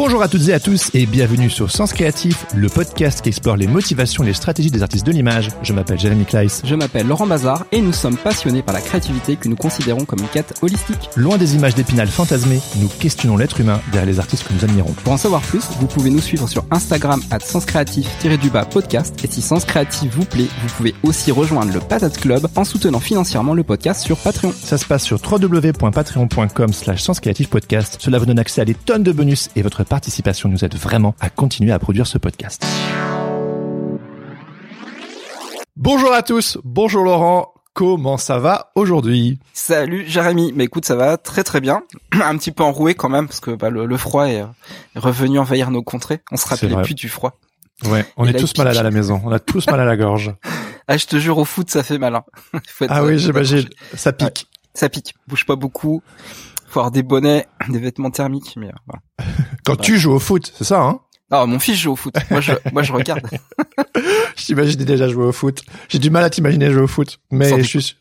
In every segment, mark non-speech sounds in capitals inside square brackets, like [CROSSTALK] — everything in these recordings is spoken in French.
Bonjour à toutes et à tous et bienvenue sur Sens Créatif, le podcast qui explore les motivations et les stratégies des artistes de l'image. Je m'appelle Jérémy Kleiss. Je m'appelle Laurent Bazar et nous sommes passionnés par la créativité que nous considérons comme une quête holistique. Loin des images d'épinal fantasmées, nous questionnons l'être humain derrière les artistes que nous admirons. Pour en savoir plus, vous pouvez nous suivre sur Instagram at senscreatif-du-bas podcast et si Sens Créatif vous plaît, vous pouvez aussi rejoindre le Patate Club en soutenant financièrement le podcast sur Patreon. Ça se passe sur www.patreon.com slash podcast. Cela vous donne accès à des tonnes de bonus et votre participation nous aide vraiment à continuer à produire ce podcast. Bonjour à tous, bonjour Laurent, comment ça va aujourd'hui? Salut Jérémy, mais écoute ça va très très bien, [CLEARS THROAT] un petit peu enroué quand même parce que bah, le, le, froid est, est, revenu envahir nos contrées, on se rappelait plus du froid. Ouais, on et est tous malades à la maison, on a tous mal à la gorge. [LAUGHS] Ah je te jure au foot ça fait mal. Hein. [LAUGHS] ah oui j'imagine, ça pique. Ouais, ça pique, bouge pas beaucoup, faut avoir des bonnets, [CLEARS THROAT] des vêtements thermiques, mais euh, voilà. [LAUGHS] Quand tu joues au foot, c'est ça, hein? Non, mon fils joue au foot. Moi, je, moi, je regarde. [LAUGHS] je t'imagine déjà jouer au foot. J'ai du mal à t'imaginer jouer au foot, mais je suis,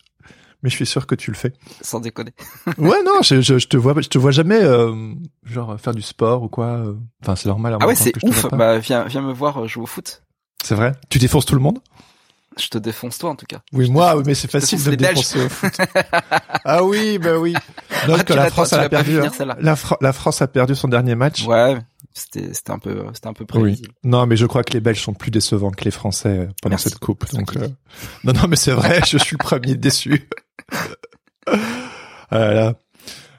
mais je suis sûr que tu le fais. Sans déconner. [LAUGHS] ouais, non, je, je, je, te vois, je te vois jamais, euh, genre faire du sport ou quoi. Enfin, c'est normal. Ah ouais, c'est ouf. Bah, viens, viens me voir jouer au foot. C'est vrai? Tu défonces tout le monde? Je te défonce toi en tout cas. Oui, moi, oui, mais c'est facile de me défoncer au foot. [LAUGHS] ah oui, bah oui. Donc, ah, la France a perdu. Hein. La, la, France a perdu son dernier match. Ouais, c'était c'était un peu c'était un peu prévisible. Oui. Non, mais je crois que les Belges sont plus décevants que les Français pendant Merci. cette coupe. Donc euh... non, non, mais c'est vrai, je suis le premier déçu. [LAUGHS] voilà.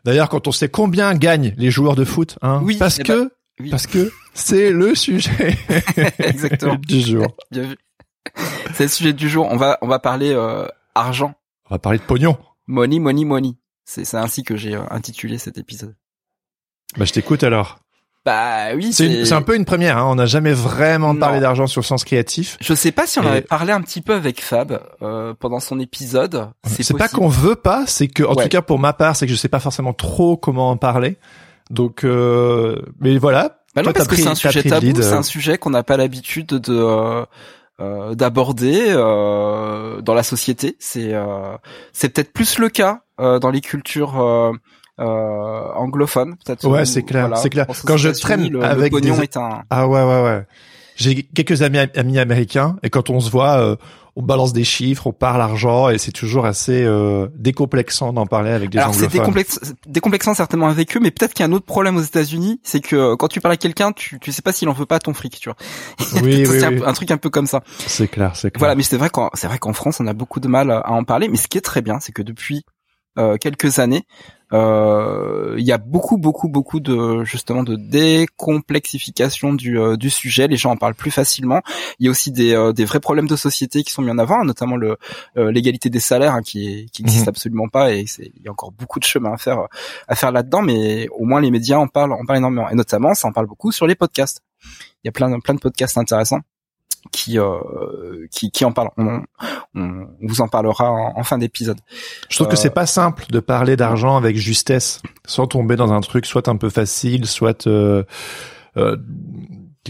D'ailleurs, quand on sait combien gagnent les joueurs de foot, hein, oui, parce que bah, oui. parce que c'est le sujet [LAUGHS] Exactement. du jour. Bien vu. [LAUGHS] C'est le sujet du jour. On va on va parler euh, argent. On va parler de pognon. Money, money, money. C'est c'est ainsi que j'ai euh, intitulé cet épisode. Bah je t'écoute alors. Bah oui. C'est un peu une première. Hein. On n'a jamais vraiment non. parlé d'argent sur Sens Créatif. Je sais pas si on Et... avait parlé un petit peu avec Fab euh, pendant son épisode. C'est pas qu'on veut pas, c'est que en Ouais. tout cas pour ma part, c'est que je sais pas forcément trop comment en parler. Donc, euh... mais voilà. Bah non, Toi, parce que c'est un t'as sujet le tabou, c'est euh. un sujet qu'on n'a pas l'habitude de euh, d'aborder euh, dans la société. C'est euh, c'est peut-être plus le cas euh, dans les cultures euh, euh, anglophones, peut-être. Ouais, c'est clair, voilà, c'est clair. Quand je traîne le, avec le pognon des- est un. Ah ouais, ouais, ouais. J'ai quelques amis, amis américains et quand on se voit, euh, on balance des chiffres, on parle argent et c'est toujours assez euh, décomplexant d'en parler avec des Alors c'est anglophones. décomplex- décomplexant certainement avec eux, mais peut-être qu'il y a un autre problème aux États-Unis, c'est que euh, quand tu parles à quelqu'un, tu tu sais pas s'il en veut pas ton fric, tu vois. [LAUGHS] Oui, C'est oui, un, oui. un truc un peu comme ça. C'est clair, c'est clair. Voilà, mais c'est vrai qu'en c'est vrai qu'en France, on a beaucoup de mal à en parler. Mais ce qui est très bien, c'est que depuis quelques années, euh, il y a beaucoup, beaucoup, beaucoup de justement de décomplexification du euh, du sujet. Les gens en parlent plus facilement. Il y a aussi des euh, des vrais problèmes de société qui sont mis en avant, notamment le euh, l'égalité des salaires hein, qui qui n'existe Mhm. absolument pas et il y a encore beaucoup de chemin à faire à faire là-dedans. Mais au moins les médias en parlent en parlent énormément et notamment ça en parle beaucoup sur les podcasts. Il y a plein plein de podcasts intéressants qui euh, qui, qui en parlent. On, on vous en parlera en, en fin d'épisode. Je trouve que Euh, c'est pas simple de parler d'argent avec justesse, sans tomber dans un truc soit un peu facile, soit euh,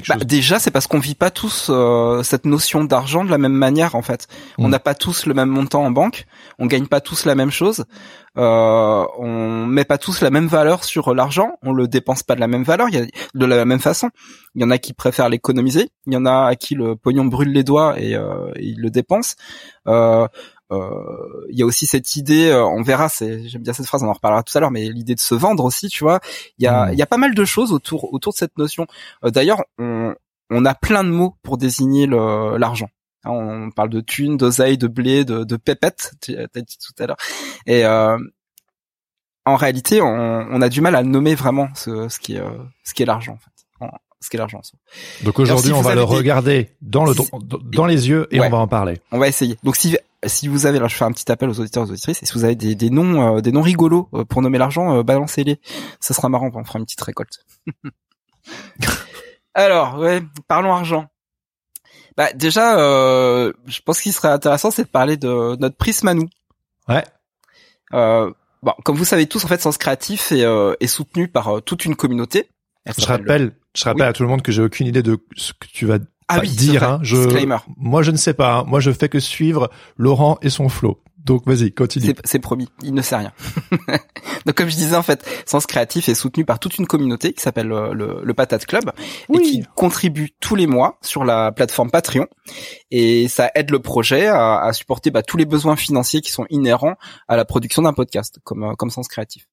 Bah, déjà, c'est parce qu'on vit pas tous euh, cette notion d'argent de la même manière en fait. On Mm. n'a pas tous le même montant en banque, on gagne pas tous la même chose, euh, on met pas tous la même valeur sur l'argent, on le dépense pas de la même valeur, il y a de la même façon. Il y en a qui préfèrent l'économiser, il y en a à qui le pognon brûle les doigts et, euh, et ils le dépensent. Euh, il y a aussi cette idée, euh, on verra, c'est j'aime bien cette phrase, on en reparlera tout à l'heure, mais l'idée de se vendre aussi, tu vois. Il y a, Mm. il y a pas mal de choses autour autour de cette notion. Euh, D'ailleurs, on, on a plein de mots pour désigner l'argent. Hein, On parle de thunes, d'oseille, de blé, de, de pépette, [LAUGHS] tu as dit tout à l'heure. Et euh, en réalité, on, on a du mal à nommer vraiment ce, ce qui est, euh, ce qui est l'argent. En fait. Ce qu'est l'argent. Donc aujourd'hui, on va le regarder dans le dans les yeux et on va en parler. On va essayer. Donc si si vous avez, là je fais un petit appel aux auditeurs et aux auditrices, et si vous avez des, des noms euh, des noms rigolos euh, pour nommer l'argent, euh, balancez-les. Ça sera marrant, on fera une petite récolte. [LAUGHS] Alors, ouais, parlons argent. Bah déjà, je pense qu'il serait intéressant, c'est de parler de notre prisme à nous. Ouais. bon, comme vous savez tous, en fait, Sens Créatif est, est soutenu par toute une communauté. je rappelle, je rappelle à tout le monde que j'ai aucune idée de ce que tu vas ah oui, dire. Hein, je, moi, je ne sais pas. Hein. Moi, je fais que suivre Laurent et son flow. Donc, vas-y, continue. C'est promis. Il ne sait rien. [LAUGHS] Donc, comme je disais, en fait, Sens Créatif est soutenu par toute une communauté qui s'appelle euh, le, le, Patate Club et qui contribue tous les mois sur la plateforme Patreon. Et ça aide le projet à, à supporter bah, tous les besoins financiers qui sont inhérents à la production d'un podcast, comme, euh, comme Sens Créatif.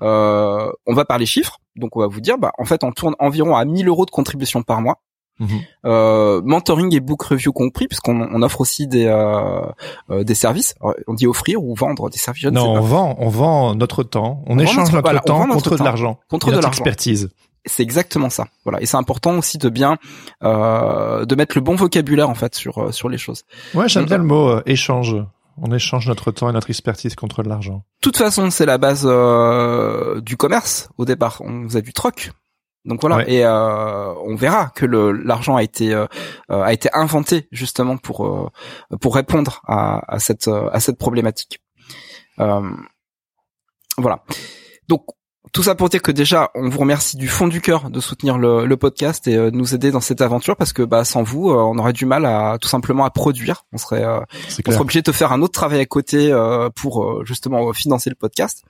Euh, on va parler chiffres. Donc, on va vous dire, bah, en fait, on tourne environ à 1000 euros de contribution par mois Mhm. Euh, mentoring et book review compris, puisqu'on on offre aussi des euh, euh, des services. On dit offrir ou vendre des services. non, on vend, on vend notre temps. On, échange notre, temps contre de l'argent, contre de l'argent, expertise. C'est exactement ça. Voilà, et c'est important aussi de bien de mettre le bon vocabulaire en fait sur sur les choses. Ouais, j'aime bien le mot échange. On échange notre temps et notre expertise contre de l'argent. De toute façon, c'est la base du commerce au départ. On a du troc. Donc voilà, et euh, on verra que l'argent a été euh, a été inventé justement pour euh, pour répondre à, à cette à cette problématique. voilà. Donc tout ça pour dire que déjà, on vous remercie du fond du cœur de soutenir le, le podcast et euh, de nous aider dans cette aventure parce que bah sans vous, euh, on aurait du mal à tout simplement à produire. On serait, euh, on serait obligé de faire un autre travail à côté pour justement financer le podcast.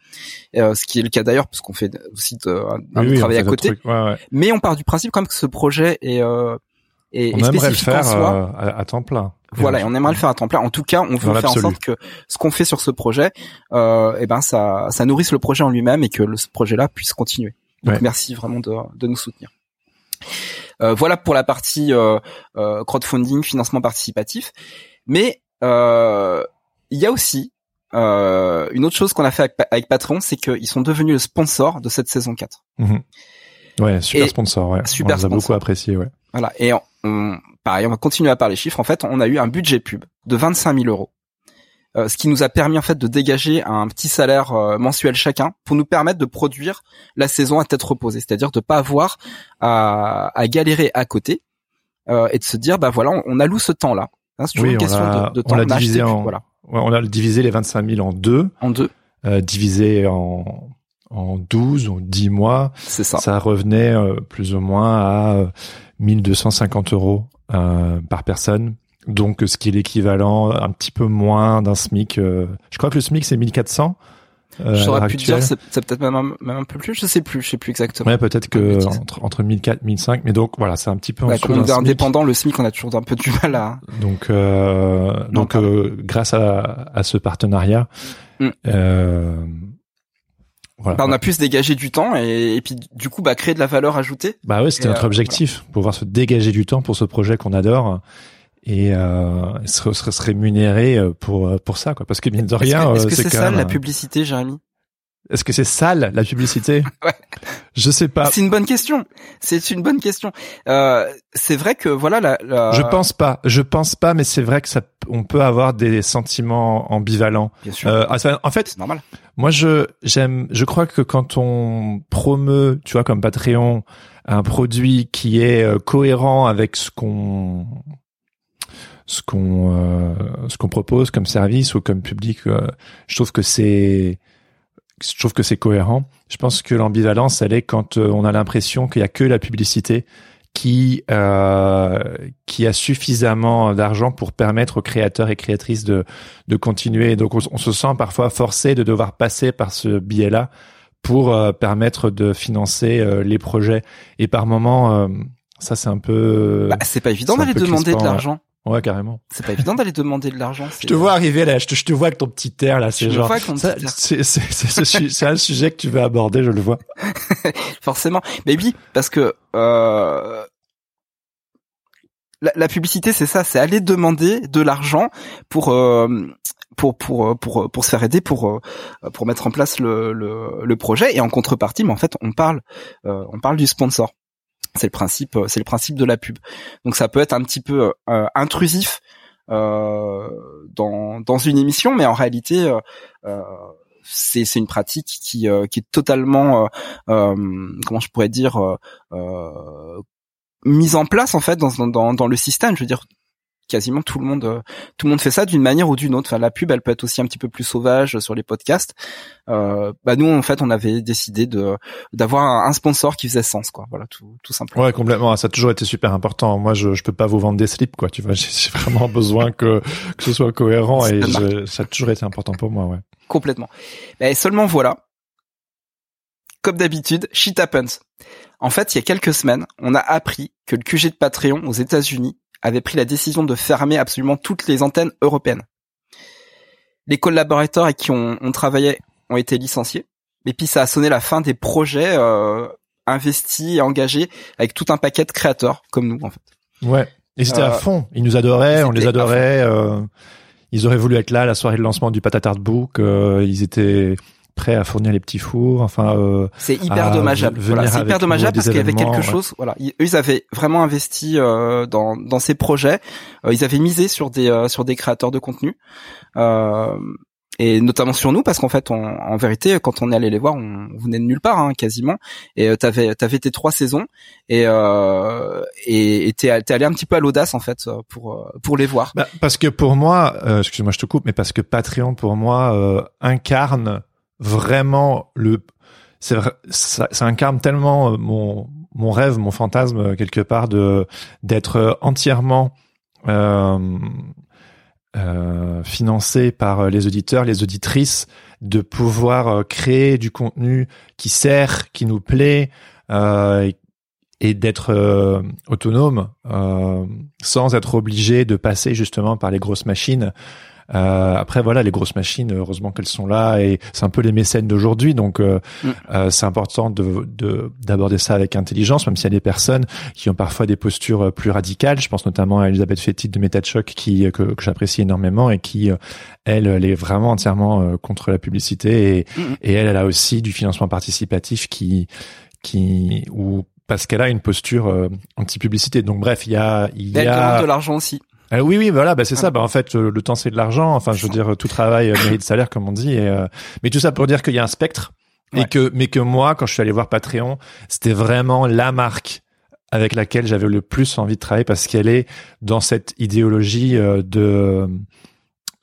ce qui est le cas d'ailleurs parce qu'on fait aussi un, autre travail à côté. Mais on part du principe quand même que ce projet est et, on aimerait le faire à, temps plein. Voilà, et on aimerait le faire à temps plein. En tout cas, on veut faire en sorte que ce qu'on fait sur ce projet, euh, eh ben ça, ça nourrisse le projet en lui-même et que ce projet-là puisse continuer. Donc merci vraiment de, de nous soutenir. Euh, voilà pour la partie euh, euh crowdfunding, financement participatif. Mais euh, il y a aussi euh, une autre chose qu'on a fait avec, Patreon, c'est qu'ils sont devenus le sponsor de cette saison 4. Mhm. Ouais, super sponsor. Ouais. Super on a beaucoup apprécié. Ouais. Voilà. Et on, pareil, on va continuer à parler chiffres. En fait, on a eu un budget pub de 25 000 euros. Euh, ce qui nous a permis en fait de dégager un petit salaire euh, mensuel chacun pour nous permettre de produire la saison à tête reposée, c'est-à-dire de pas avoir à, à galérer à côté euh, et de se dire bah voilà on, alloue ce temps-là. Hein, c'est toujours une question de, de, temps. On l'a divisé en voilà. on a divisé les 25 000 en deux. En deux. Euh, divisé en en 12 ou 10 mois. C'est ça. Ça revenait plus ou moins à 1250 euros euh, par personne. Donc, ce qui est l'équivalent un petit peu moins d'un SMIC. Euh, je crois que le SMIC c'est 1400. Euh, je saurais plus dire, c'est, peut-être même un, même un peu plus, je sais plus, je sais plus exactement. Ouais, peut-être que entre, entre 1004 1005, mais donc voilà, c'est un petit peu ouais, en dessous d'un indépendant, le SMIC, on a toujours un peu du mal à. Donc, euh, donc, euh, grâce à, à ce partenariat, mm. euh, bah, on a pu se dégager du temps et, puis du coup bah créer de la valeur ajoutée. Bah oui, c'était notre euh, objectif, pouvoir se dégager du temps pour ce projet qu'on adore et euh, se, se, rémunérer euh, pour euh, pour ça quoi parce que bien de rien est-ce que c'est ça la publicité Jérémy? Est-ce que c'est sale la publicité? [LAUGHS] Ouais. Je sais pas. C'est une bonne question. C'est une bonne question. Euh, c'est vrai que voilà la, la, Je pense pas. Je pense pas, mais c'est vrai que ça, on peut avoir des sentiments ambivalents. Bien sûr. Euh, en fait, normal. Moi, je j'aime. Je crois que quand on promeut, tu vois, comme Patreon, un produit qui est euh, cohérent avec ce qu'on ce qu'on euh, ce qu'on propose comme service ou comme public, euh, je trouve que c'est je trouve que c'est cohérent. Je pense que l'ambivalence, elle est quand on a l'impression qu'il y a que la publicité qui euh, qui a suffisamment d'argent pour permettre aux créateurs et créatrices de de continuer. Donc on, se sent parfois forcé de devoir passer par ce biais-là pour euh, permettre de financer euh, les projets. Et par moment, ça c'est un peu. Bah, c'est pas évident d'aller demander de l'argent. Ouais, carrément. C'est pas évident d'aller demander de l'argent. Je te vois arriver là, je te, je te vois avec ton petit air là, c'est genre. C'est un sujet que tu veux aborder, je le vois. [LAUGHS] Forcément. Mais oui, parce que euh, la, la, publicité, c'est ça, c'est aller demander de l'argent pour euh, pour pour pour pour se faire aider pour euh, pour mettre en place le, le, le projet et en contrepartie, mais en fait, on parle euh, on parle du sponsor. C'est le principe, c'est le principe de la pub. Donc ça peut être un petit peu intrusif dans dans une émission, mais en réalité c'est c'est une pratique qui qui est totalement comment je pourrais dire mise en place en fait dans, dans dans le système. Je veux dire, quasiment tout le monde euh, tout le monde fait ça d'une manière ou d'une autre. Enfin, la pub, elle peut être aussi un petit peu plus sauvage sur les podcasts. Euh, bah nous, en fait, on avait décidé de d'avoir un, sponsor qui faisait sens, quoi. Voilà, tout tout simplement. Ouais, complètement. Ça a toujours été super important. Moi, je je peux pas vous vendre des slips, quoi. Tu vois, [LAUGHS] j'ai vraiment besoin que que ce soit cohérent et ça a toujours été important pour moi, ouais. Complètement. Mais seulement voilà. Comme d'habitude, shit happens. En fait, il y a quelques semaines, on a appris que le QG de Patreon aux États-Unis avait pris la décision de fermer absolument toutes les antennes européennes. Les collaborateurs avec qui on, travaillait ont été licenciés. Et puis ça a sonné la fin des projets euh, investis et engagés avec tout un paquet de créateurs comme nous en fait. Ouais, et c'était à euh, fond. Ils nous adoraient, on les adorait. Euh, ils auraient voulu être là à la soirée de lancement du Patatard Book. ils étaient prêt à fournir les petits fours. Enfin, euh, c'est hyper dommageable. Voilà, c'est hyper dommageable parce qu'il y avait quelque chose. Voilà, eux ils avaient vraiment investi euh, dans dans ces projets. Euh, ils avaient misé sur des euh, sur des créateurs de contenu. et notamment sur nous parce qu'en fait on, en vérité quand on est allé les voir on, venait de nulle part hein, quasiment et t'avais t'avais tes trois saisons et euh, et t'es t'es allé un petit peu à l'audace en fait pour pour les voir bah, parce que pour moi excuse-moi je te coupe mais parce que Patreon pour moi incarne vraiment le ça, ça incarne tellement euh, mon mon rêve, mon fantasme euh, quelque part de d'être entièrement euh, euh, financé par les auditeurs, les auditrices, de pouvoir créer du contenu qui sert, qui nous plaît, euh, et d'être autonome sans être obligé de passer justement par les grosses machines euh, après voilà, les grosses machines, heureusement qu'elles sont là et c'est un peu les mécènes d'aujourd'hui, donc euh, mm. euh, c'est important de d'aborder ça avec intelligence, même s'il y a des personnes qui ont parfois des postures plus radicales. Je pense notamment à Elisabeth Fettit de MetaChoc qui que, que j'apprécie énormément et qui elle, elle est vraiment entièrement contre la publicité et, mm. et elle, elle a aussi du financement participatif qui qui ou parce qu'elle a une posture anti-publicité. Donc bref, il y a il y a de l'argent aussi. Euh, oui, oui, voilà, bah c'est ça. Bah en fait, euh, le temps c'est de l'argent. Enfin, je veux dire, tout travail euh, mérite salaire, comme on dit. Et, mais tout ça pour dire qu'il y a un spectre et que, mais que moi, quand je suis allé voir Patreon, c'était vraiment la marque avec laquelle j'avais le plus envie de travailler parce qu'elle est dans cette idéologie de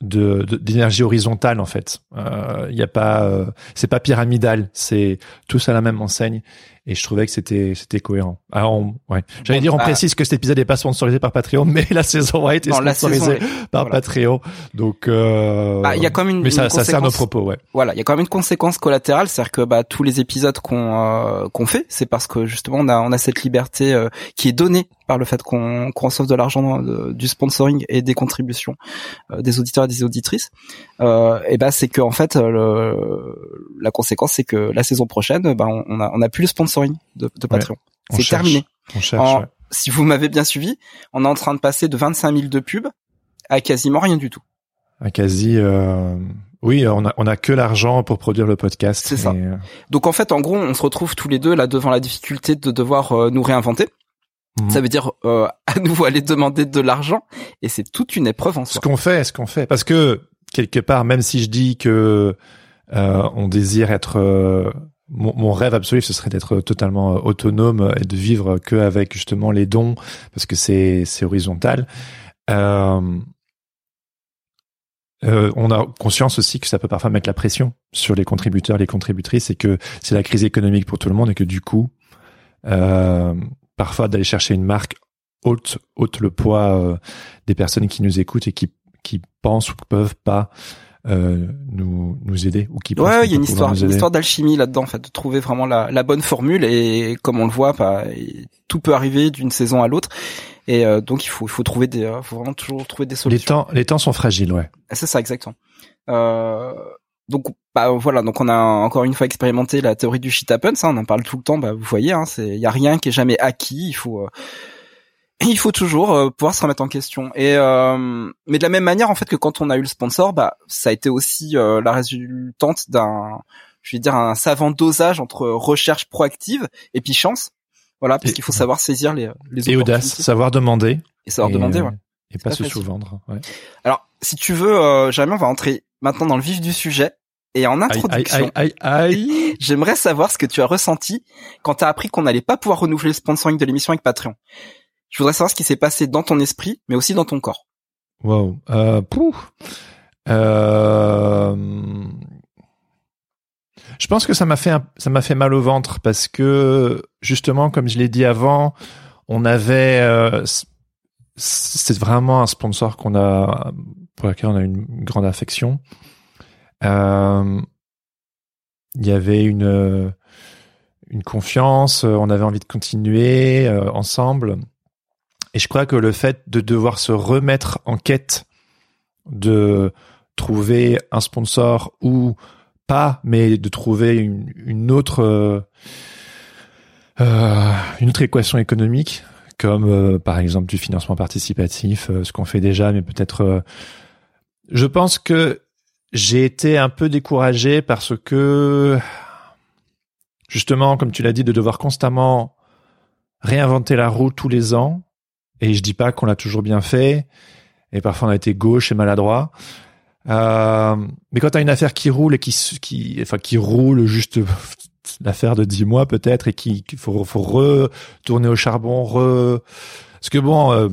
de d'énergie horizontale en fait. Il euh, y a pas, c'est pas pyramidal, c'est tous à la même enseigne et je trouvais que c'était c'était cohérent. Alors ouais, j'allais dire on bah, précise que cet épisode n'est pas sponsorisé par Patreon, [LAUGHS] mais la saison a été sponsorisée par Patreon, donc euh, bah, il y a comme une mais ça, ça sert nos propos, ouais. Voilà, il y a quand même une conséquence collatérale, c'est-à-dire que bah tous les épisodes qu'on euh, qu'on fait, c'est parce que justement on a on a cette liberté euh, qui est donnée par le fait qu'on qu'on reçoive de l'argent du sponsoring et des contributions euh, des auditeurs et des auditrices. et bah c'est que en fait le, la conséquence c'est que la saison prochaine, bah on, a on a plus le sponsoring de, Patreon. C'est terminé. Si vous m'avez bien suivi, on est en train de passer de 25 000 de pubs à quasiment rien du tout. À quasi, euh... oui, on a on a que l'argent pour produire le podcast. C'est ça. Euh, Donc en fait, en gros, on se retrouve tous les deux là devant la difficulté de devoir euh, nous réinventer. Mhm. Ça veut dire euh, [LAUGHS] à nouveau aller demander de l'argent et c'est toute une épreuve en soi. Ce qu'on fait, ce qu'on fait, parce que quelque part, même si je dis que on désire être mon, rêve absolu, ce serait d'être totalement euh, autonome et de vivre que avec justement les dons, parce que c'est c'est horizontal. Euh, euh, on a conscience aussi que ça peut parfois mettre la pression sur les contributeurs, les contributrices, et que c'est la crise économique pour tout le monde, et que du coup, euh, parfois d'aller chercher une marque haute, haute le poids des personnes qui nous écoutent et qui qui pensent ou peuvent pas euh, nous nous aider ou qui ouais il y a une histoire une histoire d'alchimie là-dedans en fait de trouver vraiment la, la bonne formule et comme on le voit pas tout peut arriver d'une saison à l'autre et euh, donc il faut il faut trouver des euh, faut vraiment toujours trouver des solutions. les temps les temps sont fragiles ouais. C'est ça exactement. Euh, donc bah voilà donc on a encore une fois expérimenté la théorie du shit happens hein, on en parle tout le temps bah vous voyez hein, c'est il y a rien qui est jamais acquis il faut il faut toujours euh, pouvoir se remettre en question. Et euh, mais de la même manière en fait que quand on a eu le sponsor, bah ça a été aussi euh, la résultante d'un, je vais dire un savant dosage entre recherche proactive et puis chance. Voilà, parce qu'il faut savoir saisir les, les Et audace, savoir demander. Et savoir demander, ouais. Et pas, se sous-vendre. Ouais. Alors, si tu veux, euh, on va entrer maintenant dans le vif du sujet. Et en introduction, aïe, aïe, aïe, [LAUGHS] j'aimerais savoir ce que tu as ressenti quand tu as appris qu'on n'allait pas pouvoir renouveler le sponsoring de l'émission avec Patreon. Je voudrais savoir ce qui s'est passé dans ton esprit, mais aussi dans ton corps. Wow. Euh, euh... Je pense que ça m'a fait ça m'a fait mal au ventre parce que justement, comme je l'ai dit avant, on avait euh, c'est vraiment un sponsor qu'on a pour lequel on a une grande affection. Euh, il y avait une une confiance, on avait envie de continuer euh, ensemble. Et je crois que le fait de devoir se remettre en quête de trouver un sponsor ou pas, mais de trouver une, autre euh, euh, équation économique, comme euh, par exemple du financement participatif, ce qu'on fait déjà, mais peut-être. Je pense que j'ai été un peu découragé parce que justement, comme tu l'as dit, de devoir constamment réinventer la roue tous les ans. Et je dis pas qu'on l'a toujours bien fait. Et parfois on a été gauche et maladroit. Euh, mais quand tu as une affaire qui roule et qui, enfin, qui roule juste [LAUGHS] l'affaire de dix mois peut-être et qui qu'il faut, faut retourner au charbon, re... Parce que bon, euh,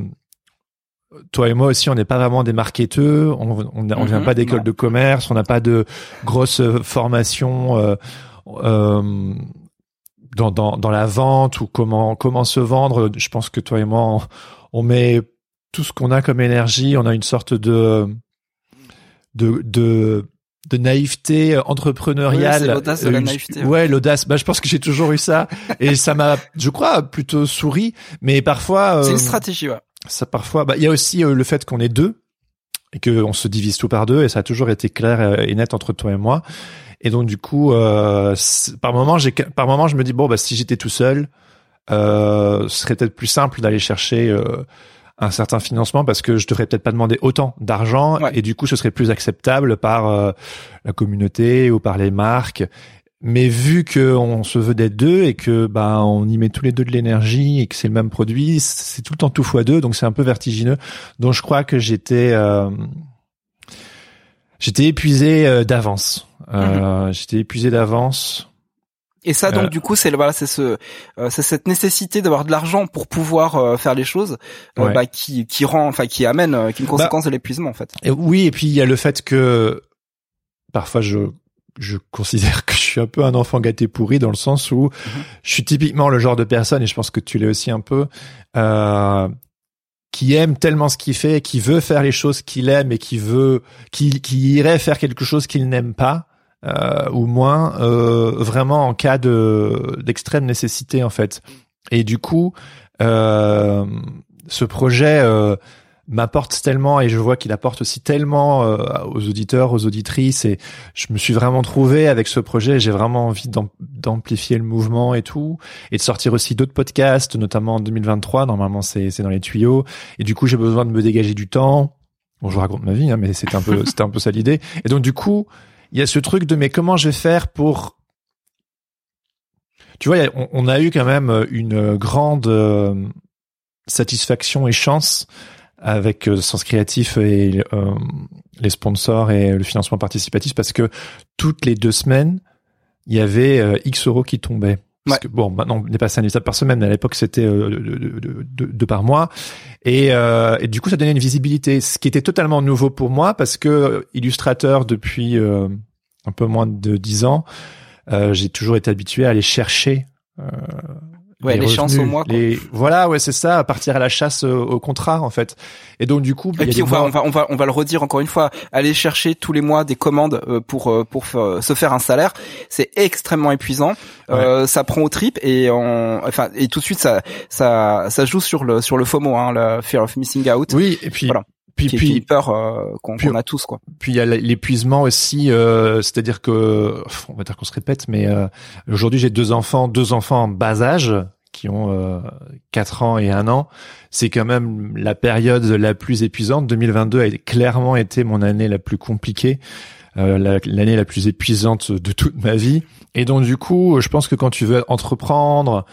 toi et moi aussi, on n'est pas vraiment des marketeurs, on, on, on vient mhm. pas d'école de commerce, on n'a pas de grosse formation euh, euh, dans, dans, dans la vente ou comment comment se vendre. Je pense que toi et moi, on, on met tout ce qu'on a comme énergie, on a une sorte de de, de, de naïveté entrepreneuriale. Ouais, l'audace de la naïveté. Ouais, l'audace. Bah, je pense que j'ai toujours eu ça et ça m'a, je crois, plutôt souri. Mais parfois. c'est une euh, stratégie, ouais. Ça parfois. Bah, il y a aussi euh, le fait qu'on est deux et qu'on se divise tout par deux et ça a toujours été clair euh, et net entre toi et moi. Et donc du coup, euh, par moment, j'ai, par moment, je me dis bon, bah si j'étais tout seul, euh, ce serait peut-être plus simple d'aller chercher euh, un certain financement parce que je devrais peut-être pas demander autant d'argent et du coup ce serait plus acceptable par euh, la communauté ou par les marques. Mais vu qu'on se veut d'être deux et que bah on y met tous les deux de l'énergie et que c'est le même produit, c'est tout le temps tout fois deux, donc c'est un peu vertigineux. Donc je crois que j'étais euh, j'étais épuisé euh, d'avance. Euh, mhm. J'étais épuisé d'avance. Et ça, donc, euh. du coup, c'est voilà, c'est ce, euh, c'est cette nécessité d'avoir de l'argent pour pouvoir euh, faire les choses, bah, qui, qui rend, enfin, qui amène, qui est une bah, conséquence de l'épuisement, en fait. Et oui, et puis il y a le fait que parfois je je considère que je suis un peu un enfant gâté pourri dans le sens où je suis typiquement le genre de personne, et je pense que tu l'es aussi un peu, euh, qui aime tellement ce qu'il fait, qui veut faire les choses qu'il aime et qui veut, qui, qui irait faire quelque chose qu'il n'aime pas euh, ou moins euh, vraiment en cas de d'extrême nécessité en fait. Et du coup, euh, ce projet euh, m'apporte tellement et je vois qu'il apporte aussi tellement euh, aux auditeurs, aux auditrices et je me suis vraiment trouvé avec ce projet. J'ai vraiment envie d'amplifier le mouvement et tout et de sortir aussi d'autres podcasts, notamment en 2023. Normalement, c'est c'est dans les tuyaux et du coup, j'ai besoin de me dégager du temps. Bon, je raconte ma vie, hein, mais c'était un peu [LAUGHS] c'était un peu ça l'idée. Et donc du coup, il y a ce truc de mais comment je vais faire pour tu vois on, a eu quand même une grande euh, satisfaction et chance avec euh, Sens Créatif et euh, les sponsors et le financement participatif parce que toutes les deux semaines il y avait X euros qui tombaient. Parce que, bon, maintenant, on n'est pas à un par semaine, mais à l'époque, c'était deux, par mois. Et, et, du coup, ça donnait une visibilité, ce qui était totalement nouveau pour moi, parce que illustrateur depuis un peu moins de dix ans, euh, j'ai toujours été habitué à aller chercher. Euh, ouais, les, chances au mois. Les... Voilà, ouais, c'est ça, partir à la chasse au, au contrat en fait. Et donc du coup, et puis on va, on va, on va, on va le redire encore une fois, aller chercher tous les mois des commandes euh, pour euh, pour se faire un salaire, c'est extrêmement épuisant. Euh, ça prend au trip et on, enfin et tout de suite ça ça ça joue sur le sur le FOMO, hein, le fear of missing out. Oui, et puis voilà puis, qui, puis peur euh, qu'on a tous quoi. Puis il y a l'épuisement aussi, euh, c'est-à-dire que on va dire qu'on se répète, mais euh, aujourd'hui j'ai deux enfants, deux enfants en bas âge qui ont euh, 4 ans et 1 an. C'est quand même la période la plus épuisante. 2022 a clairement été mon année la plus compliquée, euh, l'année la plus épuisante de toute ma vie. Et donc du coup, je pense que quand tu veux entreprendre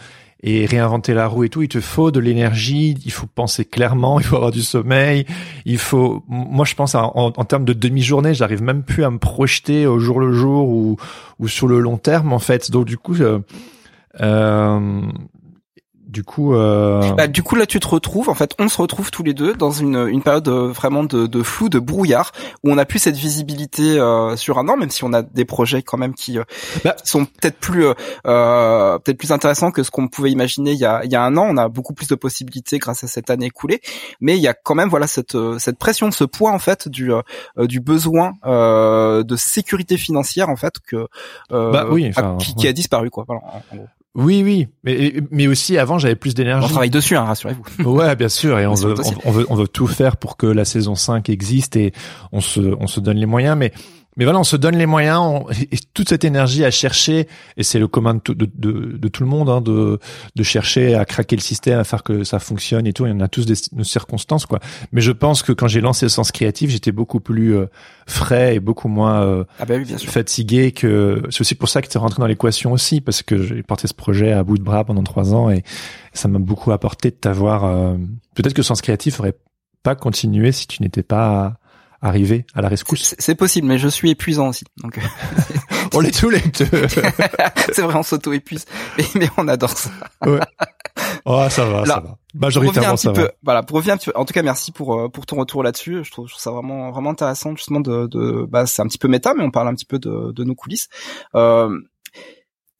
et réinventer la roue et tout. Il te faut de l'énergie, il faut penser clairement, [LAUGHS] il faut avoir du sommeil, il faut. Moi, je pense en, en termes de demi-journée, j'arrive même plus à me projeter au jour le jour ou ou sur le long terme en fait. Donc du coup. Euh, euh du coup, euh... bah, du coup là tu te retrouves en fait, on se retrouve tous les deux dans une, une période euh, vraiment de, de, flou, de brouillard où on a plus cette visibilité euh, sur un an, même si on a des projets quand même qui, euh, bah. sont peut-être plus euh, peut-être plus intéressants que ce qu'on pouvait imaginer il y a il y a un an. On a beaucoup plus de possibilités grâce à cette année écoulée, mais il y a quand même voilà cette cette pression, ce poids en fait du du besoin de sécurité financière en fait que bah, oui, qui, qui, a disparu quoi. Voilà, en gros. Oui, oui, mais mais aussi avant j'avais plus d'énergie. On travaille dessus, hein, rassurez-vous. [LAUGHS] Ouais, bien sûr, et on veut, on, veut on veut tout faire pour que la saison 5 existe et on se on se donne les moyens, mais mais voilà, on se donne les moyens et toute cette énergie à chercher, et c'est le commun de, de, de, de, tout le monde, hein, de, de chercher à craquer le système, à faire que ça fonctionne et tout. Il y en a tous des, circonstances, quoi. Mais je pense que quand j'ai lancé le sens créatif, j'étais beaucoup plus euh, frais et beaucoup moins euh, ah bah oui, bien sûr. fatigué que. C'est aussi pour ça que tu es rentré dans l'équation aussi, parce que j'ai porté ce projet à bout de bras pendant trois ans et ça m'a beaucoup apporté de t'avoir. Euh, peut-être que sens créatif aurait pas continué si tu n'étais pas arriver à la rescousse. C'est possible, mais je suis épuisant aussi. Donc [LAUGHS] on est tous les deux. [LAUGHS] c'est vrai, on s'auto-épuise, mais, on adore ça. ouais. Oh, ça va, ça va. Majoritairement, ça peu, va. Voilà, pour revenir un petit peu. En tout cas, merci pour euh, pour ton retour là-dessus. Je trouve, je trouve ça vraiment vraiment intéressant justement de, de bah c'est un petit peu méta, mais on parle un petit peu de, de nos coulisses. Euh,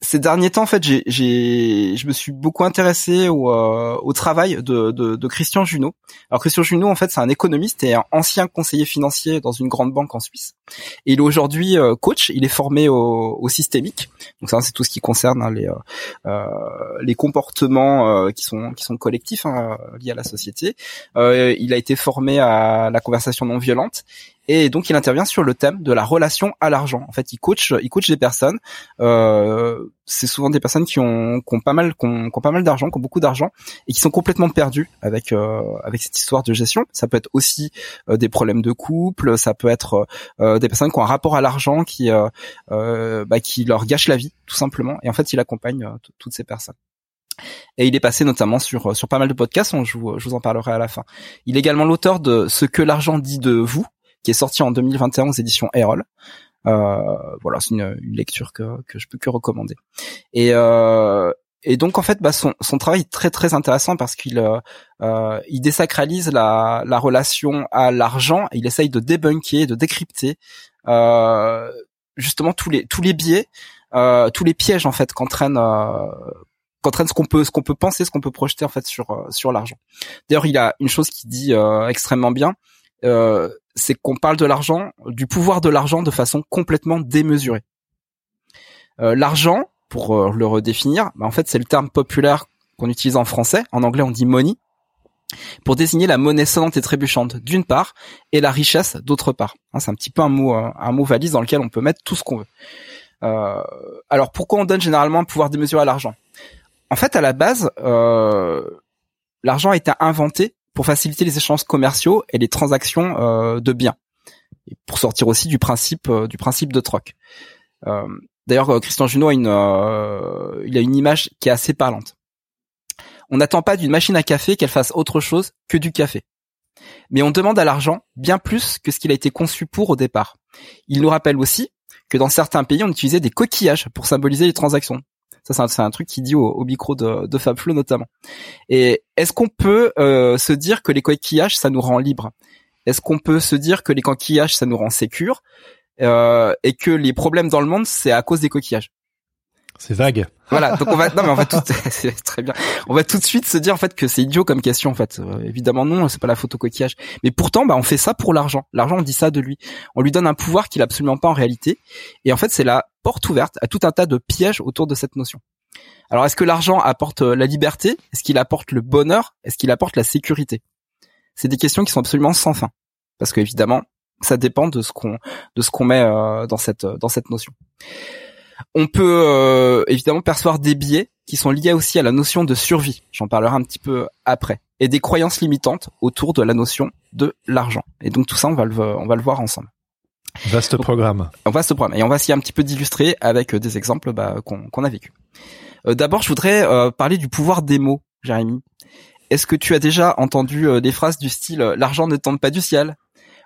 ces derniers temps, en fait, j'ai, j'ai, je me suis beaucoup intéressé au, euh, au travail de, de, de, Christian Junot. Alors Christian Junot, en fait, c'est un économiste et un ancien conseiller financier dans une grande banque en Suisse. Et il est aujourd'hui euh, coach. Il est formé au, au systémique. Donc ça, c'est tout ce qui concerne hein, les euh, les comportements qui sont qui sont collectifs hein, liés à la société. il a été formé à la conversation non violente et donc il intervient sur le thème de la relation à l'argent. En fait, il coach, il coach des personnes. Euh, c'est souvent des personnes qui ont, qui ont pas mal, qui ont, pas mal d'argent, qui ont beaucoup d'argent et qui sont complètement perdues avec euh, avec cette histoire de gestion. Ça peut être aussi euh, des problèmes de couple, ça peut être euh, des personnes qui ont un rapport à l'argent qui bah, qui leur gâche la vie tout simplement. Et en fait, il accompagne toutes ces personnes. Et il est passé notamment sur sur pas mal de podcasts. je vous, je vous en parlerai à la fin. Il est également l'auteur de Ce que l'argent dit de vous, qui est sorti en 2021 aux éditions Erol. Euh, voilà, c'est une, lecture que, que je peux que recommander. Et, euh, et donc en fait, bah, son, son travail est très très intéressant parce qu'il euh, euh il désacralise la, la relation à l'argent il essaye de débunker, de décrypter euh, justement tous les tous les biais, euh, tous les pièges en fait qu'entraîne qu'entraîne ce qu'on peut ce qu'on peut penser, ce qu'on peut projeter en fait sur sur l'argent. D'ailleurs, il a une chose qui dit extrêmement bien. Euh, c'est qu'on parle de l'argent, du pouvoir de l'argent de façon complètement démesurée. Euh, l'argent, pour euh, le redéfinir, bah, en fait c'est le terme populaire qu'on utilise en français. En anglais on dit money pour désigner la monnaie sonnante et trébuchante d'une part et la richesse d'autre part. Hein, c'est un petit peu un mot un mot valise dans lequel on peut mettre tout ce qu'on veut. Alors pourquoi on donne généralement un pouvoir démesuré à l'argent? En fait, à la base, l'argent a été inventé pour faciliter les échanges commerciaux et les transactions euh, de biens, et pour sortir aussi du principe euh, du principe de troc. Euh, D'ailleurs, Christian Junot a une il a une image qui est assez parlante. On n'attend pas d'une machine à café qu'elle fasse autre chose que du café. Mais on demande à l'argent bien plus que ce qu'il a été conçu pour au départ. Il nous rappelle aussi que dans certains pays, on utilisait des coquillages pour symboliser les transactions. Ça, c'est un, truc qui dit au, micro de, de Fabflow notamment. Et est-ce qu'on peut euh, se dire que les coquillages, ça nous rend libre Est-ce qu'on peut se dire que les coquillages, ça nous rend sécure euh, et que les problèmes dans le monde, c'est à cause des coquillages? C'est vague. Voilà, donc on va [LAUGHS] non mais on va tout [LAUGHS] c'est très bien. On va tout de suite se dire en fait que c'est idiot comme question en fait. Euh, évidemment non, c'est pas la photo coquillage. Mais pourtant bah on fait ça pour l'argent. L'argent on dit ça de lui. On lui donne un pouvoir qu'il a absolument pas en réalité et en fait c'est la porte ouverte à tout un tas de pièges autour de cette notion. Alors est-ce que l'argent apporte euh, la liberté? Est-ce qu'il apporte le bonheur? Est-ce qu'il apporte la sécurité? C'est des questions qui sont absolument sans fin parce que évidemment ça dépend de ce qu'on de ce qu'on met euh, dans cette dans cette notion. On peut euh, évidemment percevoir des biais qui sont liés aussi à la notion de survie. J'en parlerai un petit peu après. Et des croyances limitantes autour de la notion de l'argent. Et donc tout ça, on va le, on va le voir ensemble. Vaste programme. Vaste programme. Et on va essayer un petit peu d'illustrer avec des exemples bah, qu'on a vécu. D'abord, je voudrais parler du pouvoir des mots, Jérémy. Est-ce que tu as déjà entendu des phrases du style l'argent ne tombe pas du ciel?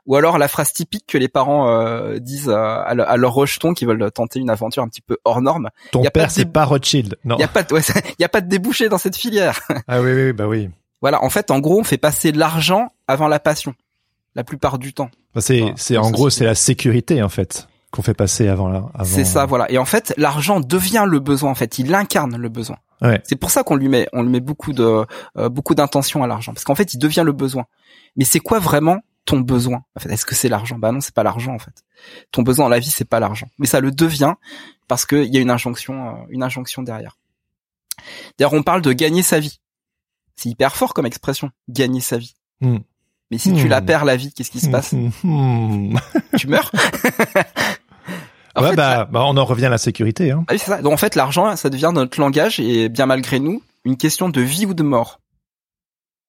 Ou alors la phrase typique que les parents euh, disent à, à, leurs rejetons qui veulent tenter une aventure un petit peu hors norme. Ton père c'est pas Rothschild, non. Il y a pas de, y a pas de débouché dans cette filière. [LAUGHS] ah oui oui bah oui. Voilà, en fait, en gros, on fait passer l'argent avant la passion, la plupart du temps. C'est c'est en gros c'est la sécurité en fait qu'on fait passer avant là. C'est ça, voilà. Et en fait, l'argent devient le besoin. En fait, il incarne le besoin. Ouais. C'est pour ça qu'on lui met, on lui met beaucoup de, euh, beaucoup d'intention à l'argent, parce qu'en fait, il devient le besoin. Mais c'est quoi vraiment ton besoin. En fait, est-ce que c'est l'argent? Bah non, c'est pas l'argent en fait. Ton besoin dans la vie, c'est pas l'argent, mais ça le devient parce qu'il y a une injonction, euh, une injonction derrière. D'ailleurs, on parle de gagner sa vie. C'est hyper fort comme expression, gagner sa vie. Hmm. Mais si tu la hmm. perds la vie, qu'est-ce qui se passe? [LAUGHS] Hmm. Tu meurs? [LAUGHS] Ouais, bah, bah, on en revient à la sécurité. Hein. Ah oui, c'est ça. Donc en fait, l'argent, ça devient notre langage et bien malgré nous, une question de vie ou de mort.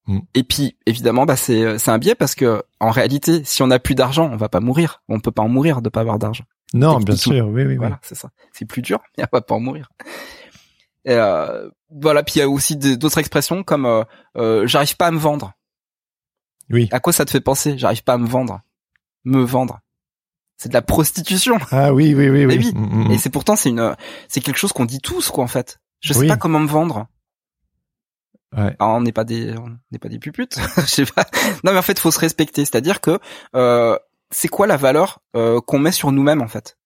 Mm. Et puis évidemment, bah c'est c'est un biais parce que en réalité, si on n'a plus d'argent, on va pas mourir. On peut pas en mourir de pas avoir d'argent. Non, bien sûr, oui, oui, voilà, c'est ça. C'est plus dur, mais on va pas en mourir. Et euh, voilà, puis il y a aussi d'autres expressions comme euh, euh, j'arrive pas à me vendre. Oui. À quoi ça te fait penser J'arrive pas à me vendre? Me vendre. C'est de la prostitution. Ah oui, oui, oui, oui. Mm, mm, Et c'est pourtant c'est une c'est quelque chose qu'on dit tous quoi en fait. Je sais pas comment me vendre. Ouais. Ah, on n'est pas des, on n'est pas des puputes. [LAUGHS] je sais pas. Non, mais en fait, faut se respecter. C'est-à-dire que euh, c'est quoi la valeur euh, qu'on met sur nous-mêmes en fait?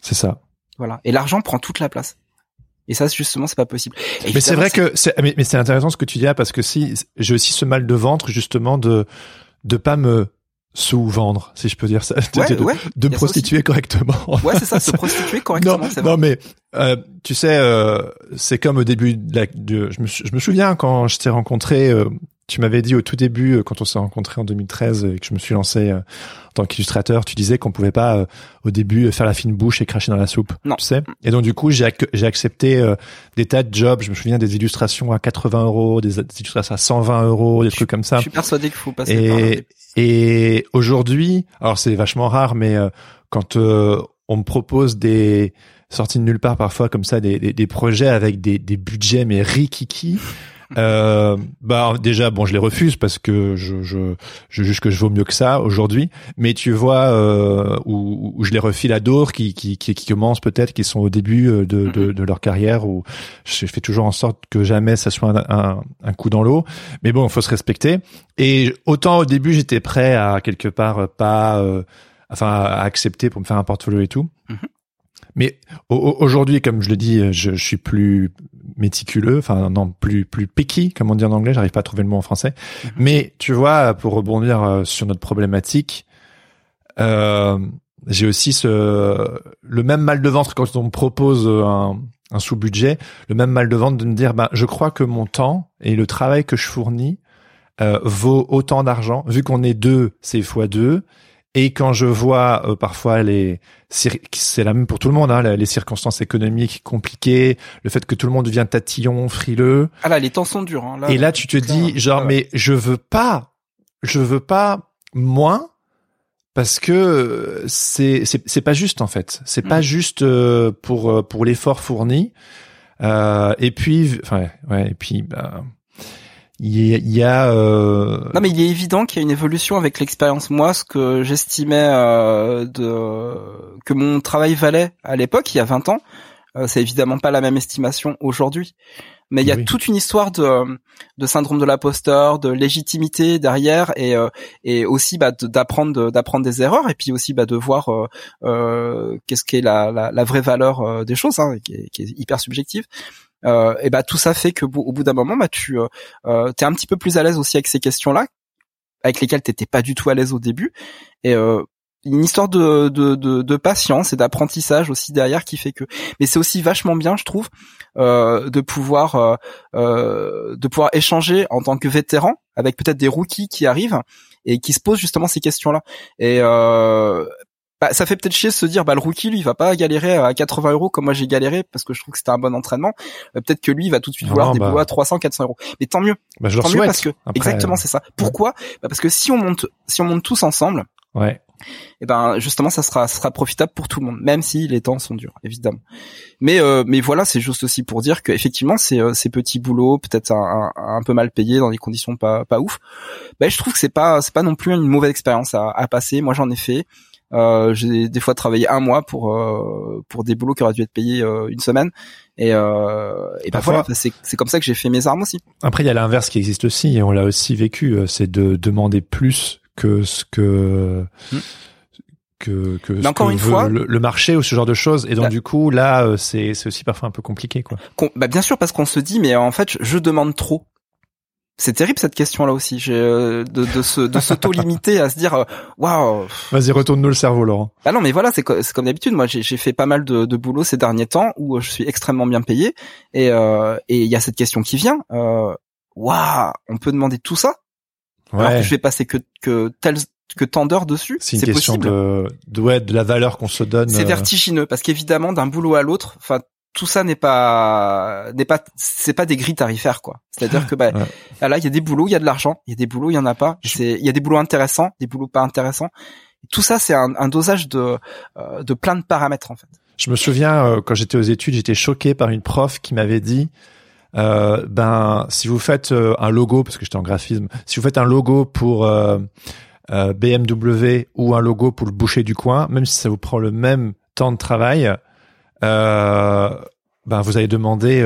C'est ça. Voilà. Et l'argent prend toute la place. Et ça, justement, c'est pas possible. mais c'est vrai que c'est, mais, mais c'est intéressant ce que tu dis là parce que si j'ai aussi ce mal de ventre justement de de pas me sous-vendre, si je peux dire ça, de, me prostituer correctement. Ouais, c'est ça, se prostituer [LAUGHS] correctement. non, non mais euh, tu sais, euh, c'est comme au début de, la, de je, me, je me souviens quand je t'ai rencontré, euh, tu m'avais dit au tout début, euh, quand on s'est rencontré en 2013 et que je me suis lancé euh, en tant qu'illustrateur, tu disais qu'on pouvait pas euh, au début faire la fine bouche et cracher dans la soupe. Non. Tu sais. Et donc du coup, j'ai accepté des tas de jobs. Je me souviens des illustrations à 80 euros, des, illustrations à 120 euros, des trucs comme ça. Je suis persuadé qu'il faut passer et, par là. Et aujourd'hui, alors c'est vachement rare, mais quand on me propose des sorties de nulle part parfois comme ça, des, des, des projets avec des, des budgets mais rikiki. Euh, bah déjà bon je les refuse parce que je je, je juge que je vaux mieux que ça aujourd'hui mais tu vois euh, où, où je les refile à d'autres qui qui qui, qui commencent peut-être qui sont au début euh, de, de, mhm. de leur carrière où je fais toujours en sorte que jamais ça soit un, un, un coup dans l'eau mais bon il faut se respecter et autant au début j'étais prêt à quelque part pas euh, enfin à accepter pour me faire un portfolio et tout mhm. Mais aujourd'hui, comme je le dis, je, je, suis plus méticuleux, enfin non, plus plus picky, comme on dit en anglais. J'arrive pas à trouver le mot en français. Mhm. Mais tu vois, pour rebondir euh, sur notre problématique, euh, j'ai aussi ce le même mal de ventre quand on me propose un, un sous-budget, le même mal de ventre de me dire, ben, je crois que mon temps et le travail que je fournis euh, vaut autant d'argent, vu qu'on est deux, c'est fois deux et quand je vois euh, parfois les, c'est la même pour tout le monde, hein, les circonstances économiques compliquées, le fait que tout le monde devient tatillon, frileux. Ah là, les temps sont durs. Hein, là, et là, tu te dis, genre, mais je veux pas, je veux pas moins parce que c'est c'est c'est pas juste en fait. C'est pas mm. juste euh, pour euh, pour l'effort fourni. Euh, et puis, enfin, ouais, et puis. Bah, il y a euh... non mais il est évident qu'il y a une évolution avec l'expérience. Moi ce que j'estimais euh, de que mon travail valait à l'époque il y a 20 ans euh, c'est évidemment pas la même estimation aujourd'hui. Mais il y a toute une histoire de, de syndrome de l'imposteur, de légitimité derrière, et, euh, et aussi bah, d'apprendre d'apprendre des erreurs, et puis aussi bah, de voir euh, euh, qu'est-ce qu'est la, la, la, vraie valeur des choses, hein, qui, est, qui, est, hyper subjective. Euh, et bah tout ça fait que au bout d'un moment, bah tu euh, euh, t'es un petit peu plus à l'aise aussi avec ces questions-là, avec lesquelles t'étais pas du tout à l'aise au début. Et euh, une histoire de, de, de, de patience et d'apprentissage aussi derrière qui fait que mais c'est aussi vachement bien je trouve euh, de pouvoir euh, euh, de pouvoir échanger en tant que vétéran avec peut-être des rookies qui arrivent et qui se posent justement ces questions là et euh, bah, ça fait peut-être chier de se dire bah le rookie lui il va pas galérer à 80 euros comme moi j'ai galéré parce que je trouve que c'était un bon entraînement. Euh, peut-être que lui il va tout de suite vouloir des bah... à 300 400 euros. Mais tant mieux. Bah, je tant mieux parce que exactement c'est ça. Pourquoi? Bah, parce que si on monte si on monte tous ensemble ouais. et ben justement ça sera ça sera profitable pour tout le monde même si les temps sont durs évidemment. Mais euh, mais voilà c'est juste aussi pour dire que effectivement ces euh, ces petits boulots peut-être un, un, peu mal payés dans des conditions pas pas ouf. Ben je trouve que c'est pas c'est pas non plus une mauvaise expérience à, à passer. Moi j'en ai fait euh, j'ai des fois travaillé un mois pour euh, pour des boulots qui auraient dû être payés euh, une semaine et, euh, et voilà c'est c'est comme ça que j'ai fait mes armes aussi après il y a l'inverse qui existe aussi et on l'a aussi vécu c'est de demander plus que ce que hmm. que, que Mais encore une veut fois, le, marché ou ce genre de choses et donc bah du coup là euh, c'est c'est aussi parfois un peu compliqué quoi. Bah bien sûr parce qu'on se dit mais en fait je demande trop. C'est terrible cette question là aussi, euh, de, de se de s'auto-limiter à se dire euh, waouh. Vas-y retourne-nous le cerveau Laurent. Bah non mais voilà c'est c'est comme d'habitude moi j'ai fait pas mal de, de boulot ces derniers temps où je suis extrêmement bien payé et euh, et il y a cette question qui vient waouh on peut demander tout ça ouais. alors que je vais passer que que tel que tant d'heures dessus? C'est une question de, de, ouais, de la valeur qu'on se donne. C'est euh. vertigineux parce qu'évidemment d'un boulot à l'autre, enfin tout ça n'est pas n'est pas c'est pas des grilles tarifaires quoi. C'est-à-dire que bah [LAUGHS] là il y a des boulots, il y a de l'argent, il y a des boulots, il y en a pas. C'est il y a des boulots intéressants, des boulots pas intéressants. Tout ça c'est un, un, dosage de euh, de plein de paramètres en fait. Je me souviens euh, quand j'étais aux études, j'étais choqué par une prof qui m'avait dit euh, ben si vous faites un logo parce que j'étais en graphisme, si vous faites un logo pour euh, euh BMW ou un logo pour le boucher du coin, même si ça vous prend le même temps de travail, ben vous allez demander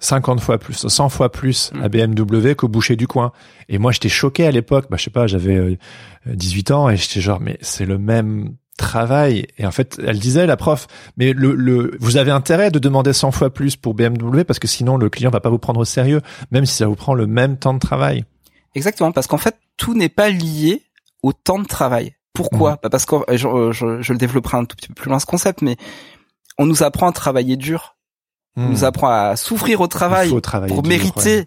50 fois plus, 100 fois plus à mm. BMW qu'au boucher du coin. Et moi, j'étais choqué à l'époque. Bah, je sais pas, j'avais 18 ans et j'étais genre, mais c'est le même travail. Et en fait, elle disait, la prof, mais le, le, vous avez intérêt de demander 100 fois plus pour BMW parce que sinon le client va pas vous prendre au sérieux, même si ça vous prend le même temps de travail. Exactement, parce qu'en fait, tout n'est pas lié au temps de travail. Pourquoi? Mmh. Parce que je, je, je, le développerai un tout petit peu plus loin ce concept, mais on nous apprend à travailler dur on nous hmm. apprend à souffrir au travail [LAUGHS] pour mériter,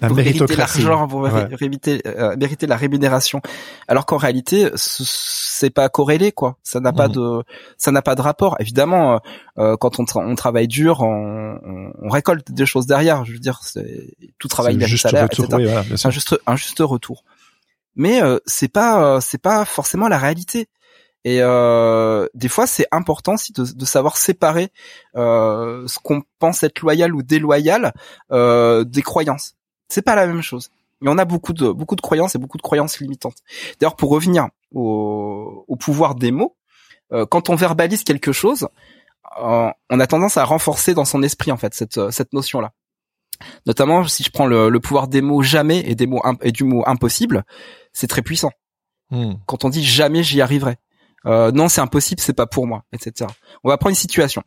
pour mériter l'argent, pour mériter, euh, mériter la rémunération. Alors qu'en réalité, c'est pas corrélé quoi. Ça n'a pas hmm. de, ça n'a pas de rapport. Évidemment, euh, euh, quand on, on, travaille dur, on, on, récolte des choses derrière. Je veux dire, tout travail mérite salaire, etc. un juste, un juste retour. Mais c'est pas, c'est pas forcément la réalité. Et euh, des fois, c'est important aussi de, de, savoir séparer euh, ce qu'on pense être loyal ou déloyal euh, des croyances. C'est pas la même chose. Y en a beaucoup de beaucoup de croyances et beaucoup de croyances limitantes. D'ailleurs, pour revenir au, au pouvoir des mots, euh, quand on verbalise quelque chose, euh, on a tendance à renforcer dans son esprit en fait cette cette notion là. Notamment si je prends le, le pouvoir des mots jamais et des mots et du mot impossible, c'est très puissant. Hmm. Quand on dit jamais j'y arriverai, non c'est impossible, c'est pas pour moi, etc. On va prendre une situation.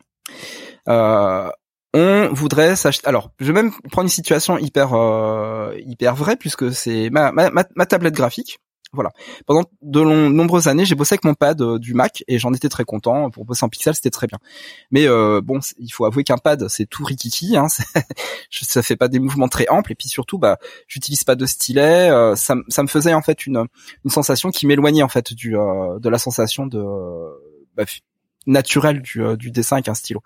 Euh, on voudrait s'acheter. Alors, je vais même prendre une situation hyper euh, hyper vraie puisque c'est ma, ma, ma, tablette graphique. Voilà. Pendant de nombreuses années, j'ai bossé avec mon pad euh, du Mac et j'en étais très content. Pour bosser en pixel, c'était très bien. Mais euh, bon, il faut avouer qu'un pad, c'est tout rikiki. Hein, [LAUGHS] ça fait pas des mouvements très amples et puis surtout, bah, j'utilise pas de stylet. Euh, ça, ça, me faisait en fait une, sensation qui m'éloignait en fait du de la sensation de bah, naturelle du, du dessin avec un stylo.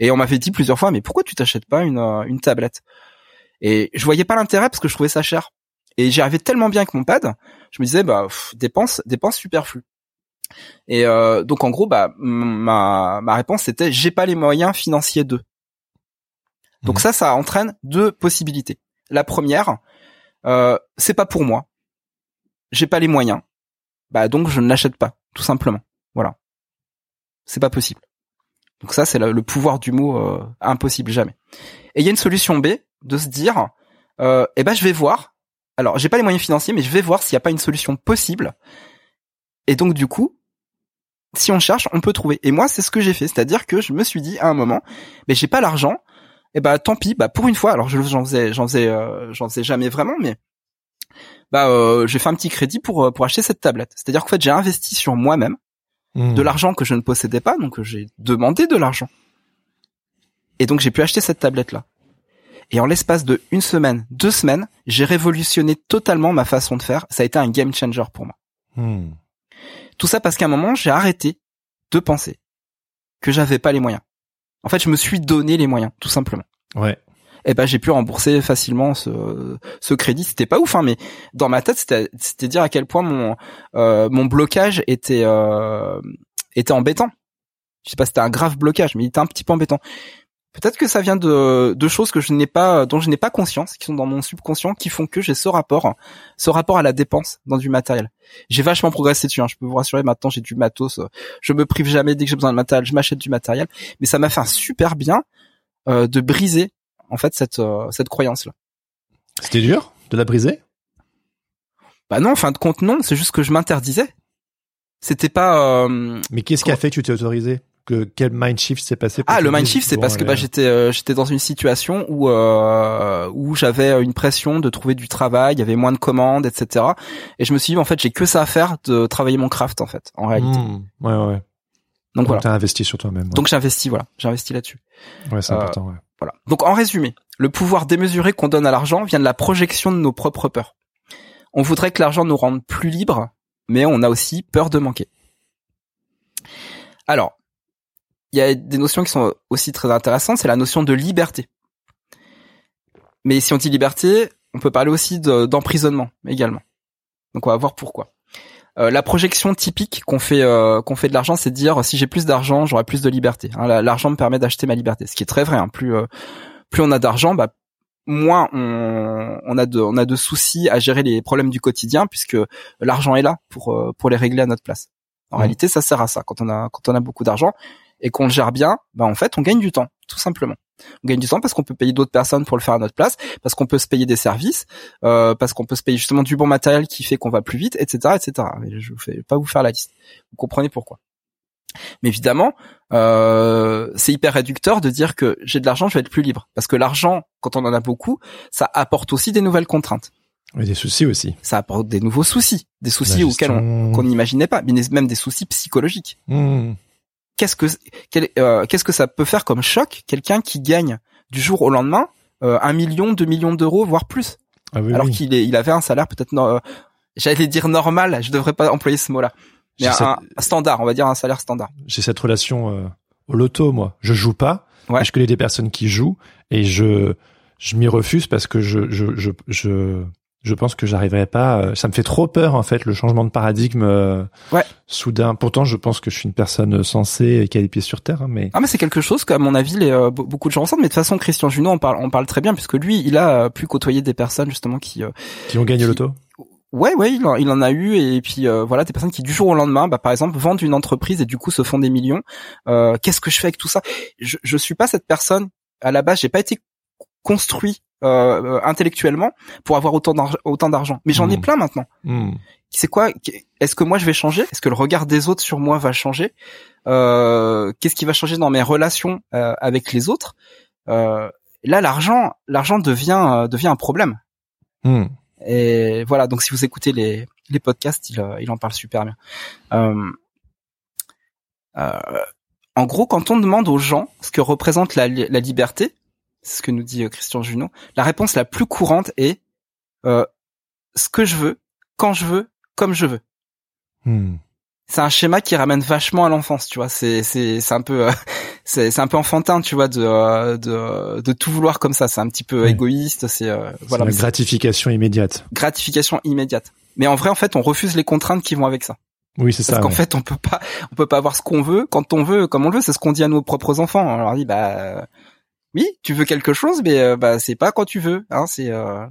Et on m'avait dit plusieurs fois, mais pourquoi tu t'achètes pas une, une tablette? Et je voyais pas l'intérêt parce que je trouvais ça cher. Et j'y arrivais tellement bien avec mon pad, je me disais bah dépense dépense superflue. Et euh, donc en gros bah ma ma réponse c'était j'ai pas les moyens financiers d'eux. Donc mmh. ça ça entraîne deux possibilités. La première euh, c'est pas pour moi. J'ai pas les moyens. Bah donc je ne l'achète pas tout simplement. Voilà. C'est pas possible. Donc ça c'est le, pouvoir du mot euh, impossible jamais. Et il y a une solution B de se dire euh, eh ben je vais voir alors j'ai pas les moyens financiers, mais je vais voir s'il n'y a pas une solution possible. Et donc du coup, si on cherche, on peut trouver. Et moi, c'est ce que j'ai fait, c'est-à-dire que je me suis dit à un moment, mais j'ai pas l'argent. Et bah tant pis, bah pour une fois. Alors j'en faisais, j'en faisais, euh, j'en faisais jamais vraiment, mais bah euh, j'ai fait un petit crédit pour euh, pour acheter cette tablette. C'est-à-dire qu'en fait j'ai investi sur moi-même mmh. de l'argent que je ne possédais pas, donc j'ai demandé de l'argent. Et donc j'ai pu acheter cette tablette là. Et en l'espace de une semaine, deux semaines, j'ai révolutionné totalement ma façon de faire. Ça a été un game changer pour moi. Hmm. Tout ça parce qu'à un moment, j'ai arrêté de penser que j'avais pas les moyens. En fait, je me suis donné les moyens, tout simplement. Ouais. eh ben j'ai pu rembourser facilement ce, ce crédit. C'était pas ouf, hein, mais dans ma tête, c'était, c'était dire à quel point mon euh, mon blocage était euh, était embêtant. Je sais pas, c'était un grave blocage, mais il était un petit peu embêtant. Peut-être que ça vient de, de choses que je n'ai pas, dont je n'ai pas conscience, qui sont dans mon subconscient, qui font que j'ai ce rapport, ce rapport à la dépense dans du matériel. J'ai vachement progressé dessus. Hein, je peux vous rassurer. Maintenant, j'ai du matos. Je me prive jamais dès que j'ai besoin de matériel. Je m'achète du matériel. Mais ça m'a fait un super bien euh, de briser en fait cette euh, cette croyance là. C'était dur de la briser? Bah non, en fin de compte non. C'est juste que je m'interdisais. C'était pas. Euh, Mais qu'est-ce qui a fait que tu t'es autorisé? Que quel mind shift s'est passé Ah, le mind shift, c'est parce que bah, j'étais euh, j'étais dans une situation où euh, où j'avais une pression de trouver du travail, il y avait moins de commandes, etc. Et je me suis dit en fait j'ai que ça à faire de travailler mon craft en fait en réalité. Mmh, ouais ouais. Donc, Donc voilà. T'as investi sur toi-même. Ouais. Donc j'ai investi voilà, j'ai investi là-dessus. Ouais, c'est important. Ouais. Voilà. Donc en résumé, le pouvoir démesuré qu'on donne à l'argent vient de la projection de nos propres peurs. On voudrait que l'argent nous rende plus libres, mais on a aussi peur de manquer. Alors, il y a des notions qui sont aussi très intéressantes, c'est la notion de liberté. Mais si on dit liberté, on peut parler aussi d'emprisonnement également. Donc on va voir pourquoi. Euh, la projection typique qu'on fait euh, qu'on fait de l'argent, c'est de dire si j'ai plus d'argent, j'aurai plus de liberté. Hein, l'argent me permet d'acheter ma liberté, ce qui est très vrai. Hein. Plus euh, plus on a d'argent, bah, moins on, on, a de on a de soucis à gérer les problèmes du quotidien puisque l'argent est là pour euh, pour les régler à notre place. En mmh. réalité, ça sert à ça quand on a quand on a beaucoup d'argent et qu'on le gère bien, bah en fait, on gagne du temps, tout simplement. On gagne du temps parce qu'on peut payer d'autres personnes pour le faire à notre place, parce qu'on peut se payer des services, euh, parce qu'on peut se payer justement du bon matériel qui fait qu'on va plus vite, etc., etc. Mais je ne vais pas vous faire la liste. Vous comprenez pourquoi. Mais évidemment, euh, c'est hyper réducteur de dire que j'ai de l'argent, je vais être plus libre. Parce que l'argent, quand on en a beaucoup, ça apporte aussi des nouvelles contraintes. Et des soucis aussi. Ça apporte des nouveaux soucis, des soucis auxquels on n'imaginait pas, mais même des soucis psychologiques. Mmh qu'est-ce que euh, qu'est-ce que ça peut faire comme choc quelqu'un qui gagne du jour au lendemain euh, un million, deux millions d'euros, voire plus, ah oui, alors oui. qu'il il avait un salaire peut-être euh, j'allais dire normal, je devrais pas employer ce mot-là, mais un, cette... un, standard, on va dire un salaire standard. J'ai cette relation euh, au loto, moi. Je joue pas, ouais. je connais des personnes qui jouent et je je m'y refuse parce que je je je, je je pense que j'arriverai pas. Ça me fait trop peur en fait le changement de paradigme euh, ouais. soudain. Pourtant, je pense que je suis une personne sensée et qui a les pieds sur terre. Mais ah mais c'est quelque chose qu'à mon avis les, euh, beaucoup de gens ressentent. Mais de toute façon, Christian Junot on parle on parle très bien puisque lui il a pu côtoyer des personnes justement qui euh, qui ont gagné l'auto. Ouais, ouais, il en, il en, a eu et puis euh, voilà des personnes qui du jour au lendemain, bah, par exemple, vendent une entreprise et du coup se font des millions. Euh, Qu'est-ce que je fais avec tout ça? Je, je suis pas cette personne. À la base, j'ai pas été construit euh, intellectuellement pour avoir autant d'argent autant d'argent. Mais j'en mmh. ai plein maintenant. Mmh. c'est quoi est-ce que moi je vais changer? Est-ce que le regard des autres sur moi va changer? Euh, qu'est-ce qui va changer dans mes relations euh, avec les autres? Euh, là l'argent l'argent devient euh, devient un problème. Mmh. et voilà donc si vous écoutez les les podcasts il il en parle super bien. En gros quand on demande aux gens ce que représente la, la liberté ce que nous dit Christian Junot. La réponse la plus courante est euh, ce que je veux, quand je veux, comme je veux. Hmm. C'est un schéma qui ramène vachement à l'enfance, tu vois. C'est c'est c'est un peu euh, [LAUGHS] c'est c'est un peu enfantin, tu vois, de euh, de de tout vouloir comme ça. C'est un petit peu oui. égoïste. C'est euh, voilà. La gratification immédiate. Gratification immédiate. Mais en vrai, en fait, on refuse les contraintes qui vont avec ça. Oui, c'est ça. Parce qu'en ouais. fait, on peut pas, on peut pas avoir ce qu'on veut quand on veut, comme on le veut. C'est ce qu'on dit à nos propres enfants. On leur dit, bah, oui, tu veux quelque chose, mais euh, bah c'est pas quand tu veux. Hein, c'est euh,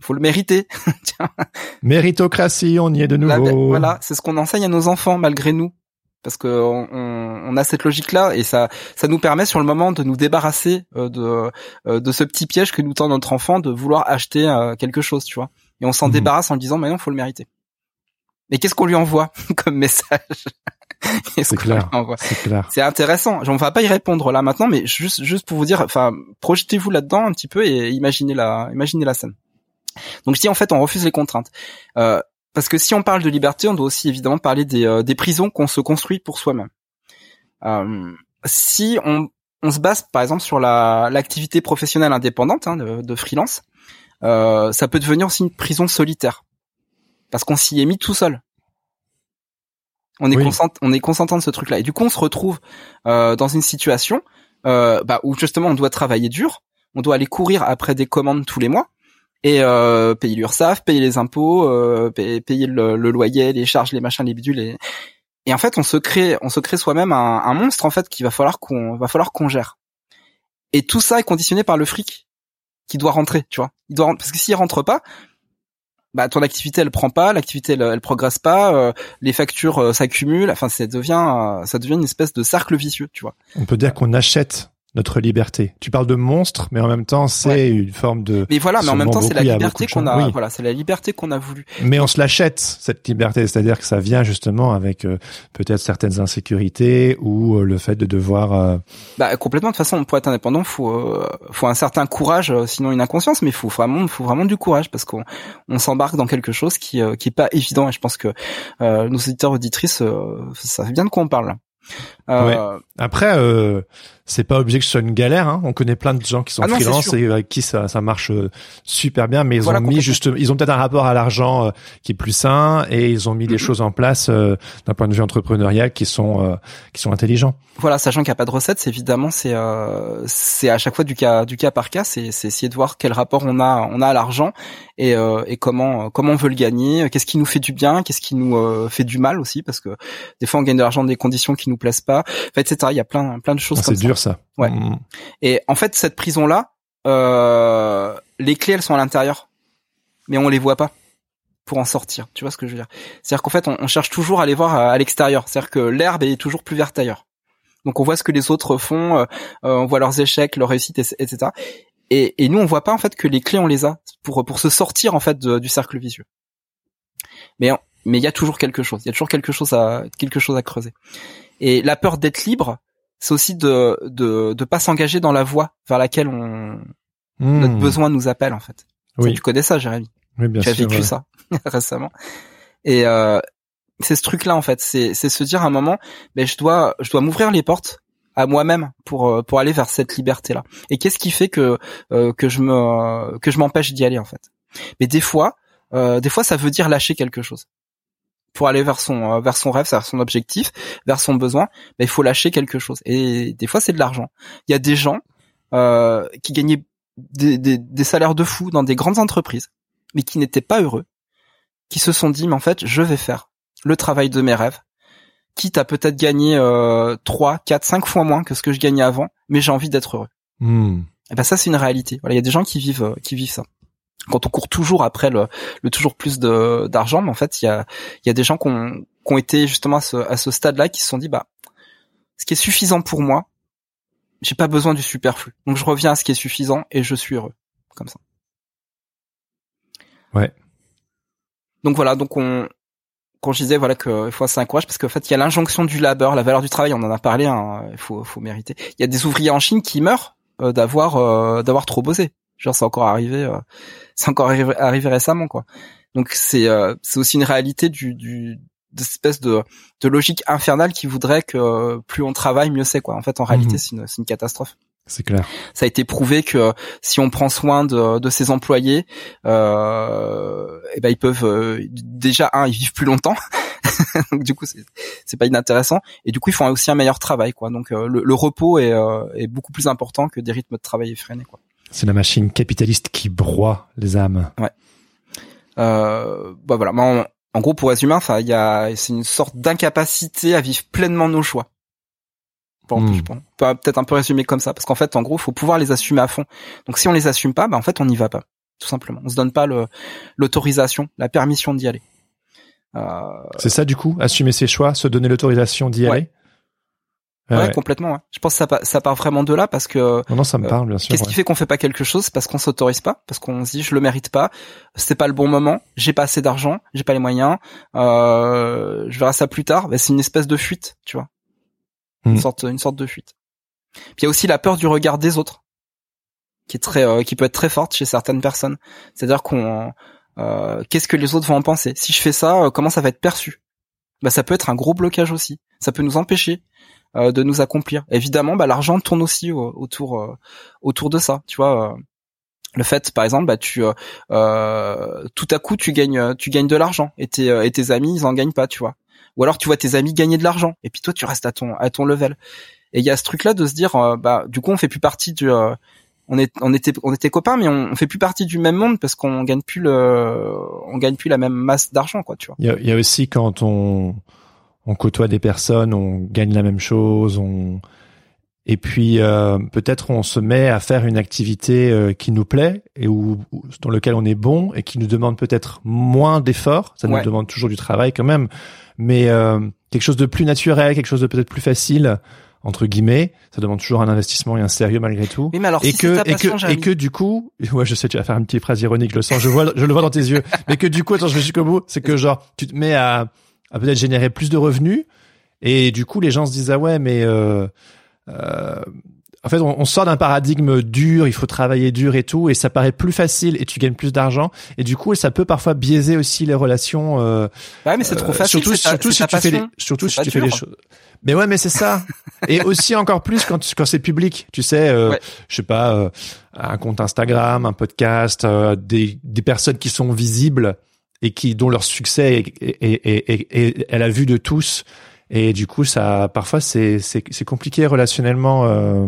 faut le mériter. [LAUGHS] Méritocratie, on y est de nouveau. Voilà, c'est ce qu'on enseigne à nos enfants malgré nous, parce que on, on, on a cette logique-là et ça, ça nous permet sur le moment de nous débarrasser euh, de euh, de ce petit piège que nous tend notre enfant de vouloir acheter euh, quelque chose, tu vois. Et on s'en Mhm. débarrasse en disant, mais non, faut le mériter. Mais qu'est-ce qu'on lui envoie [LAUGHS] comme message? [LAUGHS] C'est clair. C'est clair. c'est intéressant. On va pas y répondre là maintenant, mais juste juste pour vous dire, enfin, projetez-vous là-dedans un petit peu et imaginez la imaginez la scène. Donc si en fait on refuse les contraintes, euh, parce que si on parle de liberté, on doit aussi évidemment parler des euh, des prisons qu'on se construit pour soi-même. Euh, si on on se base par exemple sur la l'activité professionnelle indépendante hein, de, de freelance, euh, ça peut devenir aussi une prison solitaire parce qu'on s'y est mis tout seul. On est Oui. consent, on est consentant de ce truc-là. Et du coup, on se retrouve euh, dans une situation euh, bah, où justement on doit travailler dur, on doit aller courir après des commandes tous les mois et euh, payer l'URSSAF, payer les impôts, euh, payer, le, loyer, les charges, les machins, les bidules. Et, et en fait, on se crée, on se crée soi-même un, un, monstre en fait qu'il va falloir qu'on va falloir qu'on gère. Et tout ça est conditionné par le fric qui doit rentrer, tu vois. Il doit parce que s'il rentre pas, bah ton activité elle prend pas, l'activité elle, elle progresse pas, euh, les factures euh, s'accumulent, enfin ça devient ça devient une espèce de cercle vicieux, tu vois. On peut dire qu'on achète notre liberté. Tu parles de monstre, mais en même temps, c'est une forme de. Mais voilà, mais en même temps, c'est la liberté qu'on a. Voilà, c'est la liberté qu'on a voulu. Mais on se l'achète cette liberté, c'est-à-dire que ça vient justement avec euh, peut-être certaines insécurités ou euh, le fait de devoir. Euh, bah complètement. De toute façon, pour être indépendant, faut faut un certain courage, sinon une inconscience, mais faut vraiment faut vraiment du courage parce qu'on on s'embarque dans quelque chose qui qui est pas évident. Et je pense que nos auditeurs auditrices, ça fait bien de quoi on parle. Après, c'est pas obligé que ce soit une galère. Hein. On connaît plein de gens qui sont ah freelance et avec qui ça, ça marche euh, super bien, mais ils ont mis juste, ils ont peut-être un rapport à l'argent euh, qui est plus sain et ils ont mis des mhm. choses en place d'un point de vue entrepreneurial qui sont qui sont intelligents. Voilà, sachant qu'il n'y a pas de recette, c'est évidemment c'est c'est à chaque fois du cas du cas par cas, c'est c'est essayer de voir quel rapport on a on a à l'argent et et comment comment on veut le gagner, qu'est-ce qui nous fait du bien, qu'est-ce qui nous fait du mal aussi, parce que des fois on gagne de l'argent dans des conditions qui nous plaisent pas, enfin, etc. Il y a plein plein de choses. Ah, c'est dur ça. Ouais. Mm. Et en fait, cette prison là, euh, les clés elles sont à l'intérieur, mais on les voit pas pour en sortir. Tu vois ce que je veux dire? C'est-à-dire qu'en fait, on, cherche toujours à aller voir à, l'extérieur. C'est-à-dire que l'herbe est toujours plus verte ailleurs. Donc on voit ce que les autres font, euh, euh, on voit leurs échecs, leurs réussites, etc. Et, et, nous, on voit pas en fait que les clés on les a pour pour se sortir en fait du cercle vicieux. Mais mais il y a toujours quelque chose. Il y a toujours quelque chose à quelque chose à creuser. Et la peur d'être libre, c'est aussi de de de pas s'engager dans la voie vers laquelle on hmm. notre besoin nous appelle en fait. Oui. tu connais ça, Jérémy. Oui, bien tu as vécu ça [LAUGHS] récemment. Et euh, c'est ce truc-là en fait. C'est c'est se dire à un moment, mais ben, je dois je dois m'ouvrir les portes à moi-même pour euh, pour aller vers cette liberté-là. Et qu'est-ce qui fait que euh, que je me que je m'empêche d'y aller en fait? Mais des fois, euh, des fois, ça veut dire lâcher quelque chose pour aller vers son euh, vers son rêve, vers son objectif, vers son besoin, ben, il faut lâcher quelque chose. Et des fois, c'est de l'argent. Il y a des gens euh, qui gagnaient des, des, des, salaires de fou dans des grandes entreprises, mais qui n'étaient pas heureux, qui se sont dit, mais en fait, je vais faire le travail de mes rêves, quitte à peut-être gagner euh, 3, 4, 5 fois moins que ce que je gagnais avant, mais j'ai envie d'être heureux. Hmm. Et ben ça, c'est une réalité. Voilà, il y a des gens qui vivent euh, qui vivent ça quand on court toujours après le, le toujours plus de d'argent, mais en fait, il y a, y a des gens qui ont, qui ont été justement à ce, à ce stade-là qui se sont dit, bah, ce qui est suffisant pour moi, j'ai pas besoin du superflu. Donc je reviens à ce qui est suffisant et je suis heureux, comme ça. Ouais. Donc voilà, donc on, quand je disais voilà que il faut assez un courage parce qu'en fait il y a l'injonction du labeur, la valeur du travail, on en a parlé, hein, il faut, faut mériter. Il y a des ouvriers en Chine qui meurent euh, d'avoir euh, d'avoir trop bossé. Genre c'est encore arrivé, euh, [LAUGHS] c'est encore arrivé, récemment quoi. Donc c'est euh, c'est aussi une réalité du du d'espèce de de logique infernale qui voudrait que plus on travaille mieux c'est quoi. En fait en réalité mhm. c'est une c'est une catastrophe. C'est clair. Ça a été prouvé que si on prend soin de, de ses employés, euh, et eh ben ils peuvent euh, déjà un ils vivent plus longtemps, [LAUGHS] donc du coup c'est c'est pas inintéressant et du coup ils font aussi un meilleur travail quoi. Donc le, le, repos est, est beaucoup plus important que des rythmes de travail effrénés quoi. C'est la machine capitaliste qui broie les âmes. Ouais. Euh, bah voilà. En, en, gros, pour résumer, enfin, il y a, c'est une sorte d'incapacité à vivre pleinement nos choix. Bon, hmm. peut-être un peu résumer comme ça, parce qu'en fait, en gros, il faut pouvoir les assumer à fond. Donc, si on les assume pas, bah en fait, on n'y va pas, tout simplement. On se donne pas l'autorisation, la permission d'y aller. Euh... C'est ça, du coup, assumer ses choix, se donner l'autorisation d'y aller? Ouais, complètement. Ouais. Je pense que ça, ça part vraiment de là parce que. Non, non ça me parle bien sûr. Qu'est-ce qui fait qu'on fait pas quelque chose? Parce qu'on s'autorise pas, parce qu'on se dit je le mérite pas, c'est pas le bon moment, j'ai pas assez d'argent, j'ai pas les moyens, euh, je verrai ça plus tard. Ben, c'est une espèce de fuite, tu vois, une hmm. sorte, une sorte de fuite. Puis il y a aussi la peur du regard des autres, qui est très, euh, qui peut être très forte chez certaines personnes. C'est-à-dire qu'on, euh, qu'est-ce que les autres vont en penser? Si je fais ça, euh, comment ça va être perçu? Bah ça peut être un gros blocage aussi. Ça peut nous empêcher euh, de nous accomplir. Évidemment, bah, l'argent tourne aussi autour euh, autour de ça. Tu vois, euh, le fait, par exemple, bah, tu tout à coup tu gagnes tu gagnes de l'argent et tes et tes amis ils en gagnent pas, tu vois. Ou alors tu vois tes amis gagner de l'argent et puis toi tu restes à ton à ton level. Et il y a ce truc là de se dire bah du coup on fait plus partie du on est on était on était copains mais on, fait plus partie du même monde parce qu'on gagne plus le on gagne plus la même masse d'argent quoi tu vois il y y a aussi quand on on côtoie des personnes on gagne la même chose on et puis euh, peut-être on se met à faire une activité euh, qui nous plaît et où, dans lequel on est bon et qui nous demande peut-être moins d'efforts. Ça nous demande toujours du travail quand même, mais euh, quelque chose de plus naturel, quelque chose de peut-être plus facile entre guillemets. Ça demande toujours un investissement et un sérieux malgré tout. mais alors, et si que et que et que du coup, [LAUGHS] ouais, je sais, tu vas faire une petite phrase ironique, je le sens, je vois, je le vois dans tes yeux. Mais que du coup, attends, je vais jusqu'au bout, c'est que genre tu te mets à, à peut-être générer plus de revenus et du coup les gens se disent ah ouais mais euh, euh, en fait, on, sort d'un paradigme dur, il faut travailler dur et tout, et ça paraît plus facile et tu gagnes plus d'argent. Et du coup, ça peut parfois biaiser aussi les relations. Euh, ouais, mais c'est trop euh, facile. Surtout, surtout si tu fais les, surtout si tu fais les choses. Mais ouais, mais c'est ça. [LAUGHS] et aussi encore plus quand quand c'est public. Tu sais, euh, je sais pas, euh, un compte Instagram, un podcast, des des personnes qui sont visibles et qui dont leur succès est, est, est, est à la vue de tous et du coup, ça, parfois, c'est c'est compliqué relationnellement. Euh,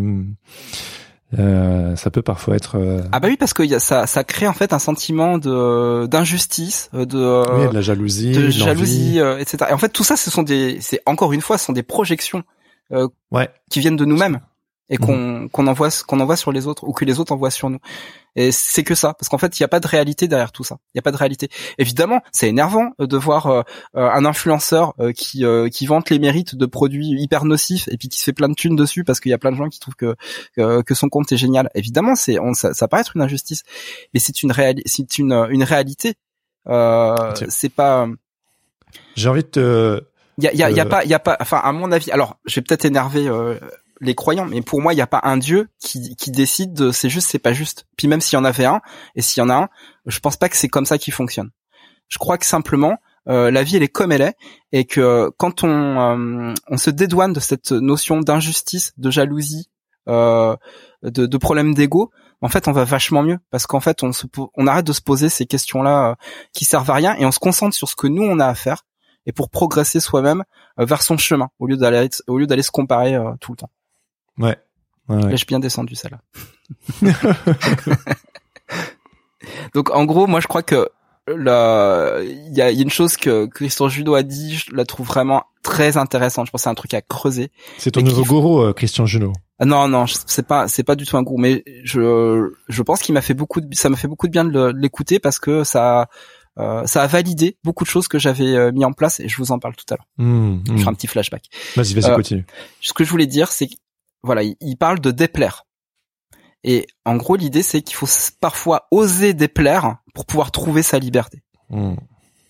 euh, ça peut parfois être. Euh... Ah bah oui, parce que y a, ça, ça crée en fait un sentiment de d'injustice, de, oui, de la jalousie, de, jalousie, euh, etc. Et en fait, tout ça, ce sont des, c'est encore une fois, ce sont des projections euh, ouais. qui viennent de nous-mêmes et qu'on mhm. qu'on envoie qu'on envoie sur les autres ou que les autres envoient sur nous. Et c'est que ça, parce qu'en fait, il n'y a pas de réalité derrière tout ça. Il n'y a pas de réalité. Évidemment, c'est énervant euh, de voir euh, euh, un influenceur qui qui vante les mérites de produits hyper nocifs et puis qui se fait plein de thunes dessus parce qu'il y a plein de gens qui trouvent que que, son compte est génial. Évidemment, c'est ça, ça paraît être une injustice, mais c'est une réalité. C'est une une réalité. c'est pas. J'ai envie de te. Il y a, y, a, y a pas, il y a pas. Enfin, à mon avis. Alors, je vais peut-être énerver les croyants, mais pour moi, il n'y a pas un dieu qui, qui décide de c'est juste, c'est pas juste. Puis même s'il y en avait un, et s'il y en a un, je pense pas que c'est comme ça qu'il fonctionne. Je crois que simplement, euh, la vie elle est comme elle est, et que quand on, euh, on se dédouane de cette notion d'injustice, de jalousie, euh, de, de problème d'ego, en fait, on va vachement mieux parce qu'en fait, on, on arrête de se poser ces questions-là qui servent à rien et on se concentre sur ce que nous on a à faire et pour progresser soi-même vers son chemin au lieu d'aller au lieu d'aller se comparer tout le temps. Ouais. ouais, J'ai bien descendu celle-là. [LAUGHS] Donc en gros, moi je crois que il y a, une chose que Christian Junot a dit, je la trouve vraiment très intéressante. Je pense que c'est un truc à creuser. C'est ton nouveau gourou, euh, Christian Junot. Ah, non, non, c'est pas, c'est pas du tout un gourou, mais je, je pense qu'il m'a fait beaucoup de, ça m'a fait beaucoup de bien de l'écouter parce que ça, euh, ça a validé beaucoup de choses que j'avais euh, mis en place et je vous en parle tout à l'heure. Mmh, je ferai un petit flashback. Vas-y, vas-y, continue. Ce que je voulais dire, c'est voilà, il, parle de déplaire. Et en gros, l'idée, c'est qu'il faut parfois oser déplaire pour pouvoir trouver sa liberté. Hmm.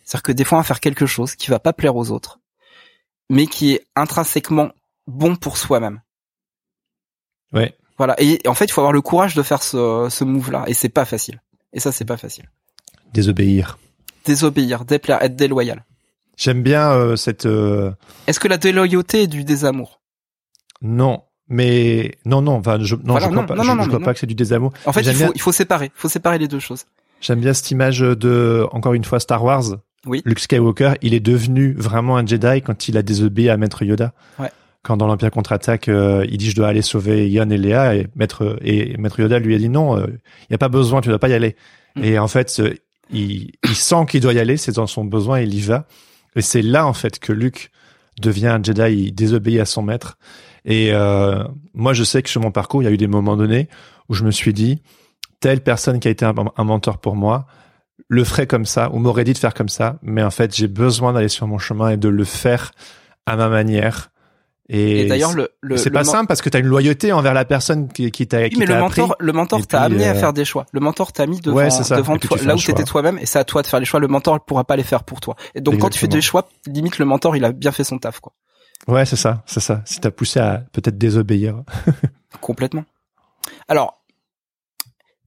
C'est-à-dire que des fois, on va faire quelque chose qui va pas plaire aux autres, mais qui est intrinsèquement bon pour soi-même. Ouais. Voilà. Et en fait, il faut avoir le courage de faire ce, ce move-là. Et c'est pas facile. Et ça, c'est pas facile. Désobéir. Désobéir, déplaire, être déloyal. J'aime bien euh, cette. Euh, Est-ce que la déloyauté est du désamour? Non, mais non, non, enfin, je, non, je crois pas, je, crois pas que c'est du désamour. En fait, il faut, il faut séparer, il faut séparer les deux choses. J'aime bien cette image de, encore une fois, Star Wars. Oui. Luke Skywalker, il est devenu vraiment un Jedi quand il a désobéi à Maître Yoda. Ouais. Quand dans l'Empire contre-attaque, euh, il dit je dois aller sauver Yon et Léa et Maître et Maître Yoda lui a dit non, il euh, y a pas besoin, tu dois pas y aller. Mm. Et en fait, il, il sent qu'il doit y aller, c'est dans son besoin, il y va. Et c'est là en fait que Luke devient un Jedi, il désobéit à son maître. Et euh, moi, je sais que sur mon parcours, il y a eu des moments donnés où je me suis dit, telle personne qui a été un, mentor pour moi le ferait comme ça ou m'aurait dit de faire comme ça, mais en fait, j'ai besoin d'aller sur mon chemin et de le faire à ma manière. Et, d'ailleurs, le, c'est pas simple parce que tu as une loyauté envers la personne qui, qui t'a. Oui, mais le mentor, le mentor t'a amené à euh, faire des choix. Le mentor t'a mis devant, devant toi, là où t'étais toi-même, et c'est à toi de faire les choix. Le mentor ne pourra pas les faire pour toi. Et donc, quand tu fais des choix, limite le mentor, il a bien fait son taf, quoi. Ouais, c'est ça, c'est ça. Si t'as poussé à peut-être désobéir. [LAUGHS] Complètement. Alors,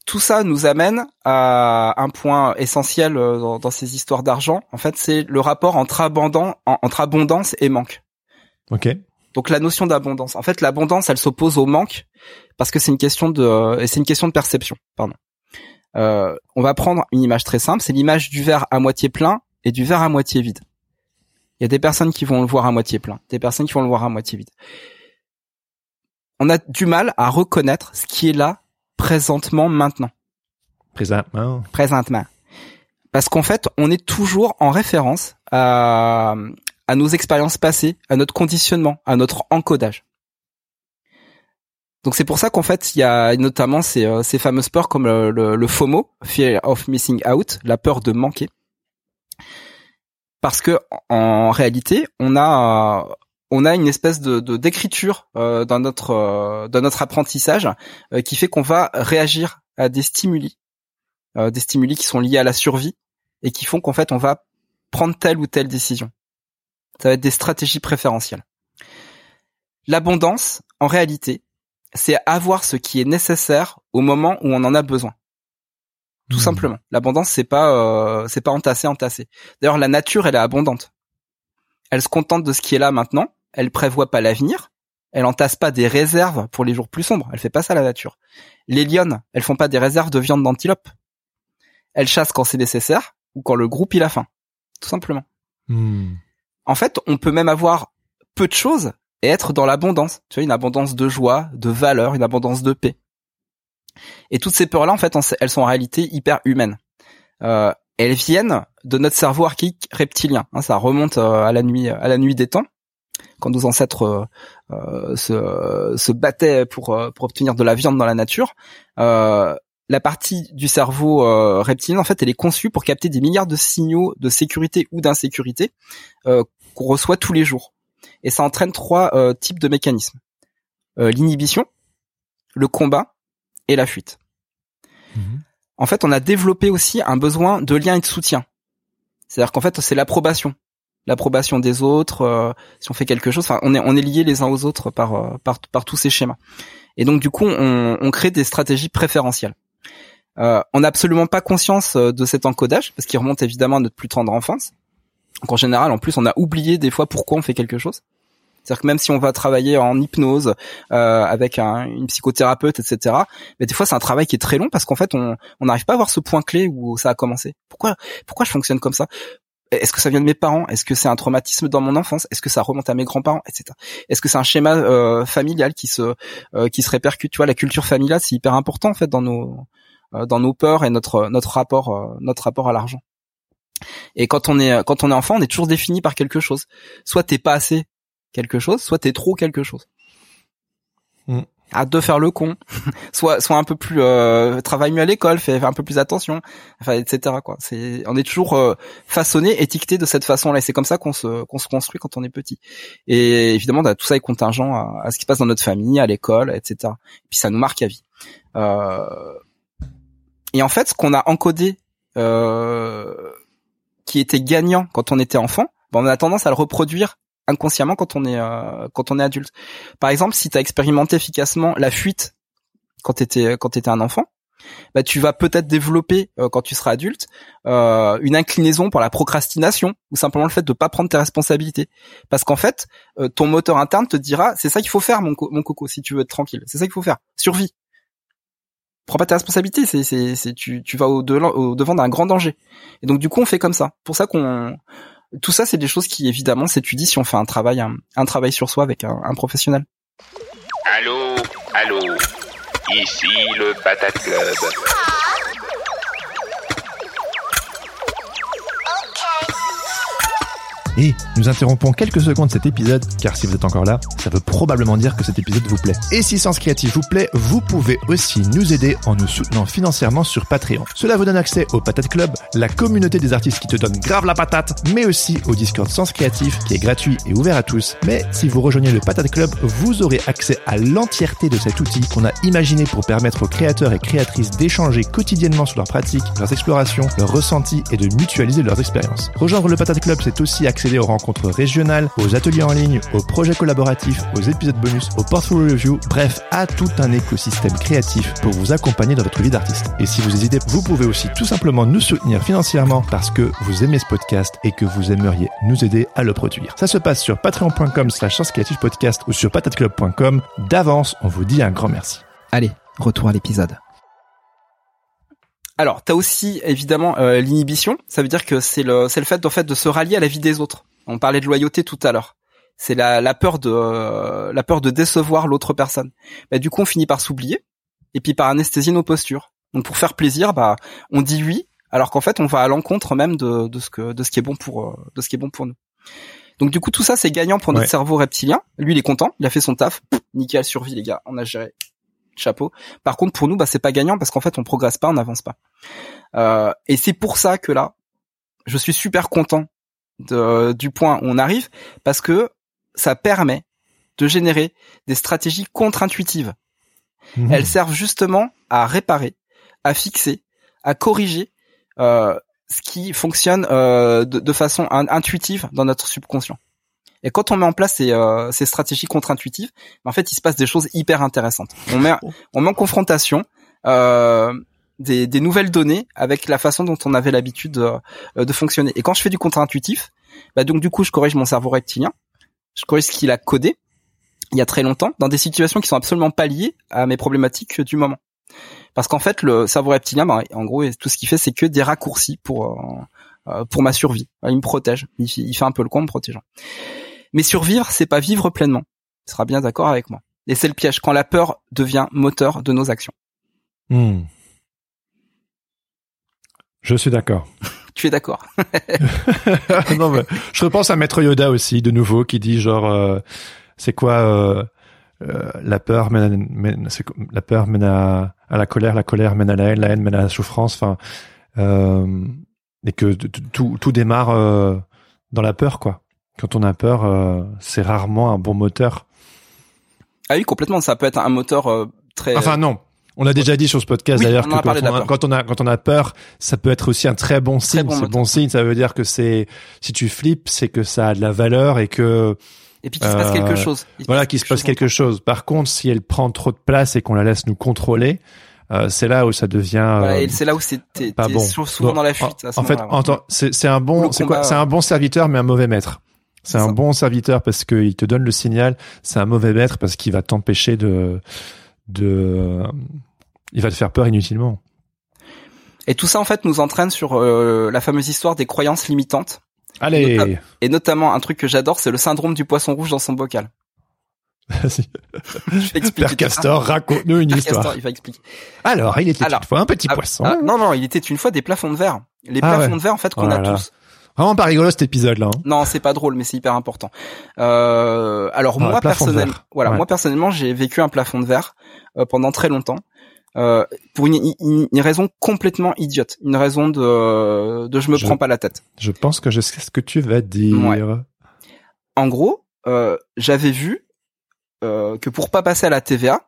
tout ça nous amène à un point essentiel euh, dans, ces histoires d'argent. En fait, c'est le rapport entre, abondance, entre abondance et manque. Ok. Donc la notion d'abondance. En fait, l'abondance, elle s'oppose au manque parce que c'est une question de, c'est une question de perception. Pardon. Euh, on va prendre une image très simple, c'est l'image du verre à moitié plein et du verre à moitié vide. Il y a des personnes qui vont le voir à moitié plein, des personnes qui vont le voir à moitié vide. On a du mal à reconnaître ce qui est là présentement, maintenant. Présentement. Présentement. Parce qu'en fait, on est toujours en référence à, à nos expériences passées, à notre conditionnement, à notre encodage. Donc c'est pour ça qu'en fait, il y a notamment ces, euh, ces fameuses peurs comme le, le, FOMO, Fear of Missing Out, la peur de manquer. Parce que en réalité, on a on a une espèce de d'écriture euh, dans notre euh, dans notre apprentissage euh, qui fait qu'on va réagir à des stimuli, des stimuli qui sont liés à la survie et qui font qu'en fait on va prendre telle ou telle décision. Ça va être des stratégies préférentielles. L'abondance, en réalité, c'est avoir ce qui est nécessaire au moment où on en a besoin. Tout hmm. simplement. L'abondance, c'est pas euh, c'est pas entasser, entasser. D'ailleurs, la nature, elle est abondante. Elle se contente de ce qui est là maintenant. Elle prévoit pas l'avenir. Elle entasse pas des réserves pour les jours plus sombres. Elle fait pas ça la nature. Les lionnes, elles font pas des réserves de viande d'antilope. Elles chassent quand c'est nécessaire ou quand le groupe il a faim. Tout simplement. Hmm. En fait, on peut même avoir peu de choses et être dans l'abondance. Tu vois, une abondance de joie, de valeur, une abondance de paix. Et toutes ces peurs-là, en fait, elles sont en réalité hyper humaines. Euh, elles viennent de notre cerveau archaïque reptilien. Hein, ça remonte euh, à la nuit, à la nuit des temps, quand nos ancêtres euh, se, se battaient pour, pour obtenir de la viande dans la nature. la partie du cerveau reptilien, en fait, elle est conçue pour capter des milliards de signaux de sécurité ou d'insécurité qu'on reçoit tous les jours et ça entraîne trois euh, types de mécanismes. Euh, l'inhibition, le combat et la fuite. Mhm. En fait, on a développé aussi un besoin de lien et de soutien. C'est-à-dire qu'en fait, c'est l'approbation, l'approbation des autres. Euh, si on fait quelque chose, enfin, on est on est liés les uns aux autres par par, par tous ces schémas. Et donc du coup, on, on crée des stratégies préférentielles. Euh, on n'a absolument pas conscience de cet encodage parce qu'il remonte évidemment à notre plus tendre enfance. Donc en général, en plus, on a oublié des fois pourquoi on fait quelque chose. C'est-à-dire que même si on va travailler en hypnose euh, avec un, une psychothérapeute, etc., mais des fois c'est un travail qui est très long parce qu'en fait on n'arrive pas à voir ce point clé où ça a commencé. Pourquoi pourquoi je fonctionne comme ça? Est-ce que ça vient de mes parents? Est-ce que c'est un traumatisme dans mon enfance? Est-ce que ça remonte à mes grands-parents, etc. Est-ce que c'est un schéma euh, familial qui se euh, qui se répercute? Tu la culture familiale c'est hyper important en fait dans nos euh, dans nos peurs et notre notre rapport notre rapport à l'argent. Et quand on est quand on est enfant, on est toujours défini par quelque chose. Soit t'es pas assez quelque chose, soit t'es trop quelque chose. Mm. Hâte de faire le con, [LAUGHS] soit soit un peu plus euh, travaille mieux à l'école, fais un peu plus attention, enfin etc quoi. C'est on est toujours euh, façonné, étiqueté de cette façon-là. Et c'est comme ça qu'on se qu'on se construit quand on est petit. Et évidemment, tout ça est contingent à, à, ce qui se passe dans notre famille, à l'école, etc. Et puis ça nous marque à vie. Euh... Et en fait, ce qu'on a encodé euh, qui était gagnant quand on était enfant, ben on a tendance à le reproduire inconsciemment quand on est euh, quand on est adulte. Par exemple, si tu as expérimenté efficacement la fuite quand tu étais quand étais un enfant, bah tu vas peut-être développer euh, quand tu seras adulte euh, une inclinaison pour la procrastination ou simplement le fait de pas prendre tes responsabilités parce qu'en fait ton moteur interne te dira c'est ça qu'il faut faire mon, coco si tu veux être tranquille c'est ça qu'il faut faire survie prends pas tes responsabilités, c'est c'est tu tu vas au, au devant d'un grand danger. Et donc du coup on fait comme ça. Pour ça qu'on tout ça c'est des choses qui évidemment s'étudient si on fait un travail un, travail sur soi avec un, professionnel. Allô, allô? Ici le Patate Club. Et nous interrompons quelques secondes cet épisode, car si vous êtes encore là, ça veut probablement dire que cet épisode vous plaît. Et si Sens Créatif vous plaît, vous pouvez aussi nous aider en nous soutenant financièrement sur Patreon. Cela vous donne accès au Patate Club, la communauté des artistes qui te donne grave la patate, mais aussi au Discord Sens Créatif, qui est gratuit et ouvert à tous. Mais si vous rejoignez le Patate Club, vous aurez accès à l'entièreté de cet outil qu'on a imaginé pour permettre aux créateurs et créatrices d'échanger quotidiennement sur leurs pratiques, leurs explorations, leurs ressentis et de mutualiser leurs expériences. Rejoindre le Patate Club, c'est aussi accès accéder aux rencontres régionales, aux ateliers en ligne, aux projets collaboratifs, aux épisodes bonus, aux portfolio review, bref, à tout un écosystème créatif pour vous accompagner dans votre vie d'artiste. Et si vous hésitez, vous pouvez aussi tout simplement nous soutenir financièrement parce que vous aimez ce podcast et que vous aimeriez nous aider à le produire. Ça se passe sur patreon.com slash podcast ou sur patateclub.com. D'avance, on vous dit un grand merci. Allez, retour à l'épisode. Alors, t'as aussi évidemment euh, l'inhibition. Ça veut dire que c'est le c'est le fait en fait de se rallier à la vie des autres. On parlait de loyauté tout à l'heure. C'est la, la peur de euh, la peur de décevoir l'autre personne. Bah, du coup, on finit par s'oublier et puis par anesthésie nos postures. Donc pour faire plaisir, bah on dit oui, alors qu'en fait on va à l'encontre même de, de ce que de ce qui est bon pour euh, de ce qui est bon pour nous. Donc du coup tout ça c'est gagnant pour notre Ouais. cerveau reptilien. Lui il est content, il a fait son taf, Pff, nickel survie les gars, on a géré, chapeau. Par contre pour nous bah c'est pas gagnant parce qu'en fait on progresse pas, on n'avance pas. Euh, et c'est pour ça que là je suis super content de, du point où on arrive parce que ça permet de générer des stratégies contre-intuitives. Mhm. Elles servent justement à réparer, à fixer, à corriger euh, ce qui fonctionne euh, de, de façon in- intuitive dans notre subconscient. Et quand on met en place ces, euh, ces stratégies contre-intuitives, en fait, il se passe des choses hyper intéressantes. On met, on met en confrontation euh, des, des nouvelles données avec la façon dont on avait l'habitude de, euh, de fonctionner. Et quand je fais du contre-intuitif, bah donc du coup, je corrige mon cerveau reptilien, je corrige ce qu'il a codé il y a très longtemps dans des situations qui sont absolument pas liées à mes problématiques du moment. Parce qu'en fait, le cerveau reptilien, bah, en gros, tout ce qu'il fait, c'est que des raccourcis pour euh, euh, pour ma survie. Il me protège. Il, fait- il fait un peu le con en me protégeant. Mais survivre, c'est pas vivre pleinement. Tu seras bien d'accord avec moi. Et c'est le piège quand la peur devient moteur de nos actions. Hmm. Je suis d'accord. [LAUGHS] Tu es d'accord [LAUGHS] non, mais je repense à Maître Yoda aussi, de nouveau, qui dit genre, euh, c'est quoi euh, euh, la peur mène, à- mène- c'est quoi- la peur mène à, à la colère, la colère mène à la haine, la haine mène à la souffrance. Enfin, et que tout, tout démarre dans la peur, quoi. Quand on a peur, euh, c'est rarement un bon moteur. Ah oui, complètement. Ça peut être un moteur euh, très. Enfin non. On a déjà dit sur ce podcast Oui, d'ailleurs que quand on la a, peur. quand on a quand on a peur, ça peut être aussi un très bon signe. bon c'est bon signe, ça veut dire que c'est si tu flippes, c'est que ça a de la valeur et que Et puis qu'il se passe euh, quelque chose. Il voilà qu'il se passe quelque chose. Par contre, si elle prend trop de place et qu'on la laisse nous contrôler, euh, c'est là où ça devient Voilà, euh, et c'est là où c'est pas bon. sou- souvent Donc, dans la fuite. En, à ce en fait, ouais. c'est un bon, c'est quoi C'est un bon serviteur mais un mauvais maître. C'est un ça. bon serviteur parce qu'il te donne le signal. C'est un mauvais maître parce qu'il va t'empêcher de de euh, il va te faire peur inutilement. Et tout ça en fait nous entraîne sur euh, la fameuse histoire des croyances limitantes. Allez, Et notamment un truc que j'adore, c'est le syndrome du poisson rouge dans son bocal. vas-y. [LAUGHS] Père. Castor, raconte-nous une Père histoire. Castor, il va expliquer. Alors, il était Alors, une fois un petit Ah, poisson. ah, non, non, il était une fois des plafonds de verre. Les Ah plafonds ouais. de verre en fait qu'on Oh a tous. Vraiment pas rigolo cet épisode-là. hein. Non, c'est pas drôle, mais c'est hyper important. Euh, alors Ah, moi personnellement, voilà, Ouais. moi personnellement, j'ai vécu un plafond de verre euh, pendant très longtemps. Euh, pour une, une- une raison complètement idiote, une raison de, de je me Je- prends pas la tête. Je pense que je sais ce que tu vas dire. Ouais. En gros, euh, j'avais vu euh, que pour pas passer à la TVA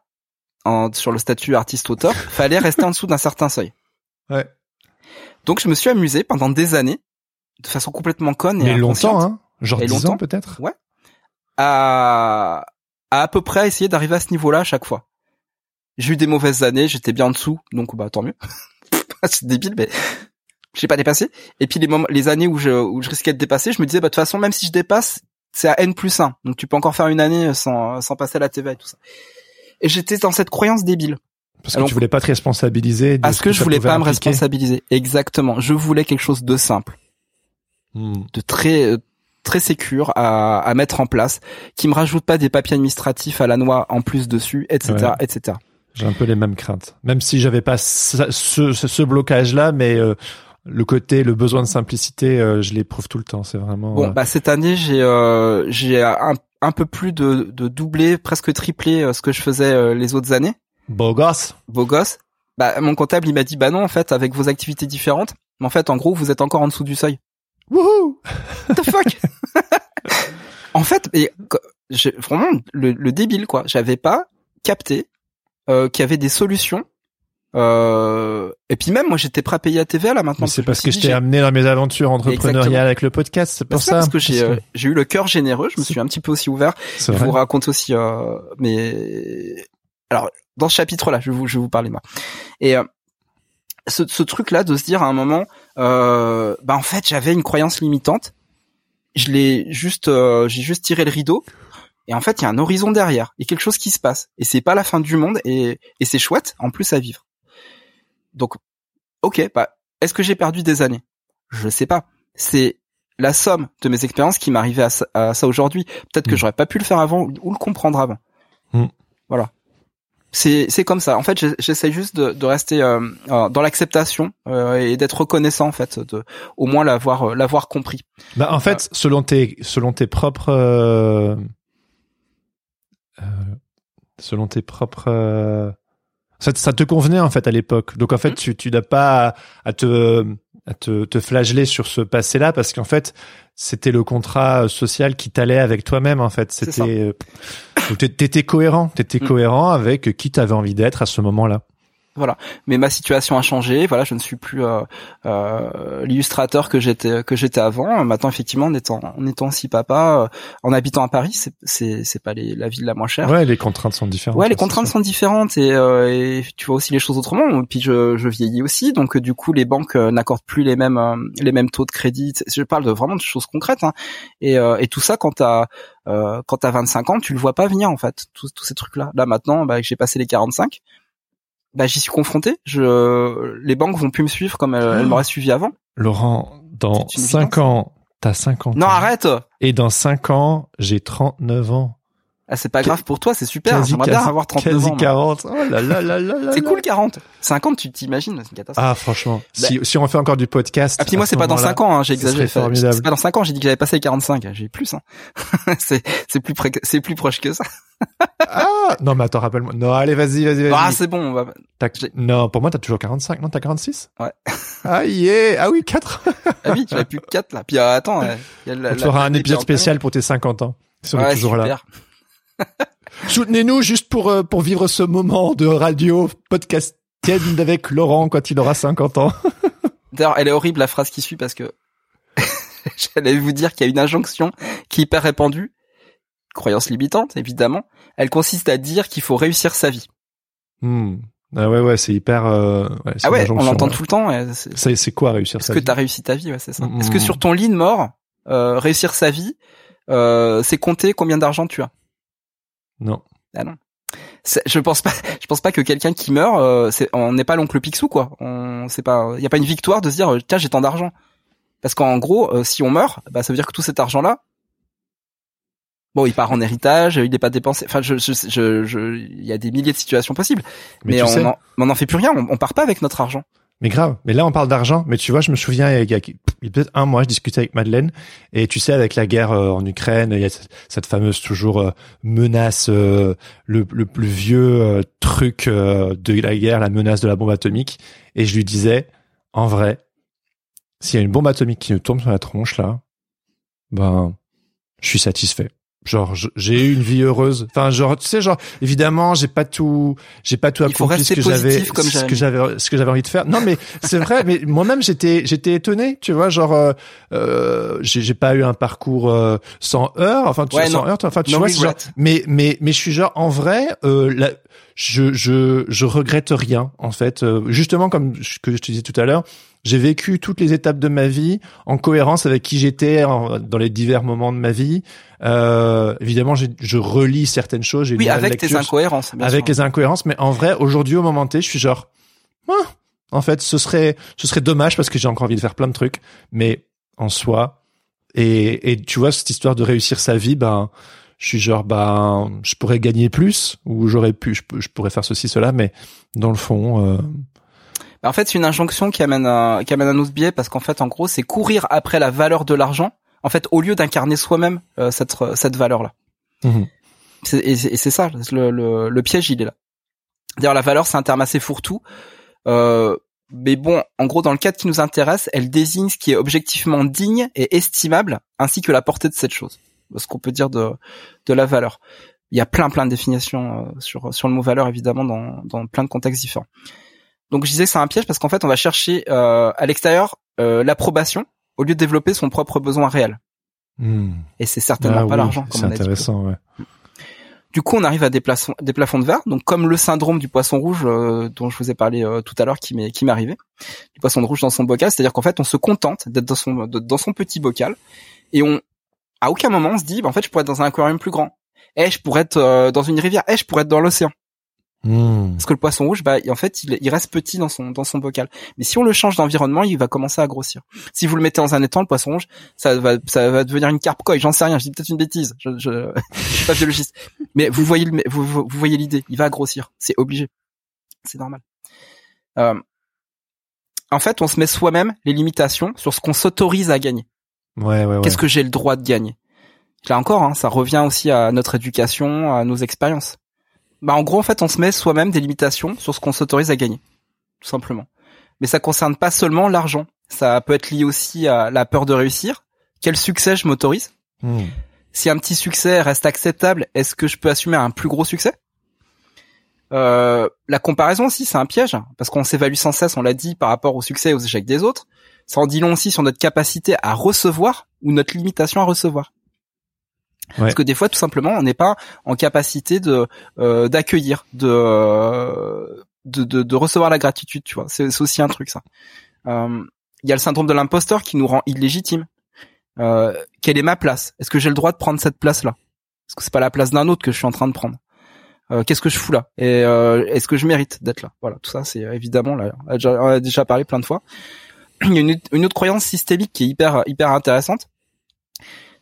en, sur le statut artiste-auteur, fallait rester en dessous d'un certain seuil. [LAUGHS] Ouais. Donc je me suis amusé pendant des années, de façon complètement conne et Mais longtemps, hein. Genre Et 10 longtemps. ans peut-être. à, à à peu près essayer d'arriver à ce niveau-là à chaque fois. J'ai eu des mauvaises années, j'étais bien en dessous, donc bah tant mieux. [LAUGHS] c'est débile, mais j'ai pas dépassé. Et puis les moments, les années où je où je risquais de dépasser, je me disais bah de toute façon même si je dépasse, c'est à n plus 1. donc tu peux encore faire une année sans sans passer à la TVA et tout ça. Et j'étais dans cette croyance débile. Parce que tu voulais pas te responsabiliser. de Parce ce que je voulais pas me responsabiliser. Exactement. Je voulais quelque chose de simple. Hmm. de très euh, très sécure à, à mettre en place, qui me rajoute pas des papiers administratifs à la noix en plus dessus, etc., Ouais. etc. J'ai un peu les mêmes craintes. Même si j'avais pas ce, ce, ce blocage-là, mais euh, le côté, le besoin de simplicité, euh, je l'éprouve tout le temps. C'est vraiment. Bon, euh, bah cette année j'ai euh, j'ai un, un peu plus de, de doubler, presque tripler ce que je faisais les autres années. beau gosse. Beau gosse. Bah mon comptable il m'a dit bah non en fait avec vos activités différentes, mais en fait en gros vous êtes encore en dessous du seuil. Wouhou [LAUGHS] What the fuck? En fait, et, vraiment le, le débile quoi. J'avais pas capté euh, qu'il y avait des solutions. Euh, et puis même moi j'étais prêt à payer à TVA là maintenant. C'est parce que dit, je t'ai amené dans mes aventures entrepreneuriales Exactement. avec le podcast. C'est Bah, pour c'est ça. parce que j'ai euh, eu le cœur généreux. Je me suis un petit peu aussi ouvert. Je vrai. vous raconte aussi euh, mais alors dans ce chapitre là, je vais vous je vais vous parler de moi. Et euh, ce, ce truc là de se dire à un moment euh, bah en fait, j'avais une croyance limitante. Je l'ai juste euh, j'ai juste tiré le rideau et en fait, il y a un horizon derrière, il y a quelque chose qui se passe et c'est pas la fin du monde et et c'est chouette en plus à vivre. Donc OK, bah est-ce que j'ai perdu des années? Je sais pas. C'est la somme de mes expériences qui m'arrivait à ça, à ça aujourd'hui. Peut-être que Mm. j'aurais pas pu le faire avant ou ou le comprendre avant. Mm. Voilà. C'est c'est comme ça. En fait, j'essaie juste de, de rester euh, euh, dans l'acceptation euh, et d'être reconnaissant en fait, de au moins l'avoir l'avoir compris. Bah en fait, selon tes selon tes propres selon tes propres ça, ça, te convenait en fait à l'époque. Donc en fait, mm. tu tu n'as pas à, te à te, te flageller sur ce passé-là parce qu'en fait, c'était le contrat social qui t'allait avec toi-même en fait. C'était t'étais cohérent, t'étais mm. cohérent avec qui t'avais envie d'être à ce moment-là. Voilà. Mais ma situation a changé. Voilà, je ne suis plus euh, euh, l'illustrateur que j'étais que j'étais avant. Maintenant, effectivement, en étant en étant si papa, euh, en habitant à Paris, c'est c'est c'est pas les, la ville la moins chère. Ouais, les contraintes sont différentes. Ouais, les contraintes sont différentes et, euh, et, tu vois aussi les choses autrement. Et puis je, je vieillis aussi, donc du coup, les banques euh, n'accordent plus les mêmes les mêmes taux de crédit. Je parle de vraiment de choses concrètes. Hein. Et et tout ça, quand t'as quand t'as 25 ans, tu le vois pas venir en fait. Tous tous ces trucs là. Là maintenant, bah, j'ai passé les 45 bah, j'y suis confronté. Je, les banques vont plus me suivre comme elles, elles m'auraient suivi avant. Laurent, dans 5 ans, t'as 50 non, ans. Non, arrête! Et dans 5 ans, j'ai 39 ans. Ah, c'est pas grave pour toi, c'est super. J'aimerais bien avoir 39 quasi ans. 40. Oh là là là là C'est cool 40. 50, tu t'imagines, c'est une catastrophe. Ah, franchement. Bah. Si, si on fait encore du podcast. Ah, puis moi, c'est pas dans 5 ans, hein, j'ai exagéré. C'est pas dans 5 ans, j'ai dit que j'avais passé les 45. J'ai plus, hein. [LAUGHS] c'est, c'est plus près, c'est plus proche que ça. [LAUGHS] ah, non, mais attends, rappelle-moi. Non, allez, vas-y, vas-y, vas-y. Ah, c'est bon, on va... Non, pour moi, t'as toujours 45. Non, t'as 46? Ouais. [LAUGHS] Ah, yeah. Ah oui, 4. ah oui, tu as plus que 4, là. Puis, euh, attends, euh, il y a la, on fera un épisode spécial pour tes 50 ans. Si on est toujours là. Soutenez-nous juste pour euh, pour vivre ce moment de radio podcast avec Laurent quand il aura 50 ans. [LAUGHS] D'ailleurs, elle est horrible la phrase qui suit parce que [LAUGHS] j'allais vous dire qu'il y a une injonction qui est hyper répandue, croyance limitante évidemment. Elle consiste à dire qu'il faut réussir sa vie. Hmm. Ah ouais ouais, c'est hyper. Euh, ouais, ah ouais, on l'entend tout le temps. C'est quoi réussir sa vie Est-ce que t'as réussi ta vie Ouais, c'est ça. Hmm, Est-ce que hmm, sur ton lit de mort, euh, réussir sa vie, euh, c'est compter combien d'argent tu as? Non. Ah non. Je pense pas. [LAUGHS] Je pense pas que quelqu'un qui meurt, euh, on n'est pas l'oncle Picsou quoi. On, c'est pas. Il y a pas une victoire de se dire tiens j'ai tant d'argent. Parce qu'en gros, euh, si on meurt, bah ça veut dire que tout cet argent là, bon, il part en héritage, il n'est pas dépensé. Enfin, je, je, je, il y a des milliers de situations possibles. Mais, on, on en fait plus rien. On, on part pas avec notre argent. Mais grave. Mais là, on parle d'argent. Mais tu vois, je me souviens, il y a, peut-être un mois, je discutais avec Madeleine. Et tu sais, avec la guerre euh, en Ukraine, il y a cette fameuse toujours euh, menace, euh, le, le, plus vieux truc de la guerre, la menace de la bombe atomique. Et je lui disais, en vrai, s'il y a une bombe atomique qui me tombe sur la tronche, là, ben, je suis satisfait genre j'ai eu une vie heureuse. Enfin genre tu sais genre évidemment j'ai pas tout j'ai pas tout accompli ce que j'avais ce que j'avais ce que j'avais envie de faire. Non mais c'est vrai mais moi-même j'étais j'étais étonné tu vois genre euh, euh j'ai pas eu un parcours euh, sans heures enfin tu sans heures enfin tu vois genre, mais mais mais je suis genre en vrai euh, la, je je je regrette rien en fait. Euh, justement comme que je te disais tout à l'heure j'ai vécu toutes les étapes de ma vie en cohérence avec qui j'étais dans les divers moments de ma vie. Euh, évidemment, je relis certaines choses. Oui, avec tes incohérences. avec les incohérences, mais en vrai, aujourd'hui, au moment T, je suis genre, ah, en fait, ce serait, ce serait dommage parce que j'ai encore envie de faire plein de trucs, mais en soi, et, et tu vois cette histoire de réussir sa vie, ben, je suis genre, ben, je pourrais gagner plus ou j'aurais pu, je, je, pourrais faire ceci, cela, mais dans le fond. Euh, en fait, c'est une injonction qui amène un, qui amène un autre biais parce qu'en fait, en gros, c'est courir après la valeur de l'argent. En fait, au lieu d'incarner soi-même euh, cette cette valeur-là. Mmh. Et c'est ça, le, le, le, piège, il est là. D'ailleurs, la valeur, c'est un terme assez fourre-tout. Euh, mais bon, en gros, dans le cadre qui nous intéresse, elle désigne ce qui est objectivement digne et estimable, ainsi que la portée de cette chose. Ce qu'on peut dire de, de la valeur. Il y a plein plein de définitions euh, sur sur le mot valeur, évidemment, dans, dans plein de contextes différents. Donc je disais c'est un piège parce qu'en fait on va chercher euh, à l'extérieur euh, l'approbation au lieu de développer son propre besoin réel. Hmm. Et c'est certainement ah pas l'argent. C'est intéressant, ouais. Du coup, on arrive à des, plafonds, des plafonds de verre, donc comme le syndrome du poisson rouge euh, dont je vous ai parlé tout à l'heure, qui m'est qui m'est arrivé, du poisson rouge dans son bocal, c'est-à-dire qu'en fait, on se contente d'être dans son dans son petit bocal et on à aucun moment on se dit, bah, en fait, je pourrais être dans un aquarium plus grand. Eh, je pourrais être dans une rivière. Eh, je pourrais être dans l'océan. Hmm. Parce que le poisson rouge, bah, en fait, il, il reste petit dans son dans son bocal. Mais si on le change d'environnement, il va commencer à grossir. Si vous le mettez dans un étang, le poisson rouge, ça va ça va devenir une carpe koi. J'en sais rien. Je dis peut-être une bêtise. Je, je, [LAUGHS] je suis pas biologiste. Mais vous voyez le, vous, vous vous voyez l'idée. Il va grossir. C'est obligé. C'est normal. Euh, en fait, on se met soi-même les limitations sur ce qu'on s'autorise à gagner. Ouais, ouais, ouais. Qu'est-ce que j'ai le droit de gagner? Là encore, hein, ça revient aussi à notre éducation, à nos expériences. Bah, en gros, en fait, on se met soi-même des limitations sur ce qu'on s'autorise à gagner, tout simplement. Mais ça concerne pas seulement l'argent. Ça peut être lié aussi à la peur de réussir. Quel succès je m'autorise? Hmm. Si un petit succès reste acceptable, est-ce que je peux assumer un plus gros succès? Euh, La comparaison aussi, c'est un piège, parce qu'on s'évalue sans cesse, on l'a dit, par rapport au succès et aux échecs des autres. Ça en dit long aussi sur notre capacité à recevoir ou notre limitation à recevoir. Parce que des fois, tout simplement, on n'est pas en capacité de euh, d'accueillir, de, euh, de, de de recevoir la gratitude. Tu vois, c'est aussi un truc ça. Euh, Il y a le syndrome de l'imposteur qui nous rend illégitime. Euh, quelle est ma place? Est-ce que j'ai le droit de prendre cette place-là? Est-ce que c'est pas la place d'un autre que je suis en train de prendre Qu'est-ce que je fous là? Et est-ce que je mérite d'être là? Voilà, tout ça, c'est évidemment là. On a déjà parlé plein de fois. [CLEARS THROAT] Il y a une, une autre croyance systémique qui est hyper hyper intéressante.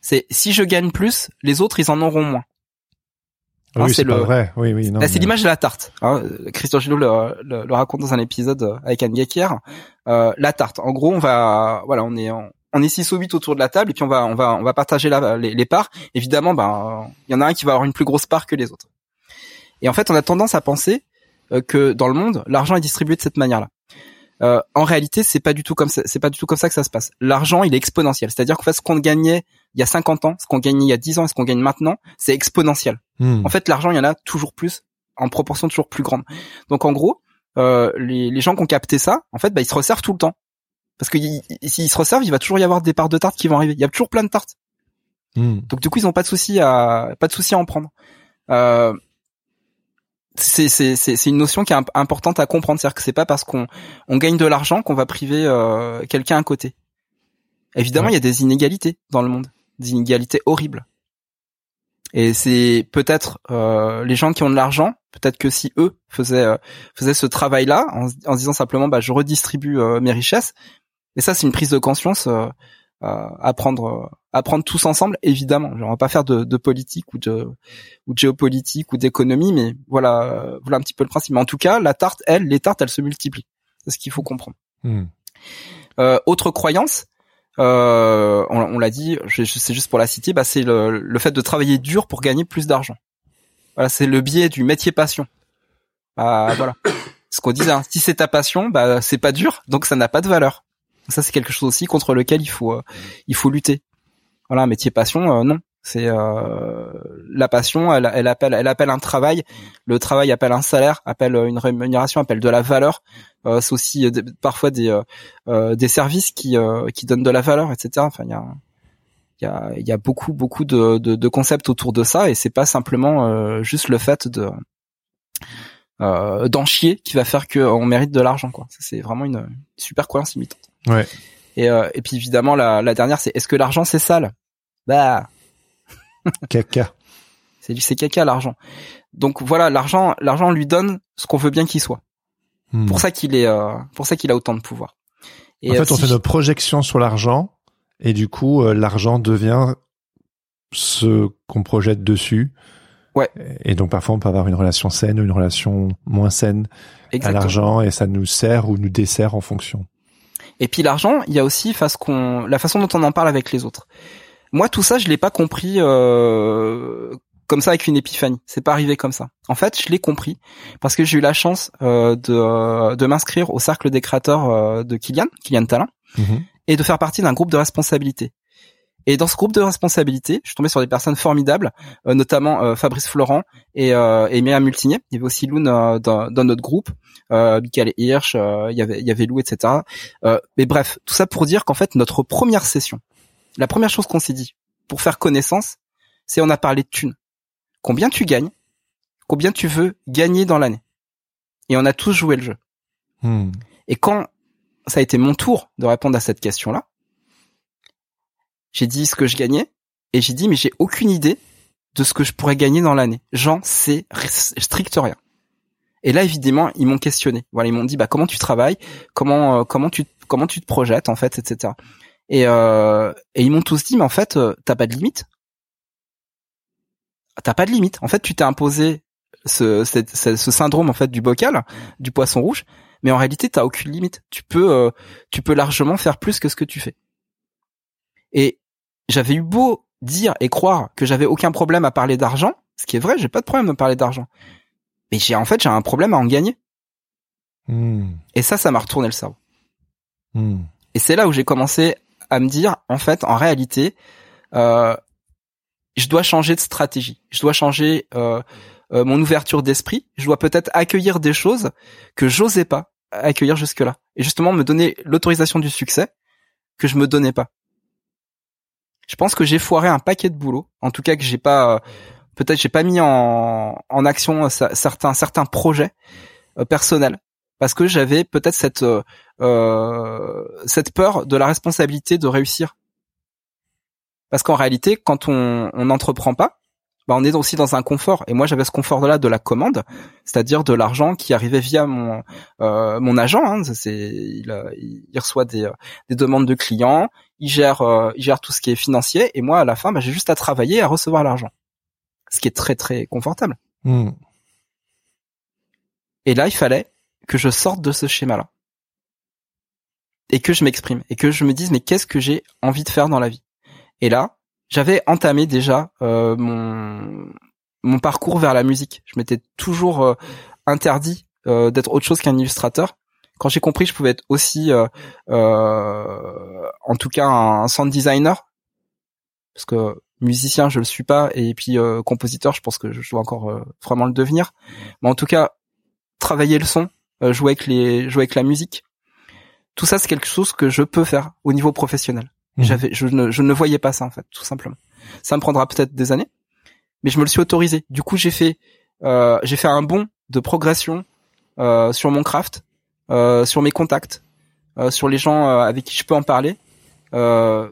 C'est si je gagne plus, les autres ils en auront moins. Oui, Hein, c'est le- vrai. Oui, oui, non. Là, c'est mais- l'image de la tarte. Hein. Christian Gillot le, le- le raconte dans un épisode euh, avec Anne Gakier. Euh, la tarte. En gros, on va, voilà, on est, en- on est six ou huit autour de la table et puis on va, on va, on va partager la, les, les parts. Évidemment, ben, il y en a un qui va avoir une plus grosse part que les autres. Et en fait, on a tendance à penser euh, que dans le monde, l'argent est distribué de cette manière-là. Euh, en réalité, c'est pas du tout comme c'est pas du tout comme ça que ça se passe. L'argent, il est exponentiel. C'est-à-dire qu'en fait, ce qu'on gagnait il y a 50 ans, ce qu'on gagnait il y a 10 ans et ce qu'on gagne maintenant, c'est exponentiel. Hmm. En fait, l'argent, il y en a toujours plus, en proportion toujours plus grande. Donc, en gros, euh, les, les gens qui ont capté ça, en fait, bah, ils se resservent tout le temps. Parce que s'ils se resservent, il va toujours y avoir des parts de tartes qui vont arriver. Il y a toujours plein de tartes. Hmm. Donc, du coup, ils ont pas de souci à pas de souci à en prendre. Euh, c'est c'est c'est c'est une notion qui est imp- importante à comprendre, c'est-à-dire que c'est pas parce qu'on on gagne de l'argent qu'on va priver euh, quelqu'un à côté. Évidemment, il Ouais. y a des inégalités dans le monde, des inégalités horribles. Et c'est peut-être euh, les gens qui ont de l'argent, peut-être que si eux faisaient euh, faisaient ce travail-là en, en disant simplement bah je redistribue euh, mes richesses. Et ça c'est une prise de conscience euh, euh, à prendre euh, à prendre tous ensemble évidemment. On va pas faire de, de politique ou de ou de géopolitique ou d'économie, mais voilà euh, voilà un petit peu le principe. Mais en tout cas, la tarte, elle, les tartes, elles se multiplient. C'est ce qu'il faut comprendre. Hmm. Euh, autre croyance, euh, on, l'a dit, c'est juste pour la citer, bah, c'est le, fait de travailler dur pour gagner plus d'argent. C'est le biais du métier passion. Bah, [COUGHS] voilà. Ce qu'on disait, hein, si c'est ta passion, bah c'est pas dur, donc ça n'a pas de valeur. Ça c'est quelque chose aussi contre lequel il faut euh, il faut lutter. Voilà, un métier passion, euh, non. C'est euh, la passion, elle, elle appelle elle appelle un travail. Le travail appelle un salaire, appelle une rémunération, appelle de la valeur. Euh, c'est aussi euh, des- parfois des euh, euh, des services qui euh, qui donnent de la valeur, etc. Enfin, il y a il y a il y a beaucoup beaucoup de, de, de concepts autour de ça et c'est pas simplement euh, juste le fait de euh, d'en chier qui va faire qu'on mérite de l'argent quoi. C'est vraiment une super croyance limitante. Ouais. Et euh, et puis évidemment la la dernière c'est est-ce que l'argent c'est sale? Bah Caca. c'est du c'est caca l'argent. Donc voilà l'argent l'argent lui donne ce qu'on veut bien qu'il soit. Hmm. Pour ça qu'il est euh, pour ça qu'il a autant de pouvoir. Et en euh, fait, on fait nos projections sur l'argent et du coup, euh, l'argent devient ce qu'on projette dessus. Ouais. Et donc parfois, on peut avoir une relation saine ou une relation moins saine à l'argent et ça nous sert ou nous dessert en fonction. Et puis l'argent, il y a aussi face qu'on, la façon dont on en parle avec les autres. Moi, tout ça, je l'ai pas compris euh, comme ça avec une épiphanie. C'est pas arrivé comme ça. En fait, je l'ai compris parce que j'ai eu la chance euh, de, euh, de m'inscrire au cercle des créateurs euh, de Kylian, Kylian Talent, Mhm. et de faire partie d'un groupe de responsabilité. Et dans ce groupe de responsabilité, je suis tombé sur des personnes formidables, euh, notamment euh, Fabrice Florent et, euh, et Myriam Multinier. Il y avait aussi Loun euh, dans, dans notre groupe, euh, Michael Hirsch, euh, il y avait il y avait Lou, etc. Euh, mais bref, tout ça pour dire qu'en fait notre première session, la première chose qu'on s'est dit pour faire connaissance, c'est on a parlé de thunes. Combien tu gagnes Combien tu veux gagner dans l'année Et on a tous joué le jeu. Hmm. Et quand ça a été mon tour de répondre à cette question-là, j'ai dit ce que je gagnais et j'ai dit mais j'ai aucune idée de ce que je pourrais gagner dans l'année. J'en sais ri- strict rien. Et là, évidemment, ils m'ont questionné. Voilà, ils m'ont dit, bah comment tu travailles, comment euh, comment tu comment tu te projettes en fait, etc. Et euh, et ils m'ont tous dit, mais en fait, euh, t'as pas de limite. T'as pas de limite. En fait, tu t'es imposé ce, ce, ce syndrome en fait du bocal, du poisson rouge, mais en réalité, t'as aucune limite. Tu peux euh, tu peux largement faire plus que ce que tu fais. Et j'avais eu beau dire et croire que j'avais aucun problème à parler d'argent, ce qui est vrai, j'ai pas de problème à parler d'argent. Mais j'ai en fait j'ai un problème à en gagner. Hmm. Et ça, ça m'a retourné le cerveau. Hmm. Et c'est là où j'ai commencé à me dire, en fait, en réalité, euh, je dois changer de stratégie. Je dois changer euh, euh, mon ouverture d'esprit. Je dois peut-être accueillir des choses que j'osais pas accueillir jusque-là. Et justement, me donner l'autorisation du succès que je me donnais pas. Je pense que j'ai foiré un paquet de boulot. En tout cas, que j'ai pas, euh, peut-être j'ai pas mis en, en action euh, certains certains projets euh, personnels parce que j'avais peut-être cette euh, euh, cette peur de la responsabilité de réussir. Parce qu'en réalité, quand on on n'entreprend pas, bah on est aussi dans un confort. Et moi, j'avais ce confort-là de la commande, c'est-à-dire de l'argent qui arrivait via mon euh, mon agent. Hein, c'est il, euh, il reçoit des euh, des demandes de clients, il gère euh, il gère tout ce qui est financier. Et moi, à la fin, bah, j'ai juste à travailler et à recevoir l'argent, ce qui est très très confortable. Hmm. Et là, il fallait que je sorte de ce schéma-là. Et que je m'exprime. Et que je me dise, mais qu'est-ce que j'ai envie de faire dans la vie? Et là, j'avais entamé déjà euh, mon, mon parcours vers la musique. Je m'étais toujours euh, interdit euh, d'être autre chose qu'un illustrateur. Quand j'ai compris je pouvais être aussi, en tout cas, un sound designer, parce que musicien, je le suis pas, et puis euh, compositeur, je pense que je dois encore vraiment le devenir. Mais en tout cas, travailler le son, jouer avec les, jouer avec la musique, tout ça, c'est quelque chose que je peux faire au niveau professionnel. Mhm. J'avais, je ne, je ne voyais pas ça en fait, tout simplement. Ça me prendra peut-être des années, mais je me le suis autorisé. Du coup, j'ai fait, euh, j'ai fait un bond de progression euh, sur mon craft, euh, sur mes contacts, euh, sur les gens euh, avec qui je peux en parler. Euh,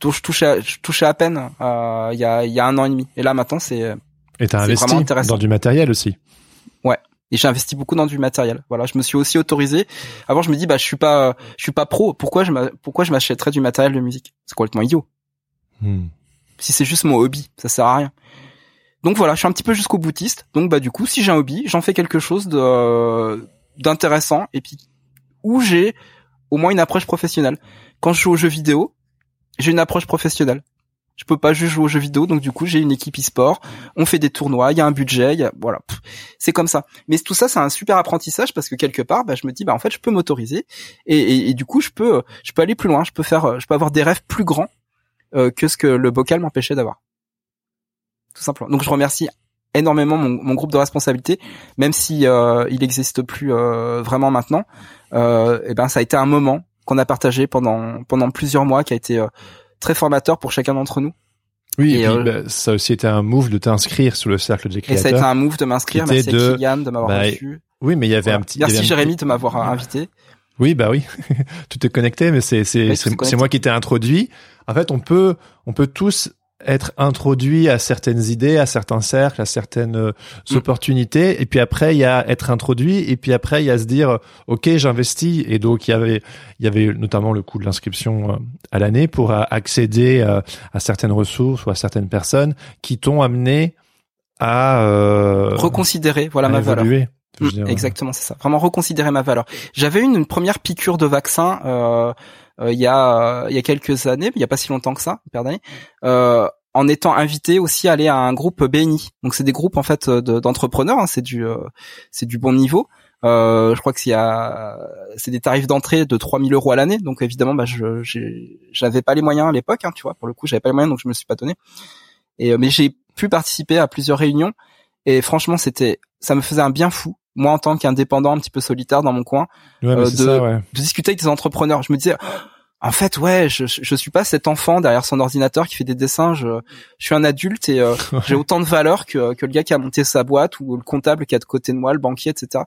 dont je touchais, à- je touchais à peine euh, il y a, il y a un an et demi. Et là maintenant, c'est Et t'as C'est investi dans du matériel aussi. Et j'ai investi beaucoup dans du matériel. Voilà, je me suis aussi autorisé. Avant, je me dis bah je suis pas je suis pas pro. Pourquoi je pourquoi je m'achèterais du matériel de musique? C'est complètement idiot. Hmm. Si c'est juste mon hobby, ça sert à rien. Donc voilà, je suis un petit peu jusqu'au boutiste. Donc bah du coup, si j'ai un hobby, j'en fais quelque chose de euh, d'intéressant et puis où j'ai au moins une approche professionnelle. Quand je joue aux jeux vidéo, j'ai une approche professionnelle. Je peux pas juste jouer aux jeux vidéo, donc du coup j'ai une équipe e-sport, on fait des tournois, il y a un budget, voilà, c'est comme ça. Mais tout ça c'est un super apprentissage parce que quelque part, bah, je me dis bah en fait je peux m'autoriser et, du coup je peux euh, je peux aller plus loin, je peux faire, euh, je peux avoir des rêves plus grands euh, que ce que le bocal m'empêchait d'avoir. Tout simplement. Donc je remercie énormément mon, groupe de responsabilité, même si il n'existe plus vraiment maintenant. Et ben ça a été un moment qu'on a partagé pendant pendant plusieurs mois, qui a été très formateur pour chacun d'entre nous. Oui, Et, et, puis, euh, bah, ça a aussi été un move de t'inscrire sur le cercle des Et ça a été un move de m'inscrire. Merci était à de- Kylian de m'avoir bah, reçu. Oui, mais il y avait Voilà. un petit. avait Merci un Jérémy de m'avoir [LAUGHS] invité. Oui, bah oui. [LAUGHS] tu t'es connecté, mais c'est c'est Oui, tout c'est moi qui t'ai introduit. En fait, on peut on peut tous être introduits à certaines idées, à certains cercles, à certaines euh, Mm. opportunités, et puis après il y a être introduit, et puis après il y a se dire euh, ok j'investis, et donc il y avait il y avait notamment le coût de l'inscription euh, à l'année pour accéder euh, à certaines ressources ou à certaines personnes qui t'ont amené à euh, Reconsidérer, voilà à ma valeur. évoluer. Mm, Exactement, c'est ça. Vraiment reconsidérer ma valeur. J'avais eu une, une première piqûre de vaccin euh, il y a il y a quelques années, il y a pas si longtemps que ça, une paire d'années, euh, en étant invité aussi à aller à un groupe BNI. Donc c'est des groupes en fait de- d'entrepreneurs, hein, c'est du euh, c'est du bon niveau. Euh, je crois que y a c'est des tarifs d'entrée de 3000 euros à l'année, donc évidemment bah je j'avais pas les moyens à l'époque, hein, tu vois. Pour le coup, j'avais pas les moyens, donc je me suis pas donné. Et euh, mais j'ai pu participer à plusieurs réunions et franchement c'était ça me faisait un bien fou moi en tant qu'indépendant un petit peu solitaire dans mon coin ouais, euh, de- ça, ouais. de discuter avec des entrepreneurs. Je me disais en fait ouais je, je suis pas cet enfant derrière son ordinateur qui fait des dessins. Je, je suis un adulte et euh, [LAUGHS] j'ai autant de valeur que, que le gars qui a monté sa boîte ou le comptable qui est à côté de moi le banquier etc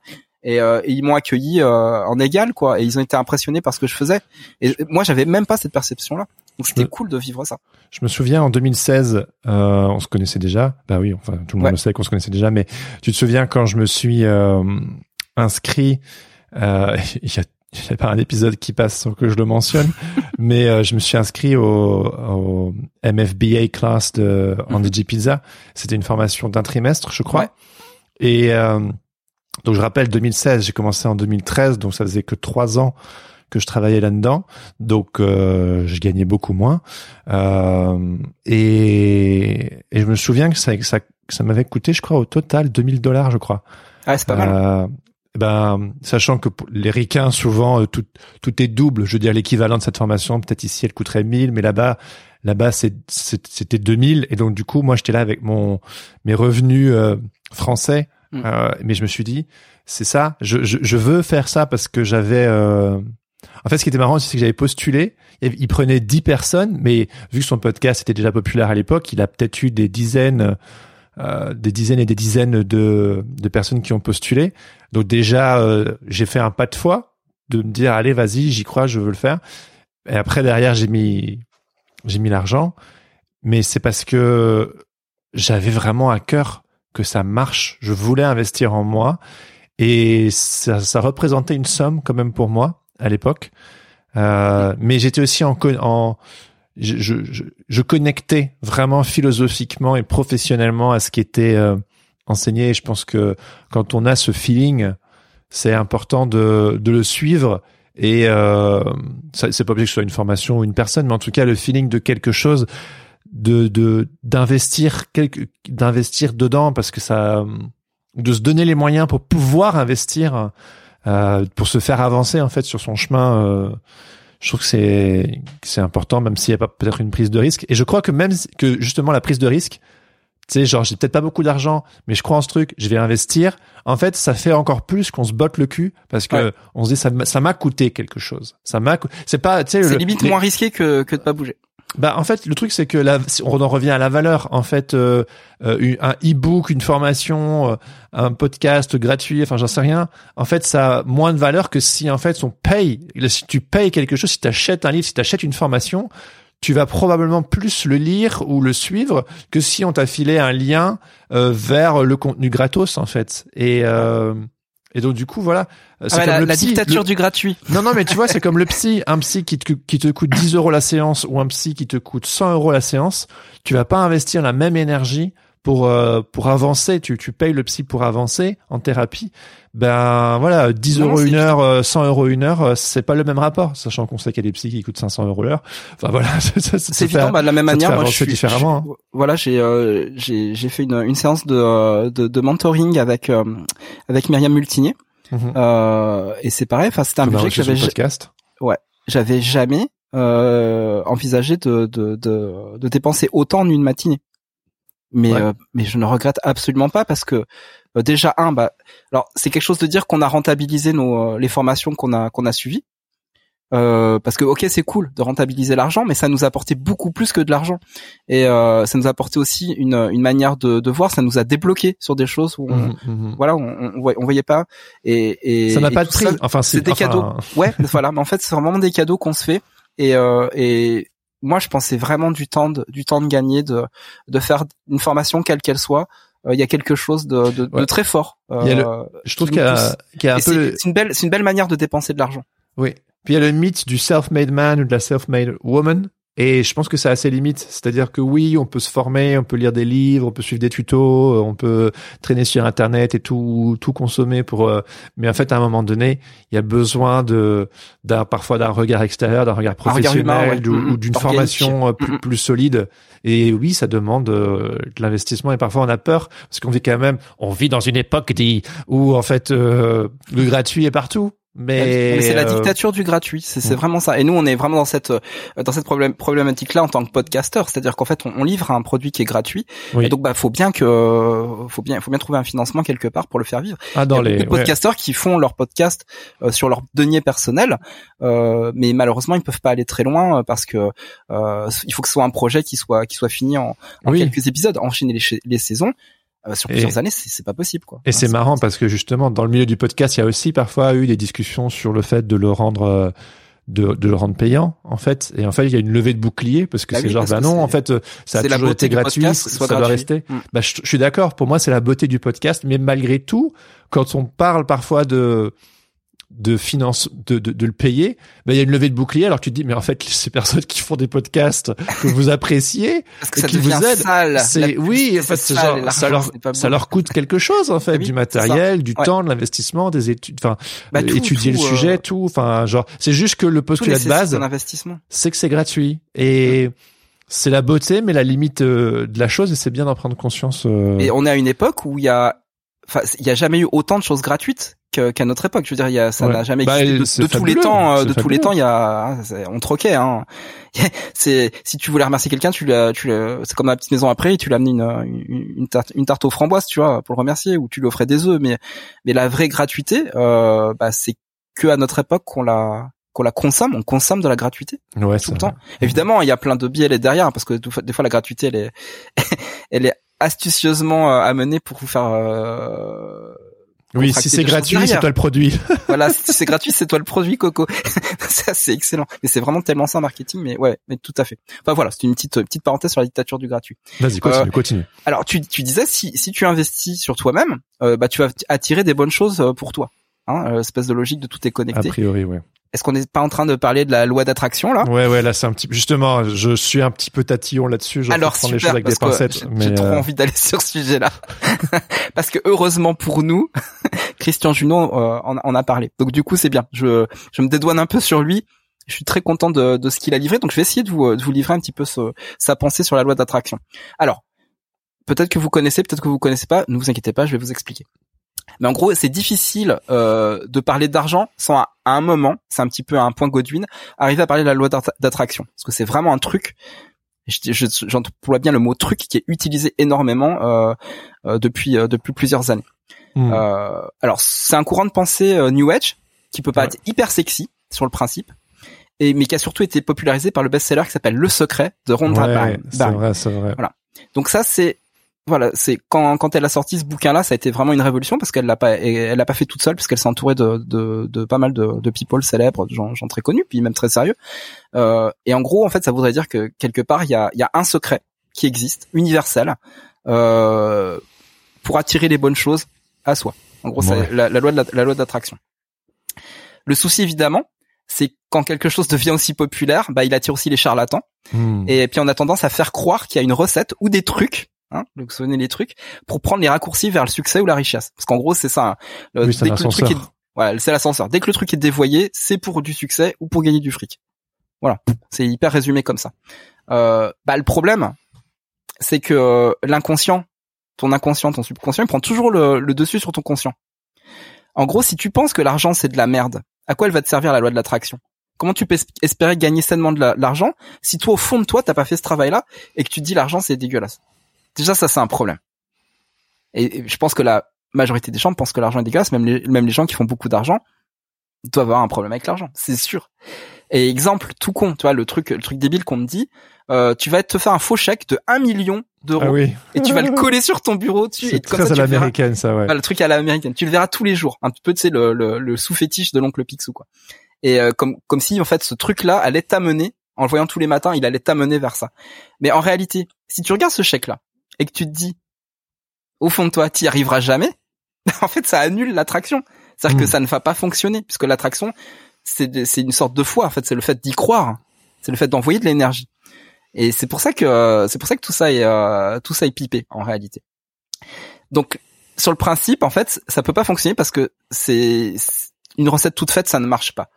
et, euh, et ils m'ont accueilli euh, en égal quoi. Et ils ont été impressionnés par ce que je faisais. Et moi j'avais même pas cette perception là Donc c'était cool de vivre ça. Je me souviens en 2016, euh, on se connaissait déjà. Bah oui, enfin tout le monde Ouais. le sait qu'on se connaissait déjà. Mais tu te souviens quand je me suis euh, inscrit, euh, [LAUGHS] il y a il y a pas un épisode qui passe sans que je le mentionne, [LAUGHS] mais euh, je me suis inscrit au, au MFBA class de Mhm. Andy G Pizza. C'était une formation d'un trimestre, je crois. Ouais. Et euh, donc je rappelle 2016, j'ai commencé en 2013, donc ça faisait que trois ans que je travaillais là-dedans, donc euh, je gagnais beaucoup moins. Euh, et, et je me souviens que ça, que ça, que ça m'avait coûté, je crois, au total 2000 dollars, je crois. Ouais, c'est pas mal. Euh, ben, sachant que les ricains, souvent, euh, tout, tout est double. Je veux dire, l'équivalent de cette formation, peut-être ici, elle coûterait 1000, mais là-bas, là-bas, c'était 2000. Et donc, du coup, moi, j'étais là avec mon, mes revenus euh, français. Mm. Euh, mais je me suis dit, c'est ça, je, je, je veux faire ça parce que j'avais... euh, En fait, ce qui était marrant, c'est que j'avais postulé. Il prenait 10 personnes, mais vu que son podcast était déjà populaire à l'époque, il a peut-être eu des dizaines, euh, des dizaines et des dizaines de, de personnes qui ont postulé. Donc déjà, euh, j'ai fait un pas de foi de me dire allez, vas-y, j'y crois, je veux le faire. Et après derrière, j'ai mis j'ai mis l'argent, mais c'est parce que j'avais vraiment à cœur que ça marche. Je voulais investir en moi et ça, ça représentait une somme quand même pour moi à l'époque. Euh, mais j'étais aussi en, en je, je, je, connectais vraiment philosophiquement et professionnellement à ce qui était euh, enseigné. Je pense que quand on a ce feeling, c'est important de, de le suivre. Et euh, c'est pas obligé que ce soit une formation ou une personne, mais en tout cas le feeling de quelque chose, de de d'investir quelque d'investir dedans parce que ça, de se donner les moyens pour pouvoir investir, euh, pour se faire avancer en fait sur son chemin. euh, je trouve que c'est c'est important, même s'il y a pas peut-être une prise de risque. Et je crois que même que justement la prise de risque, tu sais, genre j'ai peut-être pas beaucoup d'argent, mais je crois en ce truc, je vais investir. En fait, ça fait encore plus qu'on se botte le cul parce que Ouais. on se dit ça m'a- ça m'a coûté quelque chose. Ça m'a, c'est pas, tu sais, C'est limite les- moins risqué que, que de pas bouger. Bah en fait le truc c'est que là on en revient à la valeur en fait euh, euh, un e-book une formation euh, un podcast gratuit enfin j'en sais rien en fait ça a moins de valeur que si en fait on paye si tu payes quelque chose si tu achètes un livre si tu achètes une formation tu vas probablement plus le lire ou le suivre que si on t'a filé un lien euh, vers le contenu gratos en fait. Et euh, et donc du coup voilà Ah c'est ouais, comme la, le la psy. dictature Le- du gratuit. non, non, mais tu vois, c'est comme le psy. Un psy qui te, qui te coûte 10 euros la séance ou un psy qui te coûte 100 euros la séance, tu vas pas investir la même énergie pour euh, pour avancer. Tu, tu payes le psy pour avancer en thérapie. Ben voilà, 10 Non, euros une heure, euh, 100 euros une heure, euh, c'est pas le même rapport. Sachant qu'on sait qu'il y a des psys qui coûtent 500 euros l'heure. Enfin voilà, [LAUGHS] C'est évident, bah, de la même manière, moi, je suis, différemment, je- voilà, j'ai, euh, j'ai, j'ai fait une, une séance de, euh, de, de mentoring avec, euh, avec Myriam Multinier, Mhm. euh, et c'est pareil, enfin, c'était un budget que j'avais, podcast. j'avais jamais, euh, envisagé de, de, de, de dépenser autant en une matinée. Mais, Ouais. euh, mais je ne regrette absolument pas parce que, euh, déjà, un, bah, alors, c'est quelque chose de dire qu'on a rentabilisé nos, euh, les formations qu'on a, qu'on a suivies. Euh, parce que ok c'est cool de rentabiliser l'argent mais ça nous a apporté beaucoup plus que de l'argent et euh, ça nous a apporté aussi une, une manière de, de voir ça nous a débloqué sur des choses où on, Mhm, mhm. voilà on, on, voyait- on voyait pas et, et Ça n'a pas de prix. ça, Enfin, c'est des enfin, cadeaux [LAUGHS] ouais mais voilà mais en fait c'est vraiment des cadeaux qu'on se fait et euh, et moi je pensais vraiment du temps de, du temps de gagner de de faire une formation quelle qu'elle soit il y a quelque chose de, de, de très fort Il y a le- euh, Je trouve qui qu'il y a, y a un peu. c'est une belle c'est une belle manière de dépenser de l'argent Oui. Puis il y a le mythe du self-made man ou de la self-made woman. Et je pense que c'est assez limite. C'est-à-dire que oui, on peut se former, on peut lire des livres, on peut suivre des tutos, euh, on peut traîner sur Internet et tout, tout consommer pour, euh, mais en fait, à un moment donné, il y a besoin de, d'un, parfois d'un regard extérieur, d'un regard professionnel humain, ouais. ou, ou d'une formation euh, plus, plus solide. Et oui, ça demande de l'investissement et parfois on a peur parce qu'on vit quand même, on vit dans une époque dit, où en fait, euh, le gratuit est partout. Mais, Mais c'est la euh, dictature du gratuit, c'est mm. vraiment ça. Et nous, on est vraiment dans cette euh, dans cette problématique-là en tant que podcasteur, c'est-à-dire qu'en fait, on, on livre un produit qui est gratuit, Oui. et donc bah faut bien que faut bien faut bien trouver un financement quelque part pour le faire vivre. Ah, dans Il y a les, beaucoup de podcasteurs qui font leur podcast euh, sur leur denier personnel, euh, mais malheureusement, ils peuvent pas aller très loin euh, parce que euh, il faut que ce soit un projet qui soit qui soit fini en, en Oui. quelques épisodes, enchaîner les, les saisons. Euh, sur Et- plusieurs années, c'est pas possible quoi. Et c'est marrant parce que justement, dans le milieu du podcast, il y a aussi parfois eu des discussions sur le fait de le rendre, euh, de, de le rendre payant en fait et en fait il y a une levée de bouclier parce que Bah c'est oui, genre bah non en fait euh, ça a toujours été gratuit podcast, ça doit rester Mm. bah je, je suis d'accord pour moi c'est la beauté du podcast mais malgré tout quand on parle parfois de de finance de, de, de le payer bah il y a une levée de bouclier. Alors tu te dis mais en fait ces personnes qui font des podcasts que vous appréciez [LAUGHS] Parce que et ça qui vous devient aide, sale. c'est oui en fait et genre ça leur ça leur coûte quelque chose en fait Oui, du matériel du Ouais. temps de l'investissement des études enfin Bah, euh, étudier tout, le euh, sujet tout. Enfin genre c'est juste que le postulat de base c'est que c'est gratuit. Et c'est la beauté mais la limite euh, de la chose et c'est bien d'en prendre conscience euh, Et on est à une époque où il y a, enfin, il y a jamais eu autant de choses gratuites qu'à notre époque. Je veux dire, il y a, ça Ouais. n'a jamais Bah, existé de, c'est de tous les temps. De tous les temps, il y a, on troquait. Hein. [LAUGHS] C'est si tu voulais remercier quelqu'un, tu l'as, tu c'est comme la petite maison après, tu lui amenais une, une, une tarte, une tarte aux framboises, tu vois, pour le remercier, ou tu lui offrais des œufs. Mais, mais la vraie gratuité, euh, bah, c'est que à notre époque qu'on la qu'on la consomme, on consomme de la gratuité ouais tout le vrai. temps. Évidemment, il y a plein de biais derrière parce que des fois- des fois la gratuité elle est [LAUGHS] elle est astucieusement euh, amenée pour vous faire euh, oui si c'est gratuit c'est toi le produit [LAUGHS] voilà, si c'est gratuit, c'est toi le produit coco. [LAUGHS] ça c'est excellent. Mais c'est vraiment tellement ça marketing mais ouais, mais tout à fait. Enfin voilà, c'est une petite petite parenthèse sur la dictature du gratuit. vas-y continue Euh, continue Alors tu tu disais si si tu investis sur toi-même, euh, bah tu vas attirer des bonnes choses euh, pour toi. Hein, espèce de logique de tout est a connecté. priori ouais Est-ce qu'on n'est pas en train de parler de la loi d'attraction là? Ouais ouais là c'est un petit justement je suis un petit peu tatillon là-dessus je Alors prendre les super, choses avec des parce pincettes j'ai- trop euh, envie d'aller [LAUGHS] sur ce sujet-là, [LAUGHS] parce que heureusement pour nous, [LAUGHS] Christian Junot euh, en, en a parlé. Donc du coup c'est bien. Je je me dédouane un peu sur lui. Je suis très content de, de ce qu'il a livré. Donc je vais essayer de vous de vous livrer un petit peu ce- sa pensée sur la loi d'attraction. Alors peut-être que vous connaissez, peut-être que vous connaissez pas. Ne vous inquiétez pas, je vais vous expliquer. Mais en gros, c'est difficile euh, de parler d'argent sans à, à un moment, c'est un petit peu un point Godwin, arriver à parler de la loi d'attra- d'attraction, parce que c'est vraiment un truc je- je- j'emploie bien le mot truc qui est utilisé énormément euh, euh, depuis euh, depuis plusieurs années. Euh, alors c'est un courant de pensée euh, New Age qui peut paraître Ouais. hyper sexy sur le principe, et mais qui a surtout été popularisé par le best-seller qui s'appelle Le Secret de Rhonda ouais, c'est vrai c'est vrai. Donc ça c'est voilà, c'est quand quand elle a sorti ce bouquin-là, ça a été vraiment une révolution parce qu'elle l'a pas elle l'a pas fait toute seule puisqu'elle s'est entourée de, de de pas mal de, de people célèbres, de gens, gens très connus, puis même très sérieux. Euh, et en gros, en fait, ça voudrait dire que quelque part il y a y a un secret qui existe, universel, euh, pour attirer les bonnes choses à soi. En gros, Ouais. c'est la, la loi de la, la loi d'attraction. Le souci évidemment, c'est quand quelque chose devient aussi populaire, bah il attire aussi les charlatans. Hmm. Et puis on a tendance à faire croire qu'il y a une recette ou des trucs, hein, donc souvenez les trucs, pour prendre les raccourcis vers le succès ou la richesse. Parce qu'en gros c'est ça. hein. Le- Oui, c'est un dès que le truc est, ascenseur. ouais, c'est l'ascenseur. Dès que le truc est dévoyé, c'est pour du succès ou pour gagner du fric. Voilà, c'est hyper résumé comme ça. Euh, bah le problème, c'est que euh, l'inconscient, ton inconscient, ton subconscient, il prend toujours le, le dessus sur ton conscient. En gros, si tu penses que l'argent c'est de la merde, à quoi elle va te servir la loi de l'attraction? Comment tu peux es- espérer gagner sainement de la- l'argent si toi au fond de toi t'as pas fait ce travail-là et que tu te dis l'argent c'est dégueulasse? Déjà ça c'est un problème. Et, je pense que la majorité des gens pensent que l'argent est dégueulasse, même les, même les gens qui font beaucoup d'argent doivent avoir un problème avec l'argent, c'est sûr. Et exemple tout con, tu vois le truc le truc débile qu'on me dit, euh, tu vas te faire un faux chèque de 1 million d'euros ah oui et tu vas le [LAUGHS] coller sur ton bureau dessus et c'est très ça à tu le verras l'américaine ça ouais le truc à l'américaine. Tu le verras tous les jours. Un peu, tu sais, le, le, le sous-fétiche de l'oncle Picsou, quoi. Et euh, comme, comme si, en fait, ce truc-là allait t'amener, en le voyant tous les matins, il allait t'amener vers ça. Mais en réalité, si tu regardes ce chèque-là, et que tu te dis, au fond de toi, t'y arriveras jamais, [LAUGHS] en fait, ça annule l'attraction. C'est-à-dire que ça ne va pas fonctionner, puisque l'attraction, c'est c'est une sorte de foi, en fait. C'est le fait d'y croire. C'est le fait d'envoyer de l'énergie. Et c'est pour ça que euh, c'est pour ça que tout ça est euh, tout ça est pipé en réalité. Donc sur le principe, en fait, ça peut pas fonctionner parce que c'est- une recette toute faite, ça ne marche pas.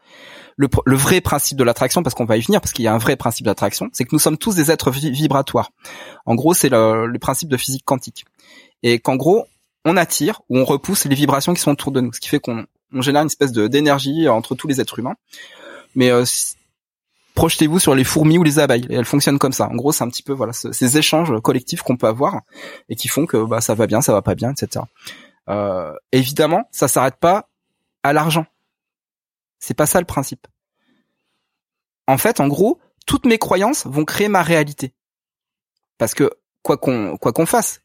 Le, vrai principe de l'attraction, parce qu'on va y venir, parce qu'il y a un vrai principe d'attraction, c'est que nous sommes tous des êtres vi- vibratoires. En gros, c'est le, le principe de physique quantique. Et qu'en gros, on attire ou on repousse les vibrations qui sont autour de nous, ce qui fait qu'on on génère une espèce d'énergie entre tous les êtres humains. Mais euh, projetez-vous sur les fourmis ou les abeilles, elles fonctionnent comme ça. En gros, c'est un petit peu voilà ce- ces échanges collectifs qu'on peut avoir et qui font que bah ça va bien, ça va pas bien, etc. Euh, évidemment, ça s'arrête pas à l'argent. C'est pas ça le principe. En fait, en gros, toutes mes croyances vont créer ma réalité. Parce que quoi qu'on quoi qu'on fasse,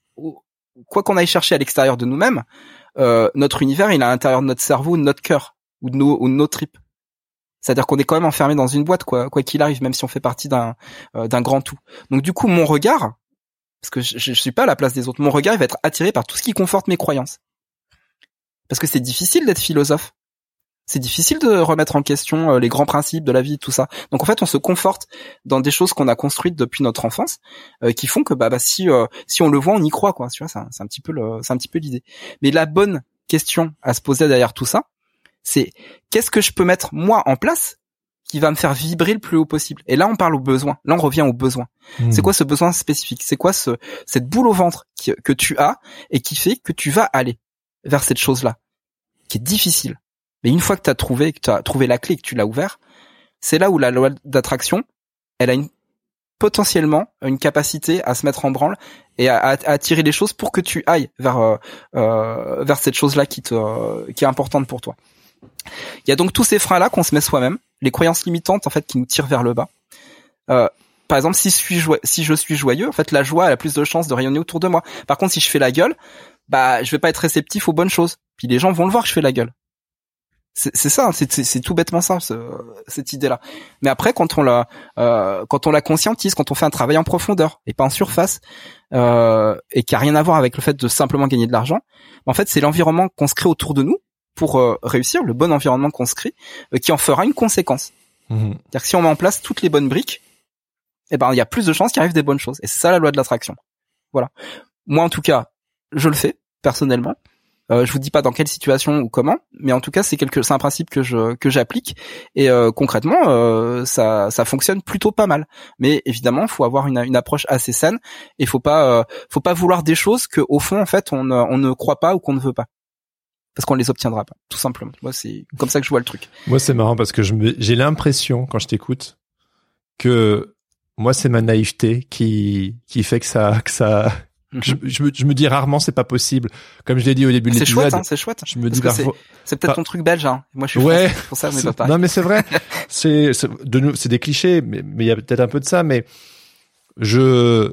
quoi qu'on aille chercher à l'extérieur de nous-mêmes, euh, notre univers, il est à l'intérieur de notre cerveau, de notre cœur ou de nos ou de nos tripes. C'est-à-dire qu'on est quand même enfermé dans une boîte, quoi, quoi qu'il arrive, même si on fait partie d'un euh, d'un grand tout. Donc du coup, mon regard, parce que je, je suis pas à la place des autres, mon regard va être attiré par tout ce qui conforte mes croyances. Parce que c'est difficile d'être philosophe. C'est difficile de remettre en question euh, les grands principes de la vie, tout ça. Donc en fait, on se conforte dans des choses qu'on a construites depuis notre enfance, euh, qui font que bah, bah si si on le voit, on y croit, quoi. Tu vois, c'est un, petit peu le, c'est un petit peu l'idée. Mais la bonne question à se poser derrière tout ça, c'est qu'est-ce que je peux mettre moi en place qui va me faire vibrer le plus haut possible? Et là, on parle au besoin. Là, on revient au besoin. Hmm. C'est quoi ce besoin spécifique? C'est quoi ce cette boule au ventre que tu as et qui fait que tu vas aller vers cette chose-là, qui est difficile. Mais une fois que tu as trouvé, que tu trouvé la clé, que tu l'as ouvert, c'est là où la loi d'attraction, elle a une potentiellement une capacité à se mettre en branle et à, attirer les choses pour que tu ailles vers euh, euh, vers cette chose là qui te qui est importante pour toi. Il y a donc tous ces freins là qu'on se met soi-même, les croyances limitantes en fait qui nous tirent vers le bas. Euh, par exemple, si je suis joyeux, si je suis joyeux, en fait, la joie elle a plus de chances de rayonner autour de moi. Par contre, si je fais la gueule, bah, je vais pas être réceptif aux bonnes choses. Puis les gens vont le voir que je fais la gueule. C'est ça, c'est tout bêtement ça, cette idée-là. Mais après, quand on la, euh, quand on la conscientise, quand on fait un travail en profondeur et pas en surface, euh, et qui a rien à voir avec le fait de simplement gagner de l'argent, en fait, c'est l'environnement qu'on se crée autour de nous pour euh, réussir, le bon environnement qu'on se crée, euh, qui en fera une conséquence. Mmh. C'est-à-dire que si on met en place toutes les bonnes briques, eh ben il y a plus de chances qu'il arrive des bonnes choses. Et c'est ça la loi de l'attraction. Voilà. Moi, en tout cas, je le fais personnellement. Euh, je vous dis pas dans quelle situation ou comment, mais en tout cas c'est quelque, c'est un principe que je que j'applique et euh, concrètement euh, ça ça fonctionne plutôt pas mal. Mais évidemment, faut avoir une, une approche assez saine et faut pas euh, faut pas vouloir des choses que au fond en fait on on ne croit pas ou qu'on ne veut pas parce qu'on les obtiendra pas, tout simplement. Moi, c'est comme ça que je vois le truc. Moi, c'est marrant parce que je j'ai l'impression quand je t'écoute que moi, c'est ma naïveté qui qui fait que ça que ça je, je, me, je, me, dis rarement c'est pas possible. Comme je l'ai dit au début de l'épisode. C'est chouette, hein, c'est chouette. Je me dis parfois. C'est peut-être ton truc belge. Hein. Moi, je suis ouais, pour ça, mais pas Non, mais c'est vrai. [LAUGHS] c'est de nous, c'est des clichés, mais mais il y a peut-être un peu de ça. Mais je,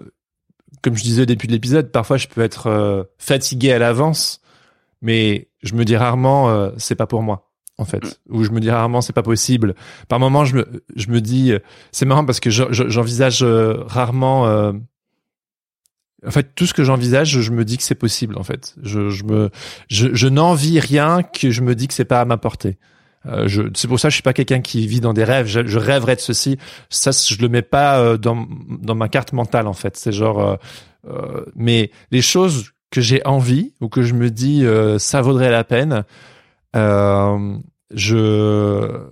comme je disais au début de l'épisode, parfois je peux être euh, fatigué à l'avance, mais je me dis rarement euh, c'est pas pour moi en fait, mm. ou je me dis rarement c'est pas possible. Par moments, je me, je me dis, c'est marrant parce que j'envisage euh, rarement euh, en fait, tout ce que j'envisage, je me dis que c'est possible. En fait, je, je me, je, n'envie rien que je me dis que c'est pas à ma portée. Euh, c'est pour ça que je suis pas quelqu'un qui vit dans des rêves. Je, je, rêverais de ceci. Ça, je le mets pas euh, dans dans ma carte mentale en fait. C'est genre, euh mais les choses que j'ai envie ou que je me dis ça vaudrait la peine, je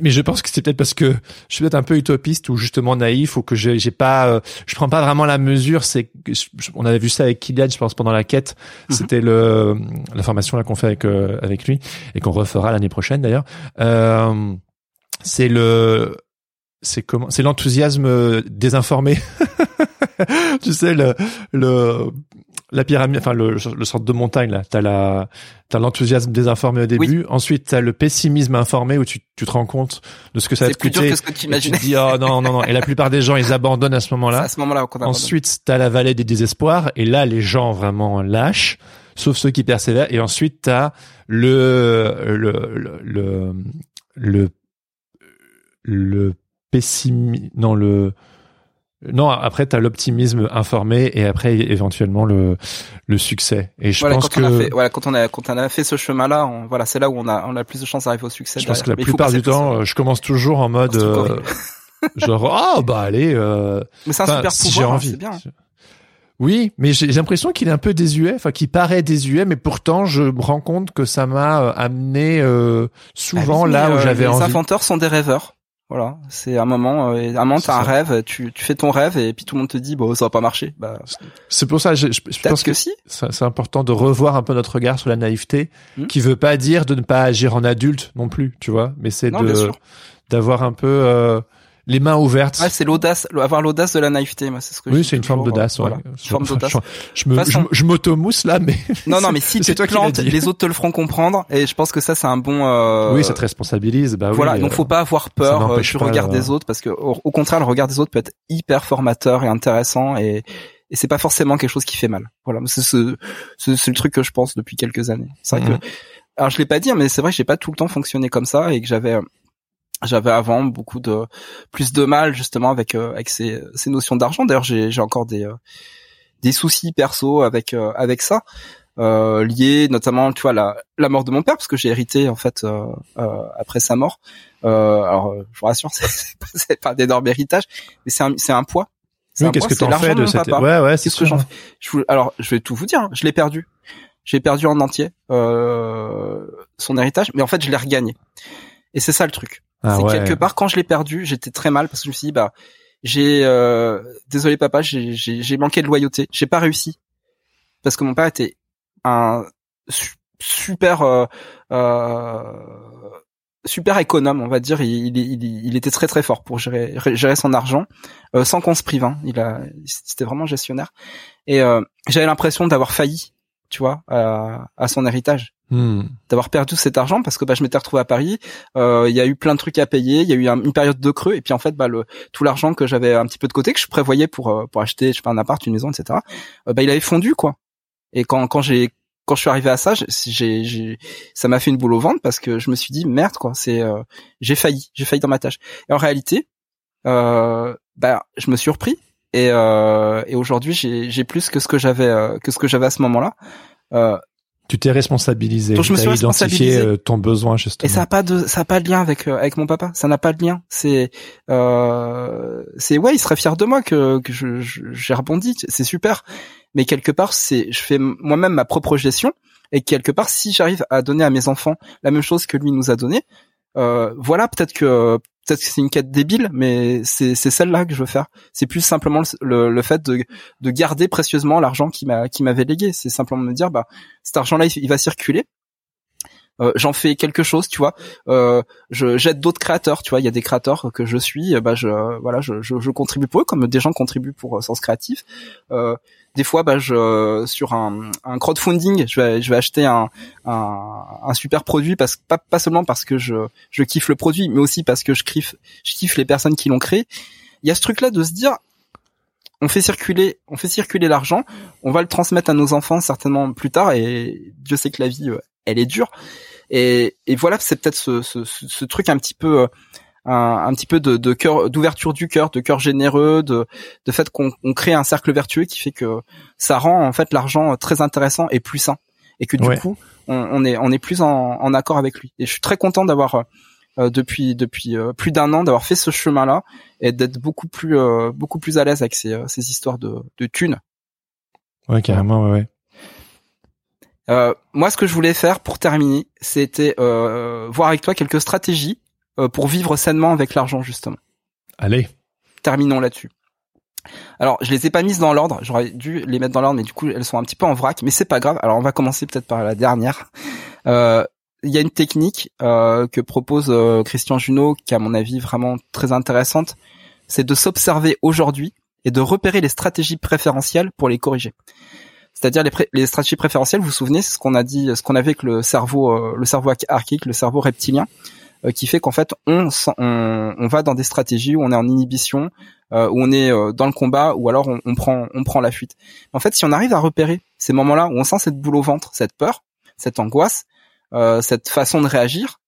mais je pense que c'est peut-être parce que je suis peut-être un peu utopiste ou justement naïf ou que j'ai, pas, euh, je prends pas vraiment la mesure. C'est, on avait vu ça avec Kylian, je pense pendant la quête. Mhm. C'était le la formation là qu'on fait avec euh, avec lui et qu'on refera l'année prochaine d'ailleurs. Euh, c'est le, c'est comment, c'est l'enthousiasme désinformé. [LAUGHS] tu sais le le la pyramide, enfin le, le centre de montagne là, t'as la, t'as l'enthousiasme désinformé au début. Oui. Ensuite, t'as le pessimisme informé où tu, tu te rends compte de ce que ça va te coûter. C'est plus dur que ce que tu imaginais. Tu te dis oh non non non. Et la plupart des gens ils abandonnent à ce moment-là. À ce moment-là. Ensuite, t'as la vallée des désespoirs et là les gens vraiment lâchent, sauf ceux qui persévèrent. Et ensuite t'as le le le le le, le pessimisme, non le non, après tu as l'optimisme informé et après éventuellement le le succès. Et je pense que on fait, voilà, quand on a quand on a fait ce chemin-là, voilà, c'est là où on a on a plus de chances d'arriver au succès. Je pense que la plupart du temps, je commence toujours en mode euh, [LAUGHS] genre ah bah allez. Euh, mais c'est un super pouvoir, j'ai hein, envie. c'est bien. Oui, mais j'ai l'impression qu'il est un peu désuet, enfin qu'il paraît désuet, mais pourtant je me rends compte que ça m'a euh, amené euh, souvent ah là où j'avais envie. Les inventeurs sont des rêveurs. Voilà, c'est un moment, euh, un moment, t'as un rêve, tu, tu fais ton rêve et puis tout le monde te dit bon ça va pas marcher. Bah, c'est pour ça, je, je, pense que, si. C'est important de revoir un peu notre regard sur la naïveté, hmm. qui veut pas dire de ne pas agir en adulte non plus, tu vois, mais c'est de d'avoir un peu euh, les mains ouvertes. Ouais, c'est l'audace, avoir l'audace de la naïveté, moi, c'est ce que Oui, c'est une forme d'audace, voilà. Une forme d'audace. Je, me, je, m'automousse là, mais. [LAUGHS] Non, non, mais si [LAUGHS] tu te plantes, les autres te le feront comprendre, et je pense que ça, c'est un bon, euh... Oui, ça te responsabilise, bah oui. Voilà, donc faut pas avoir peur euh, du regard des autres, parce que, au, contraire, le regard des autres peut être hyper formateur et intéressant, et, et c'est pas forcément quelque chose qui fait mal. Voilà, c'est ce, c'est le truc que je pense depuis quelques années. C'est vrai que, mhm. alors je l'ai pas dit, mais c'est vrai que j'ai pas tout le temps fonctionné comme ça, et que j'avais, j'avais avant beaucoup de plus de mal justement avec avec ces, ces notions d'argent. D'ailleurs, j'ai j'ai encore des des soucis perso avec avec ça euh, liés notamment tu vois la la mort de mon père parce que j'ai hérité en fait euh, euh, après sa mort. Euh, alors je vous rassure [LAUGHS] c'est pas, pas d'énorme héritage mais c'est un c'est un poids. Oui, qu'est-ce que t'en fais de cette ouais ouais c'est ce que j'en fais? Je alors je vais tout vous dire hein. je l'ai perdu. J'ai perdu en entier euh, son héritage mais en fait je l'ai regagné. Et c'est ça le truc ah, c'est ouais. quelque part quand je l'ai perdu j'étais très mal parce que je me suis dit bah j'ai euh, désolé papa j'ai j'ai manqué de loyauté j'ai pas réussi parce que mon père était un super euh, euh, super économe, on va dire. Il, il, il, était très très fort pour gérer, gérer son argent euh, sans qu'on se prive. Hein. Il a, c'était vraiment gestionnaire. Et euh, j'avais l'impression d'avoir failli, tu vois, à, à son héritage, hmm. d'avoir perdu cet argent parce que bah, je m'étais retrouvé à Paris. Euh, il y a eu plein de trucs à payer. Il y a eu une période de creux. Et puis en fait, bah, le, tout l'argent que j'avais un petit peu de côté, que je prévoyais pour euh, pour acheter, je sais pas, un appart, une maison, etc. bah, il avait fondu quoi. Et quand quand j'ai quand je suis arrivé à ça, j'ai, j'ai, ça m'a fait une boule au ventre parce que je me suis dit merde quoi, c'est, euh, j'ai failli, j'ai failli dans ma tâche. Et en réalité, euh, bah, je me suis repris et, euh, et aujourd'hui j'ai, plus que ce que j'avais, euh, que ce que j'avais à ce moment-là. Euh, tu t'es responsabilisé. Donc je me suis. Euh, ton besoin justement. Et ça a pas de, ça a pas de lien avec avec mon papa. Ça n'a pas de lien. C'est, c'est ouais, il serait fier de moi que que je, j'ai rebondi. C'est super mais quelque part c'est je fais moi-même ma propre gestion et quelque part si j'arrive à donner à mes enfants la même chose que lui nous a donné euh, voilà peut-être que peut-être que c'est une quête débile mais c'est celle-là que je veux faire. C'est plus simplement le, fait de de garder précieusement l'argent qui m'a qui m'avait légué. C'est simplement me dire bah cet argent-là il, va circuler euh, j'en fais quelque chose, tu vois. Euh, je j'aide d'autres créateurs, tu vois. Il y a des créateurs que je suis, bah je voilà, je, je, je contribue pour eux, comme des gens contribuent pour euh, Sens Créatif. Euh, des fois bah je sur un, un crowdfunding je vais je vais acheter un, un, un super produit parce pas pas seulement parce que je je kiffe le produit mais aussi parce que je kiffe je kiffe les personnes qui l'ont créé il y a ce truc là de se dire on fait circuler on fait circuler l'argent on va le transmettre à nos enfants certainement plus tard et Dieu sait que la vie euh, elle est dure et, et voilà c'est peut-être ce, ce, ce, truc un petit peu euh, un, un petit peu de, de cœur, d'ouverture du cœur, de cœur généreux, de, de fait qu'on crée un cercle vertueux qui fait que ça rend en fait l'argent très intéressant et plus sain, et que du coup on, on, est on est plus en, en, accord avec lui. Et je suis très content d'avoir euh, depuis depuis euh, plus d'un an d'avoir fait ce chemin-là et d'être beaucoup plus euh, beaucoup plus à l'aise avec ces, euh, ces histoires de, de thunes. Ouais, carrément, ouais. ouais. Euh, moi, ce que je voulais faire pour terminer, c'était euh, voir avec toi quelques stratégies euh, pour vivre sainement avec l'argent justement. Allez. Terminons là-dessus. Alors, je les ai pas mises dans l'ordre. J'aurais dû les mettre dans l'ordre, mais du coup, elles sont un petit peu en vrac. Mais c'est pas grave. Alors, on va commencer peut-être par la dernière. Euh, il y a une technique euh, que propose euh, Christian Junot, qui à mon avis vraiment très intéressante. C'est de s'observer aujourd'hui et de repérer les stratégies préférentielles pour les corriger. C'est-à-dire les, les, stratégies préférentielles. Vous vous souvenez, ce qu'on a dit, ce qu'on avait avec le cerveau, le cerveau archaïque, le cerveau reptilien. Euh, qui fait qu'en fait on, on, on va dans des stratégies où on est en inhibition, euh, où on est euh, dans le combat, ou alors on, on, prend on prend la fuite. En fait, si on arrive à repérer ces moments-là où on sent cette boule au ventre, cette peur, cette angoisse, euh, cette façon de réagir,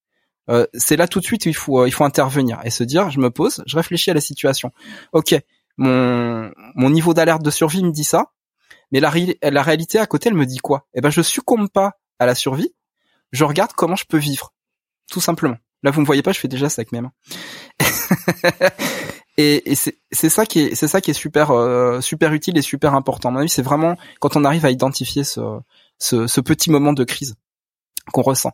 euh, c'est là tout de suite où il faut il faut intervenir et se dire je me pose, je réfléchis à la situation. Ok, mon mon niveau d'alerte de survie me dit ça, mais la, la réalité à côté elle me dit quoi? Eh ben je succombe pas à la survie, je regarde comment je peux vivre, tout simplement. Là, vous me voyez pas, je fais déjà ça avec mes mains. [LAUGHS] et, et c'est ça qui est c'est ça qui est super euh, super utile et super important. Mon c'est vraiment quand on arrive à identifier ce, ce, ce petit moment de crise qu'on ressent.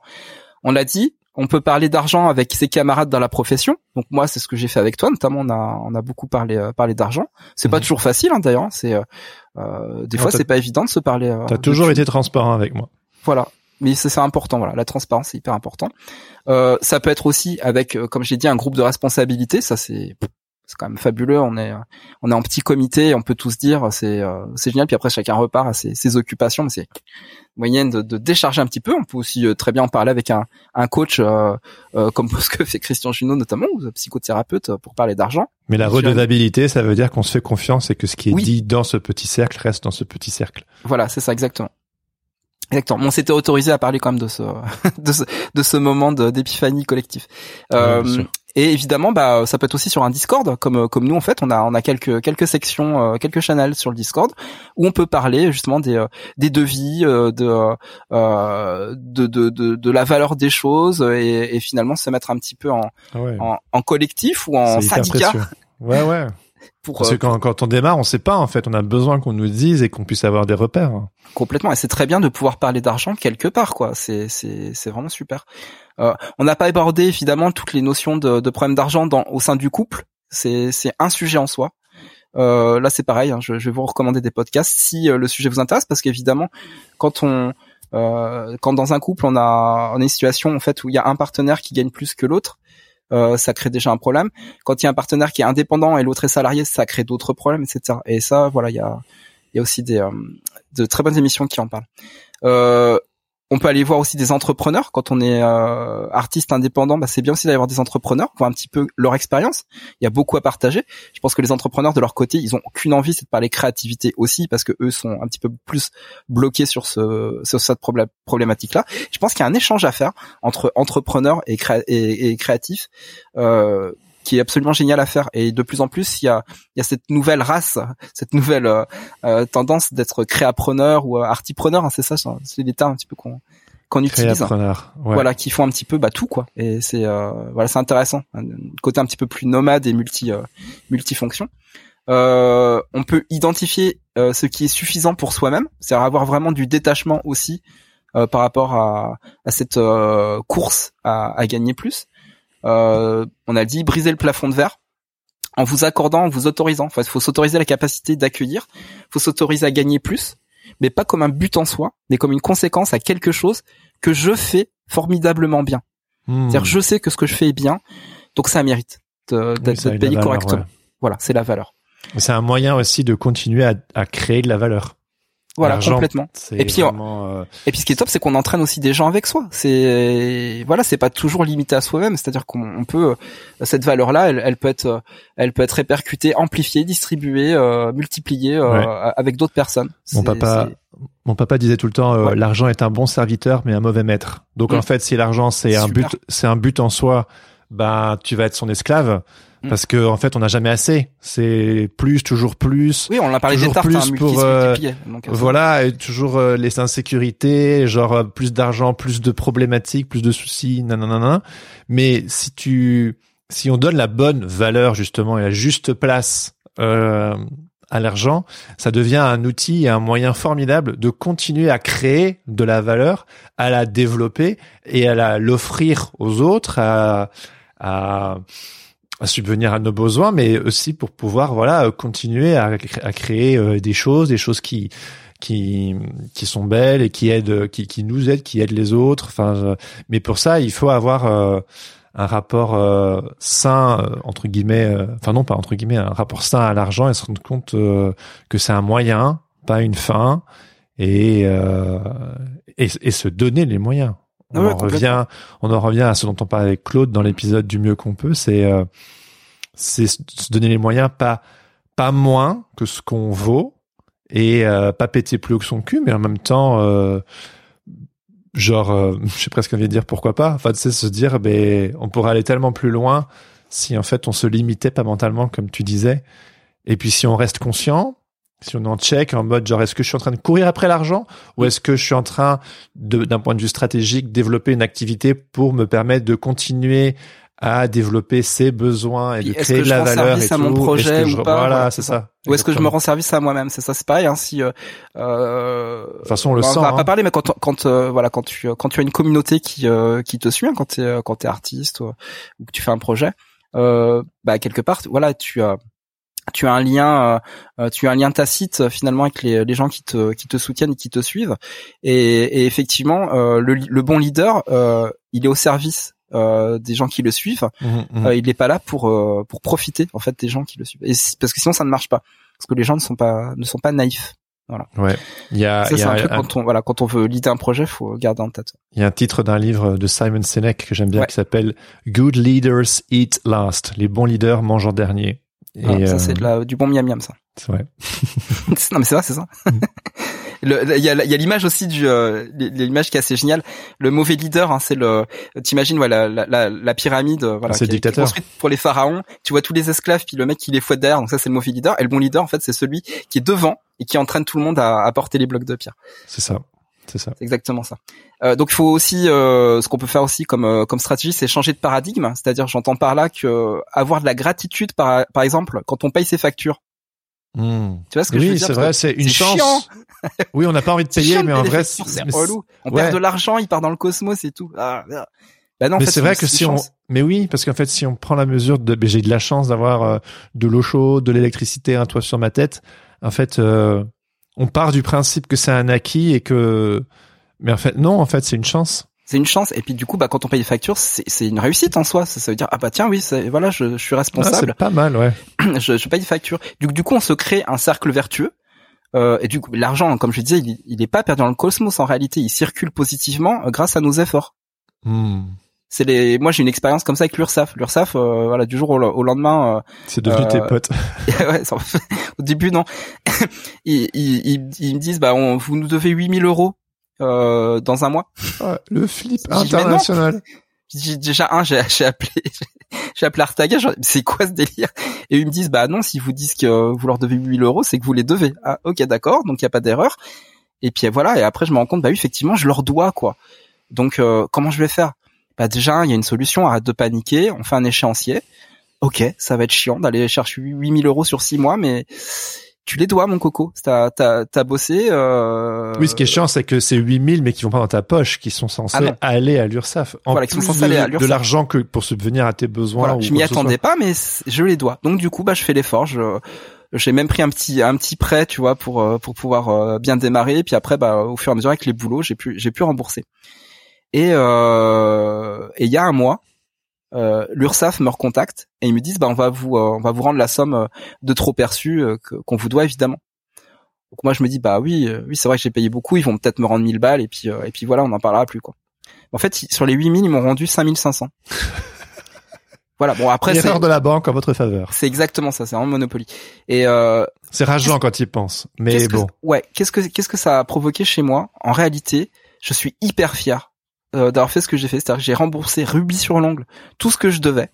On l'a dit, on peut parler d'argent avec ses camarades dans la profession. Donc moi, c'est ce que j'ai fait avec toi. Notamment, on a on a beaucoup parlé euh, parlé d'argent. C'est pas mhm. toujours facile, hein, d'ailleurs. C'est euh, euh des fois, c'est pas évident de se parler. Euh, T'as toujours été transparent avec moi. Voilà mais c'est important voilà la transparence c'est hyper important euh, ça peut être aussi avec euh, comme j'ai dit un groupe de responsabilité ça c'est c'est quand même fabuleux on est on est en petit comité on peut tous dire c'est euh, c'est génial puis après chacun repart à ses, ses occupations mais c'est moyenne de, de, décharger un petit peu. On peut aussi euh, très bien en parler avec un, un coach comme [LAUGHS] ce que fait Christian Junot notamment ou psychothérapeute pour parler d'argent. Mais la redevabilité ça veut dire qu'on se fait confiance et que ce qui est dit dans ce petit cercle reste dans ce petit cercle. Voilà c'est ça exactement. Exactement. On s'était autorisé à parler quand même de ce [LAUGHS] de ce, de ce moment d'épiphanie collectif. Euh, Et évidemment, bah, ça peut être aussi sur un Discord, comme comme nous en fait, on a on a quelques quelques sections, euh, quelques channels sur le Discord où on peut parler justement des euh, des devis, euh, de, de, de de de la valeur des choses et, et finalement se mettre un petit peu en Ah ouais. en, en collectif ou en syndicat précieux. Ouais, ouais. Pour Parce que euh, quand, quand on démarre, on sait pas, en fait. On a besoin qu'on nous dise et qu'on puisse avoir des repères. complètement. Et c'est très bien de pouvoir parler d'argent quelque part, quoi. C'est c'est c'est vraiment super. Euh, on n'a pas abordé évidemment toutes les notions de, de problèmes d'argent dans au sein du couple. C'est c'est un sujet en soi. Euh, là, c'est pareil. hein, je, je vais vous recommander des podcasts si euh, le sujet vous intéresse, parce qu'évidemment, quand on euh, quand dans un couple on a on a une situation en fait où il y a un partenaire qui gagne plus que l'autre, euh, ça crée déjà un problème. Quand il y a un partenaire qui est indépendant et l'autre est salarié, ça crée d'autres problèmes, etc. Et ça, voilà, il y a y a aussi des euh, de très bonnes émissions qui en parlent. On peut aller voir aussi des entrepreneurs quand on est euh, artiste indépendant. Bah, c'est bien aussi d'aller voir des entrepreneurs, voir un petit peu leur expérience. Il y a beaucoup à partager. Je pense que les entrepreneurs de leur côté, ils ont aucune envie, c'est de parler créativité aussi, parce que eux sont un petit peu plus bloqués sur ce sur cette problé- problématique-là. Je pense qu'il y a un échange à faire entre entrepreneurs et, et créatifs. Euh, qui est absolument génial à faire. Et de plus en plus il y a il y a cette nouvelle race cette nouvelle euh, euh, tendance d'être créapreneur ou euh, artipreneur hein, c'est ça c'est les termes un petit peu qu'on qu'on utilise. Ouais. voilà qui font un petit peu bah tout quoi. Et c'est euh, voilà c'est intéressant. Un côté un petit peu plus nomade et multi euh, multifonction. Euh, on peut identifier euh, ce qui est suffisant pour soi-même c'est-à-dire avoir vraiment du détachement aussi euh, par rapport à, à cette euh, course à, à gagner plus on a dit briser le plafond de verre en vous accordant, en vous autorisant. Enfin, il faut s'autoriser la capacité d'accueillir, il faut s'autoriser à gagner plus, mais pas comme un but en soi, mais comme une conséquence à quelque chose que je fais formidablement bien. Hmm. C'est-à-dire, je sais que ce que je fais est bien, donc ça mérite Oui, d'être payé valeur, correctement. ouais. Voilà, c'est la valeur. C'est un moyen aussi de continuer à, à créer de la valeur. Voilà, complètement. Et puis, vraiment, euh, Et puis ce qui est top, c'est qu'on entraîne aussi des gens avec soi. C'est voilà, c'est pas toujours limité à soi-même. C'est-à-dire qu'on on peut euh, cette valeur-là, elle, elle peut être, euh, elle peut être répercutée, amplifiée, distribuée, euh, multipliée euh, Ouais. avec d'autres personnes. Mon papa, mon papa disait tout le temps, euh, Ouais. l'argent est un bon serviteur, mais un mauvais maître. Donc Mm. en fait, si l'argent c'est un but, c'est un but en soi, bah tu vas être son esclave. Parce que en fait, on n'a jamais assez. C'est plus, toujours plus. Oui, on a parlé des Toujours tartes, plus hein, pour, euh. Donc, euh, Voilà, et toujours euh, les insécurités, genre euh, plus d'argent, plus de problématiques, plus de soucis, nanana. Mais si tu, si on donne la bonne valeur justement et la juste place euh, à l'argent, ça devient un outil et un moyen formidable de continuer à créer de la valeur, à la développer et à l'offrir aux autres, à, à à subvenir à nos besoins, mais aussi pour pouvoir voilà euh, continuer à, cré- à créer euh, des choses, des choses qui qui qui sont belles et qui aident, qui qui nous aident, qui aident les autres. Enfin, euh, mais pour ça, il faut avoir euh, un rapport euh, sain euh, entre guillemets, euh, enfin non pas entre guillemets, un rapport sain à l'argent et se rendre compte euh, que c'est un moyen, pas une fin, et euh, et, et se donner les moyens. On ouais, en revient, on en revient à ce dont on parlait avec Claude dans l'épisode du mieux qu'on peut, c'est euh, c'est se donner les moyens, pas pas moins que ce qu'on vaut et euh, pas péter plus haut que son cul, mais en même temps, euh, genre, euh, [LAUGHS] je sais presque envie de dire pourquoi pas. Enfin, sais, se dire, ben, on pourrait aller tellement plus loin si en fait on se limitait pas mentalement, comme tu disais. Et puis si on reste conscient, si on est en check, en mode genre, est-ce que je suis en train de courir après l'argent ou est-ce que je suis en train de, d'un point de vue stratégique, développer une activité pour me permettre de continuer à développer ses besoins et de est-ce créer que de je la rends valeur service et à mon tout. Projet je- ou pas Voilà, Ouais, c'est ça. Ou est-ce que je me rends service à moi-même C'est ça, c'est pareil. Hein, si, euh, euh, De toute façon, on le on sent. va hein. pas parler, mais quand quand euh, voilà, quand tu quand tu as une communauté qui euh, qui te suit, hein, quand t'es euh, quand t'es artiste ou, ou que tu fais un projet, euh, bah quelque part, voilà, tu as tu as un lien, euh, euh, tu as un lien tacite euh, finalement avec les, les gens qui te qui te soutiennent et qui te suivent. Et, et effectivement, euh, le, le bon leader, euh, il est au service euh, des gens qui le suivent. Mhm. Euh, il n'est pas là pour euh, pour profiter en fait des gens qui le suivent. Et parce que sinon ça ne marche pas. Parce que les gens ne sont pas ne sont pas naïfs. Ouais. Il y a, ça c'est a un truc un- quand on voilà quand on veut leader un projet, faut garder en tête. il y a un titre d'un livre de Simon Sinek que j'aime bien Ouais. qui s'appelle Good Leaders Eat Last. Les bons leaders mangent en dernier. Et Voilà, ça euh, c'est de la, du bon miam miam ça. [LAUGHS] c'est vrai. non mais c'est vrai c'est ça. [LAUGHS] Il y a, y a l'image aussi du, euh, l'image qui est assez géniale. Le mauvais leader, hein, c'est le, t'imagines voilà la, la, la pyramide, euh, voilà, C'est dictateur. construite pour les pharaons. Tu vois tous les esclaves, puis le mec qui les fouette derrière. Donc ça c'est le mauvais leader. Et le bon leader, en fait, c'est celui qui est devant et qui entraîne tout le monde à, à porter les blocs de pierre. C'est ça. C'est ça. C'est exactement ça. Euh, donc il faut aussi, euh, ce qu'on peut faire aussi comme euh, comme stratégie, c'est changer de paradigme. C'est-à-dire, j'entends par là que avoir de la gratitude, par par exemple, quand on paye ses factures. Hmm. Tu vois ce que je veux Oui, dire c'est Parce vrai, c'est une c'est chance. chiant. [LAUGHS] Oui, on n'a pas envie de c'est payer, mais en vrai, c'est- c'est c'est- relou. On ouais. perd de l'argent, il part dans le cosmos et tout. Ah. Bah non, mais c'est vrai que si on, mais oui, parce qu'en fait, si on prend la mesure de, ben, j'ai de la chance d'avoir euh, de l'eau chaude, de l'électricité, un toit sur ma tête. En fait, euh, on part du principe que c'est un acquis et que, mais en fait, non, en fait, c'est une chance. C'est une chance. Et puis du coup, bah quand on paye les factures, c'est c'est une réussite en soi. Ça, ça veut dire ah bah tiens oui, voilà, je, je suis Ah, responsable. c'est pas mal, ouais. [CLEARS THROAT] je, je paye des factures. Du, du coup, on se crée un cercle vertueux. Euh, et du coup, l'argent, comme je disais, il, il est pas perdu dans le cosmos. En réalité, il circule positivement euh, grâce à nos efforts. Hmm. C'est les. Moi, j'ai une expérience comme ça avec l'URSSAF. L'URSSAF, euh, voilà, du jour au, au lendemain. C'est devenu Euh, tes potes. euh, [LAUGHS] ouais, ça- au début, non. [LAUGHS] ils, ils, ils, ils me disent, bah, on, vous nous devez 8000 euros euh, dans un mois. Ah, le flip international. J'ai- Déjà un, j'ai j'ai appelé, [LAUGHS] j'ai appelé Artaga. C'est quoi ce délire? Et ils me disent, bah non, si vous disent que vous leur devez 8000 euros, c'est que vous les devez. Ah, ok, d'accord. Donc il y a pas d'erreur. Et puis voilà. Et après, je me rends compte, bah oui, effectivement, je leur dois quoi. Donc euh, comment je vais faire? Bah déjà, il y a une solution. Arrête de paniquer. On fait un échéancier. Ok, ça va être chiant d'aller chercher 8000 euros sur six mois, mais tu les dois, mon coco. T'as t'as t'as bossé. Euh... Oui, ce qui est chiant, c'est que c'est 8000, mais qui vont pas dans ta poche, qui sont censés Ah aller à l'URSSAF. En Voilà, qui sont censés de, aller à de l'URSSAF. l'argent que pour subvenir à tes besoins. Voilà, ou je m'y attendais pas, mais je les dois. Donc du coup, bah, je fais l'effort. Je j'ai même pris un petit un petit prêt, tu vois, pour euh, pour pouvoir euh, bien démarrer. Et puis après, bah, au fur et à mesure avec les boulots, j'ai pu j'ai pu rembourser. Et euh, et il y a un mois, euh, l'URSSAF me recontacte et ils me disent, bah, on va vous euh, on va vous rendre la somme euh, de trop perçu euh, qu'on vous doit évidemment. Donc moi je me dis bah oui euh, oui c'est vrai que j'ai payé beaucoup, ils vont peut-être me rendre 1000 balles et puis euh, et puis voilà on n'en parlera plus quoi. En fait ils- sur les 8000 ils m'ont rendu 5500. [LAUGHS] voilà bon après c'est Erreur de la banque en votre faveur. c'est exactement ça, c'est vraiment Monopoly. Et euh, C'est rageant quand il pense. Mais que- bon. ouais, qu'est-ce que qu'est-ce que ça a provoqué chez moi? En réalité, je suis hyper fier euh, d'avoir fait ce que j'ai fait, c'est-à-dire que j'ai remboursé rubis sur l'ongle tout ce que je devais,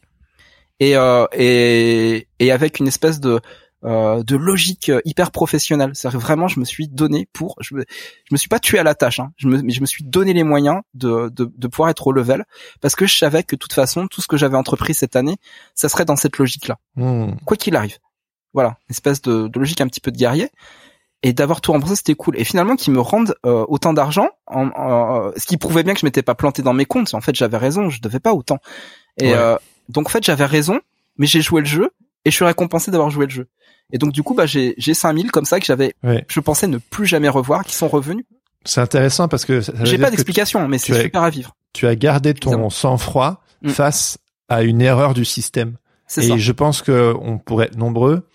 et euh, et et avec une espèce de euh, de logique euh, hyper professionnelle. C'est-à-dire que vraiment, je me suis donné pour, je me, je me suis pas tué à la tâche, hein, je me, mais je me suis donné les moyens de, de, de pouvoir être au level, parce que je savais que de toute façon, tout ce que j'avais entrepris cette année, ça serait dans cette logique-là Hmm. quoi qu'il arrive. Voilà, une espèce de, de logique un petit peu de guerrier. Et d'avoir tout remboursé, c'était cool. Et finalement, qu'ils me rendent euh, autant d'argent, en, en- ce qui prouvait bien que je m'étais pas planté dans mes comptes. En fait, j'avais raison, je devais pas autant. Et Ouais. euh, donc, en fait, j'avais raison, mais j'ai joué le jeu et je suis récompensé d'avoir joué le jeu. Et donc, du coup, bah, j'ai j'ai 5000 comme ça que j'avais, Ouais. je pensais ne plus jamais revoir, qui sont revenus. C'est intéressant parce que J'ai pas d'explication, mais c'est super à vivre. tu as gardé ton sang-froid Mm. face à une erreur du système. C'est Et ça. je pense que on pourrait être nombreux,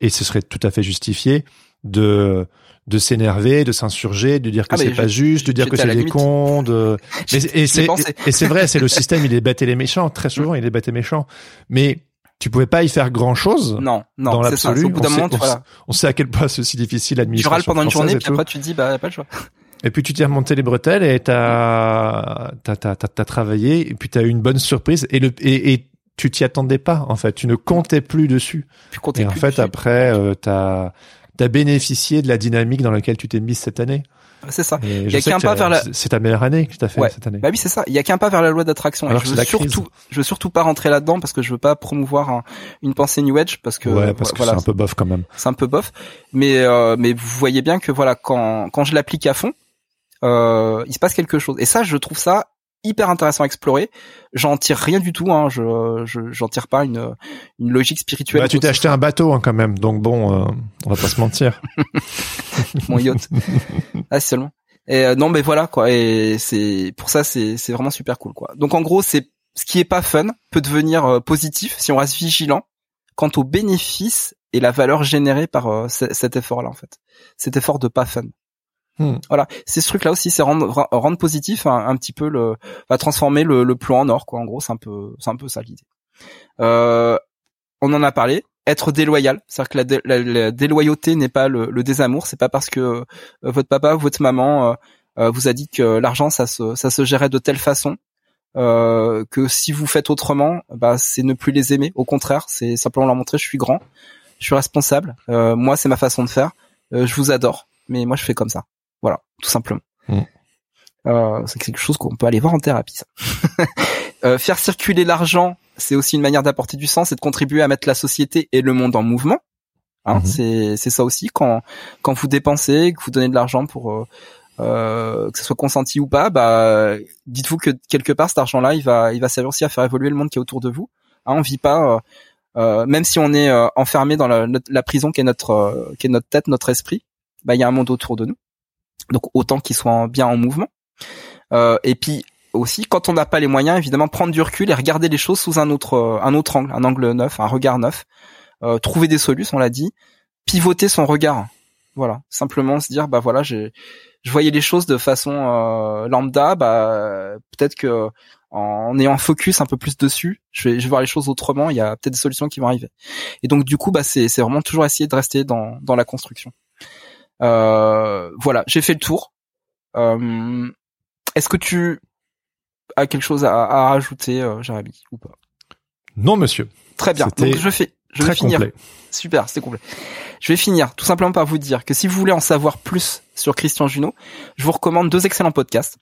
et ce serait tout à fait justifié, de de s'énerver, de s'insurger, de dire que Ah, c'est pas juste, de dire que c'est des cons, de... [LAUGHS] Mais, et c'est et c'est vrai, c'est le [LAUGHS] système, il est bête et les méchants. Très souvent, il est bête et méchant. Mais tu pouvais pas y faire grand chose. Non, non, Dans l'absolu, Au bout d'un on moment, sait- tu, voilà, On sait à quel point c'est si difficile tu râles l'administration pendant une journée, puis après tu te dis, bah, y a pas le choix. Et puis tu t'es remonté les bretelles et t'as t'as t'as t'as, travaillé et puis t'as eu une bonne surprise et le et, et tu t'y attendais pas en fait. Tu ne comptais plus dessus. Puis compter Et en plus fait dessus. après euh, t'as t'as bénéficié de la dynamique dans laquelle tu t'es mise cette année. c'est ça. Et y a qu'un pas vers la- c'est- ta meilleure année que tu as fait Ouais. cette année. Bah oui, c'est ça. Il y a qu'un pas vers la loi d'attraction. Alors je veux crise. surtout, je veux surtout pas rentrer là-dedans parce que je veux pas promouvoir un- une pensée New Age parce que ouais, parce que voilà, c'est un peu bof quand même. c'est un peu bof. Mais euh, mais vous voyez bien que voilà, quand quand je l'applique à fond, euh, il se passe quelque chose. Et ça, je trouve ça hyper intéressant à explorer. J'en tire rien du tout. Hein. Je je j'en tire pas une une logique spirituelle. Bah, tu t'es acheté un bateau hein, quand même, donc bon, euh, on va pas se mentir. [LAUGHS] [LAUGHS] mon yacht. ah seulement. Et euh, non mais voilà quoi. Et c'est pour ça c'est c'est vraiment super cool quoi. Donc en gros c'est ce qui est pas fun peut devenir euh, positif si on reste vigilant quant aux bénéfices et la valeur générée par euh, ce- cet effort là en fait. Cet effort de pas fun. Hmm. Voilà, c'est ce truc là aussi, c'est rendre rendre positif un, petit peu le va transformer le, le plan en or quoi. En gros, c'est un peu c'est un peu ça l'idée. Euh, on en a parlé. être déloyal, c'est-à-dire que la, dé- la- la déloyauté n'est pas le, le désamour, c'est pas parce que euh, votre papa votre maman euh, euh, vous a dit que l'argent ça se ça se gérait de telle façon euh, que si vous faites autrement, bah c'est ne plus les aimer. Au contraire, c'est simplement leur montrer je suis grand, je suis responsable. moi c'est ma façon de faire. je vous adore, mais moi je fais comme ça. Voilà, tout simplement. Mm. Euh, c'est quelque chose qu'on peut aller voir en thérapie. Ça. [LAUGHS] Euh, faire circuler l'argent, c'est aussi une manière d'apporter du sens et de contribuer à mettre la société et le monde en mouvement. Hein, Mhm. C'est c'est ça aussi quand quand vous dépensez, que vous donnez de l'argent pour euh, euh, que ce soit consenti ou pas, bah dites-vous que quelque part cet argent-là, il va il va servir aussi à faire évoluer le monde qui est autour de vous. Hein, on vit pas, même si on est enfermé dans la, la prison qui est notre qui est notre tête, notre esprit, bah il y a un monde autour de nous. Donc autant qu'il soit en- bien en mouvement. Euh, et puis aussi, quand on n'a pas les moyens, évidemment, prendre du recul et regarder les choses sous un autre euh, un autre angle, un angle neuf, un regard neuf. Euh, trouver des solutions, on l'a dit. Pivoter son regard. Voilà, simplement se dire bah voilà, j'ai je voyais les choses de façon euh, lambda, bah peut-être que en ayant focus un peu plus dessus, je vais, je vais voir les choses autrement. Il y a peut-être des solutions qui vont arriver. Et donc du coup, bah c'est c'est vraiment toujours essayer de rester dans dans la construction. Euh, voilà, j'ai fait le tour. Euh, Est-ce que tu as quelque chose à, à rajouter, euh, Jérémy, ou pas? Non, monsieur. Très bien. Donc je fais, je vais finir. complet. Super, c'était complet. Je vais finir tout simplement par vous dire que si vous voulez en savoir plus sur Christian Junot, je vous recommande deux excellents podcasts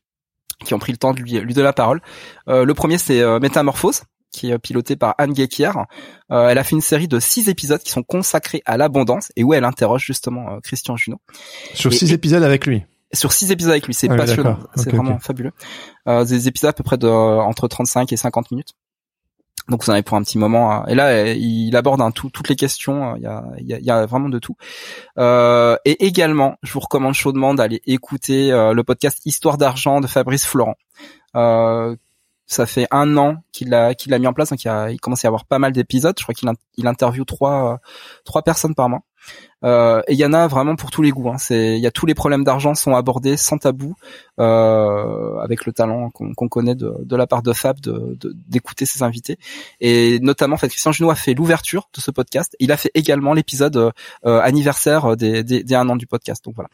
qui ont pris le temps de lui, lui donner la parole. Euh, le premier, c'est euh, Métamorphose, qui est piloté par Anne Guéquier. Euh, elle a fait une série de six épisodes qui sont consacrés à l'abondance et où elle interroge justement euh, Christian Junot. Sur Et- six épisodes avec lui. Sur six épisodes avec lui, c'est Ah passionnant, c'est vraiment fabuleux. Euh, des épisodes à peu près de entre 35 et 50 minutes. Donc vous en avez pour un petit moment. hein. Et là, euh, il aborde un tout, toutes les questions. euh, Il y a, il y, a, il y a vraiment de tout. Euh, et également, je vous recommande chaudement d'aller écouter euh, le podcast Histoire d'argent de Fabrice Florent. Euh, ça fait un an qu'il a qu'il a mis en place, donc il, a, il commence à y avoir pas mal d'épisodes. Je crois qu'il il interviewe trois trois personnes par mois. Euh, et il y en a vraiment pour tous les goûts. Hein. C'est il y a tous les problèmes d'argent sont abordés sans tabou, euh, avec le talent qu'on connaît de, la part de Fab d'écouter ses invités. Et notamment, en fait, Christian Junot a fait l'ouverture de ce podcast. Il a fait également l'épisode euh, anniversaire des, des, des un an du podcast. Donc voilà.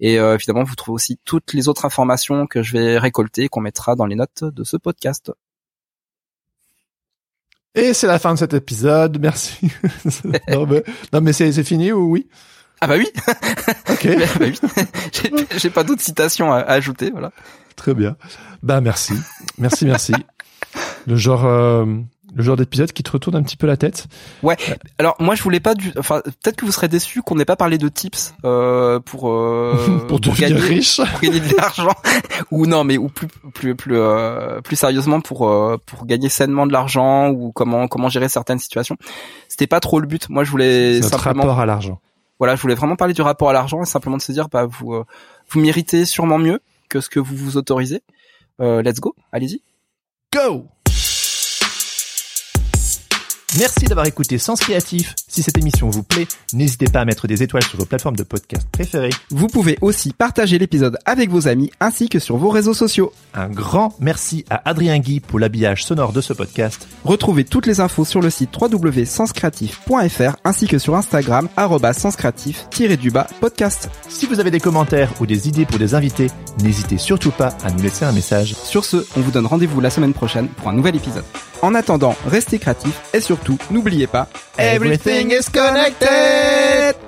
Et évidemment, vous trouvez aussi toutes les autres informations que je vais récolter, qu'on mettra dans les notes de ce podcast. Et c'est la fin de cet épisode. Merci. [LAUGHS] non, mais, non, mais c'est c'est fini ou oui? Ah bah oui, [LAUGHS] Ok, [LAUGHS] bah oui. J'ai- j'ai pas d'autres citations à, à ajouter. Voilà. très bien. Bah merci, merci, merci. Le genre, euh, le genre d'épisode qui te retourne un petit peu la tête. Alors moi je voulais pas du enfin peut-être que vous serez déçus qu'on n'ait pas parlé de tips euh, pour euh, [LAUGHS] pour devenir gagner riche. pour gagner de l'argent [LAUGHS] ou non mais ou plus plus plus euh, plus sérieusement pour euh, pour gagner sainement de l'argent ou comment comment gérer certaines situations. C'était pas trop le but. Moi je voulais Notre simplement rapport à l'argent. voilà, je voulais vraiment parler du rapport à l'argent et simplement de se dire bah vous euh, vous méritez sûrement mieux que ce que vous vous autorisez. Euh, let's go, allez-y. Go Merci d'avoir écouté Sens Créatif. Si cette émission vous plaît, n'hésitez pas à mettre des étoiles sur vos plateformes de podcast préférées. Vous pouvez aussi partager l'épisode avec vos amis ainsi que sur vos réseaux sociaux. Un grand merci à Adrien Guy pour l'habillage sonore de ce podcast. Retrouvez toutes les infos sur le site www.senscreatif.fr ainsi que sur Instagram senscreatif-du-bas podcast. Si vous avez des commentaires ou des idées pour des invités, n'hésitez surtout pas à nous laisser un message. Sur ce, on vous donne rendez-vous la semaine prochaine pour un nouvel épisode. En attendant, restez créatifs et surtout, n'oubliez pas, Everything is connected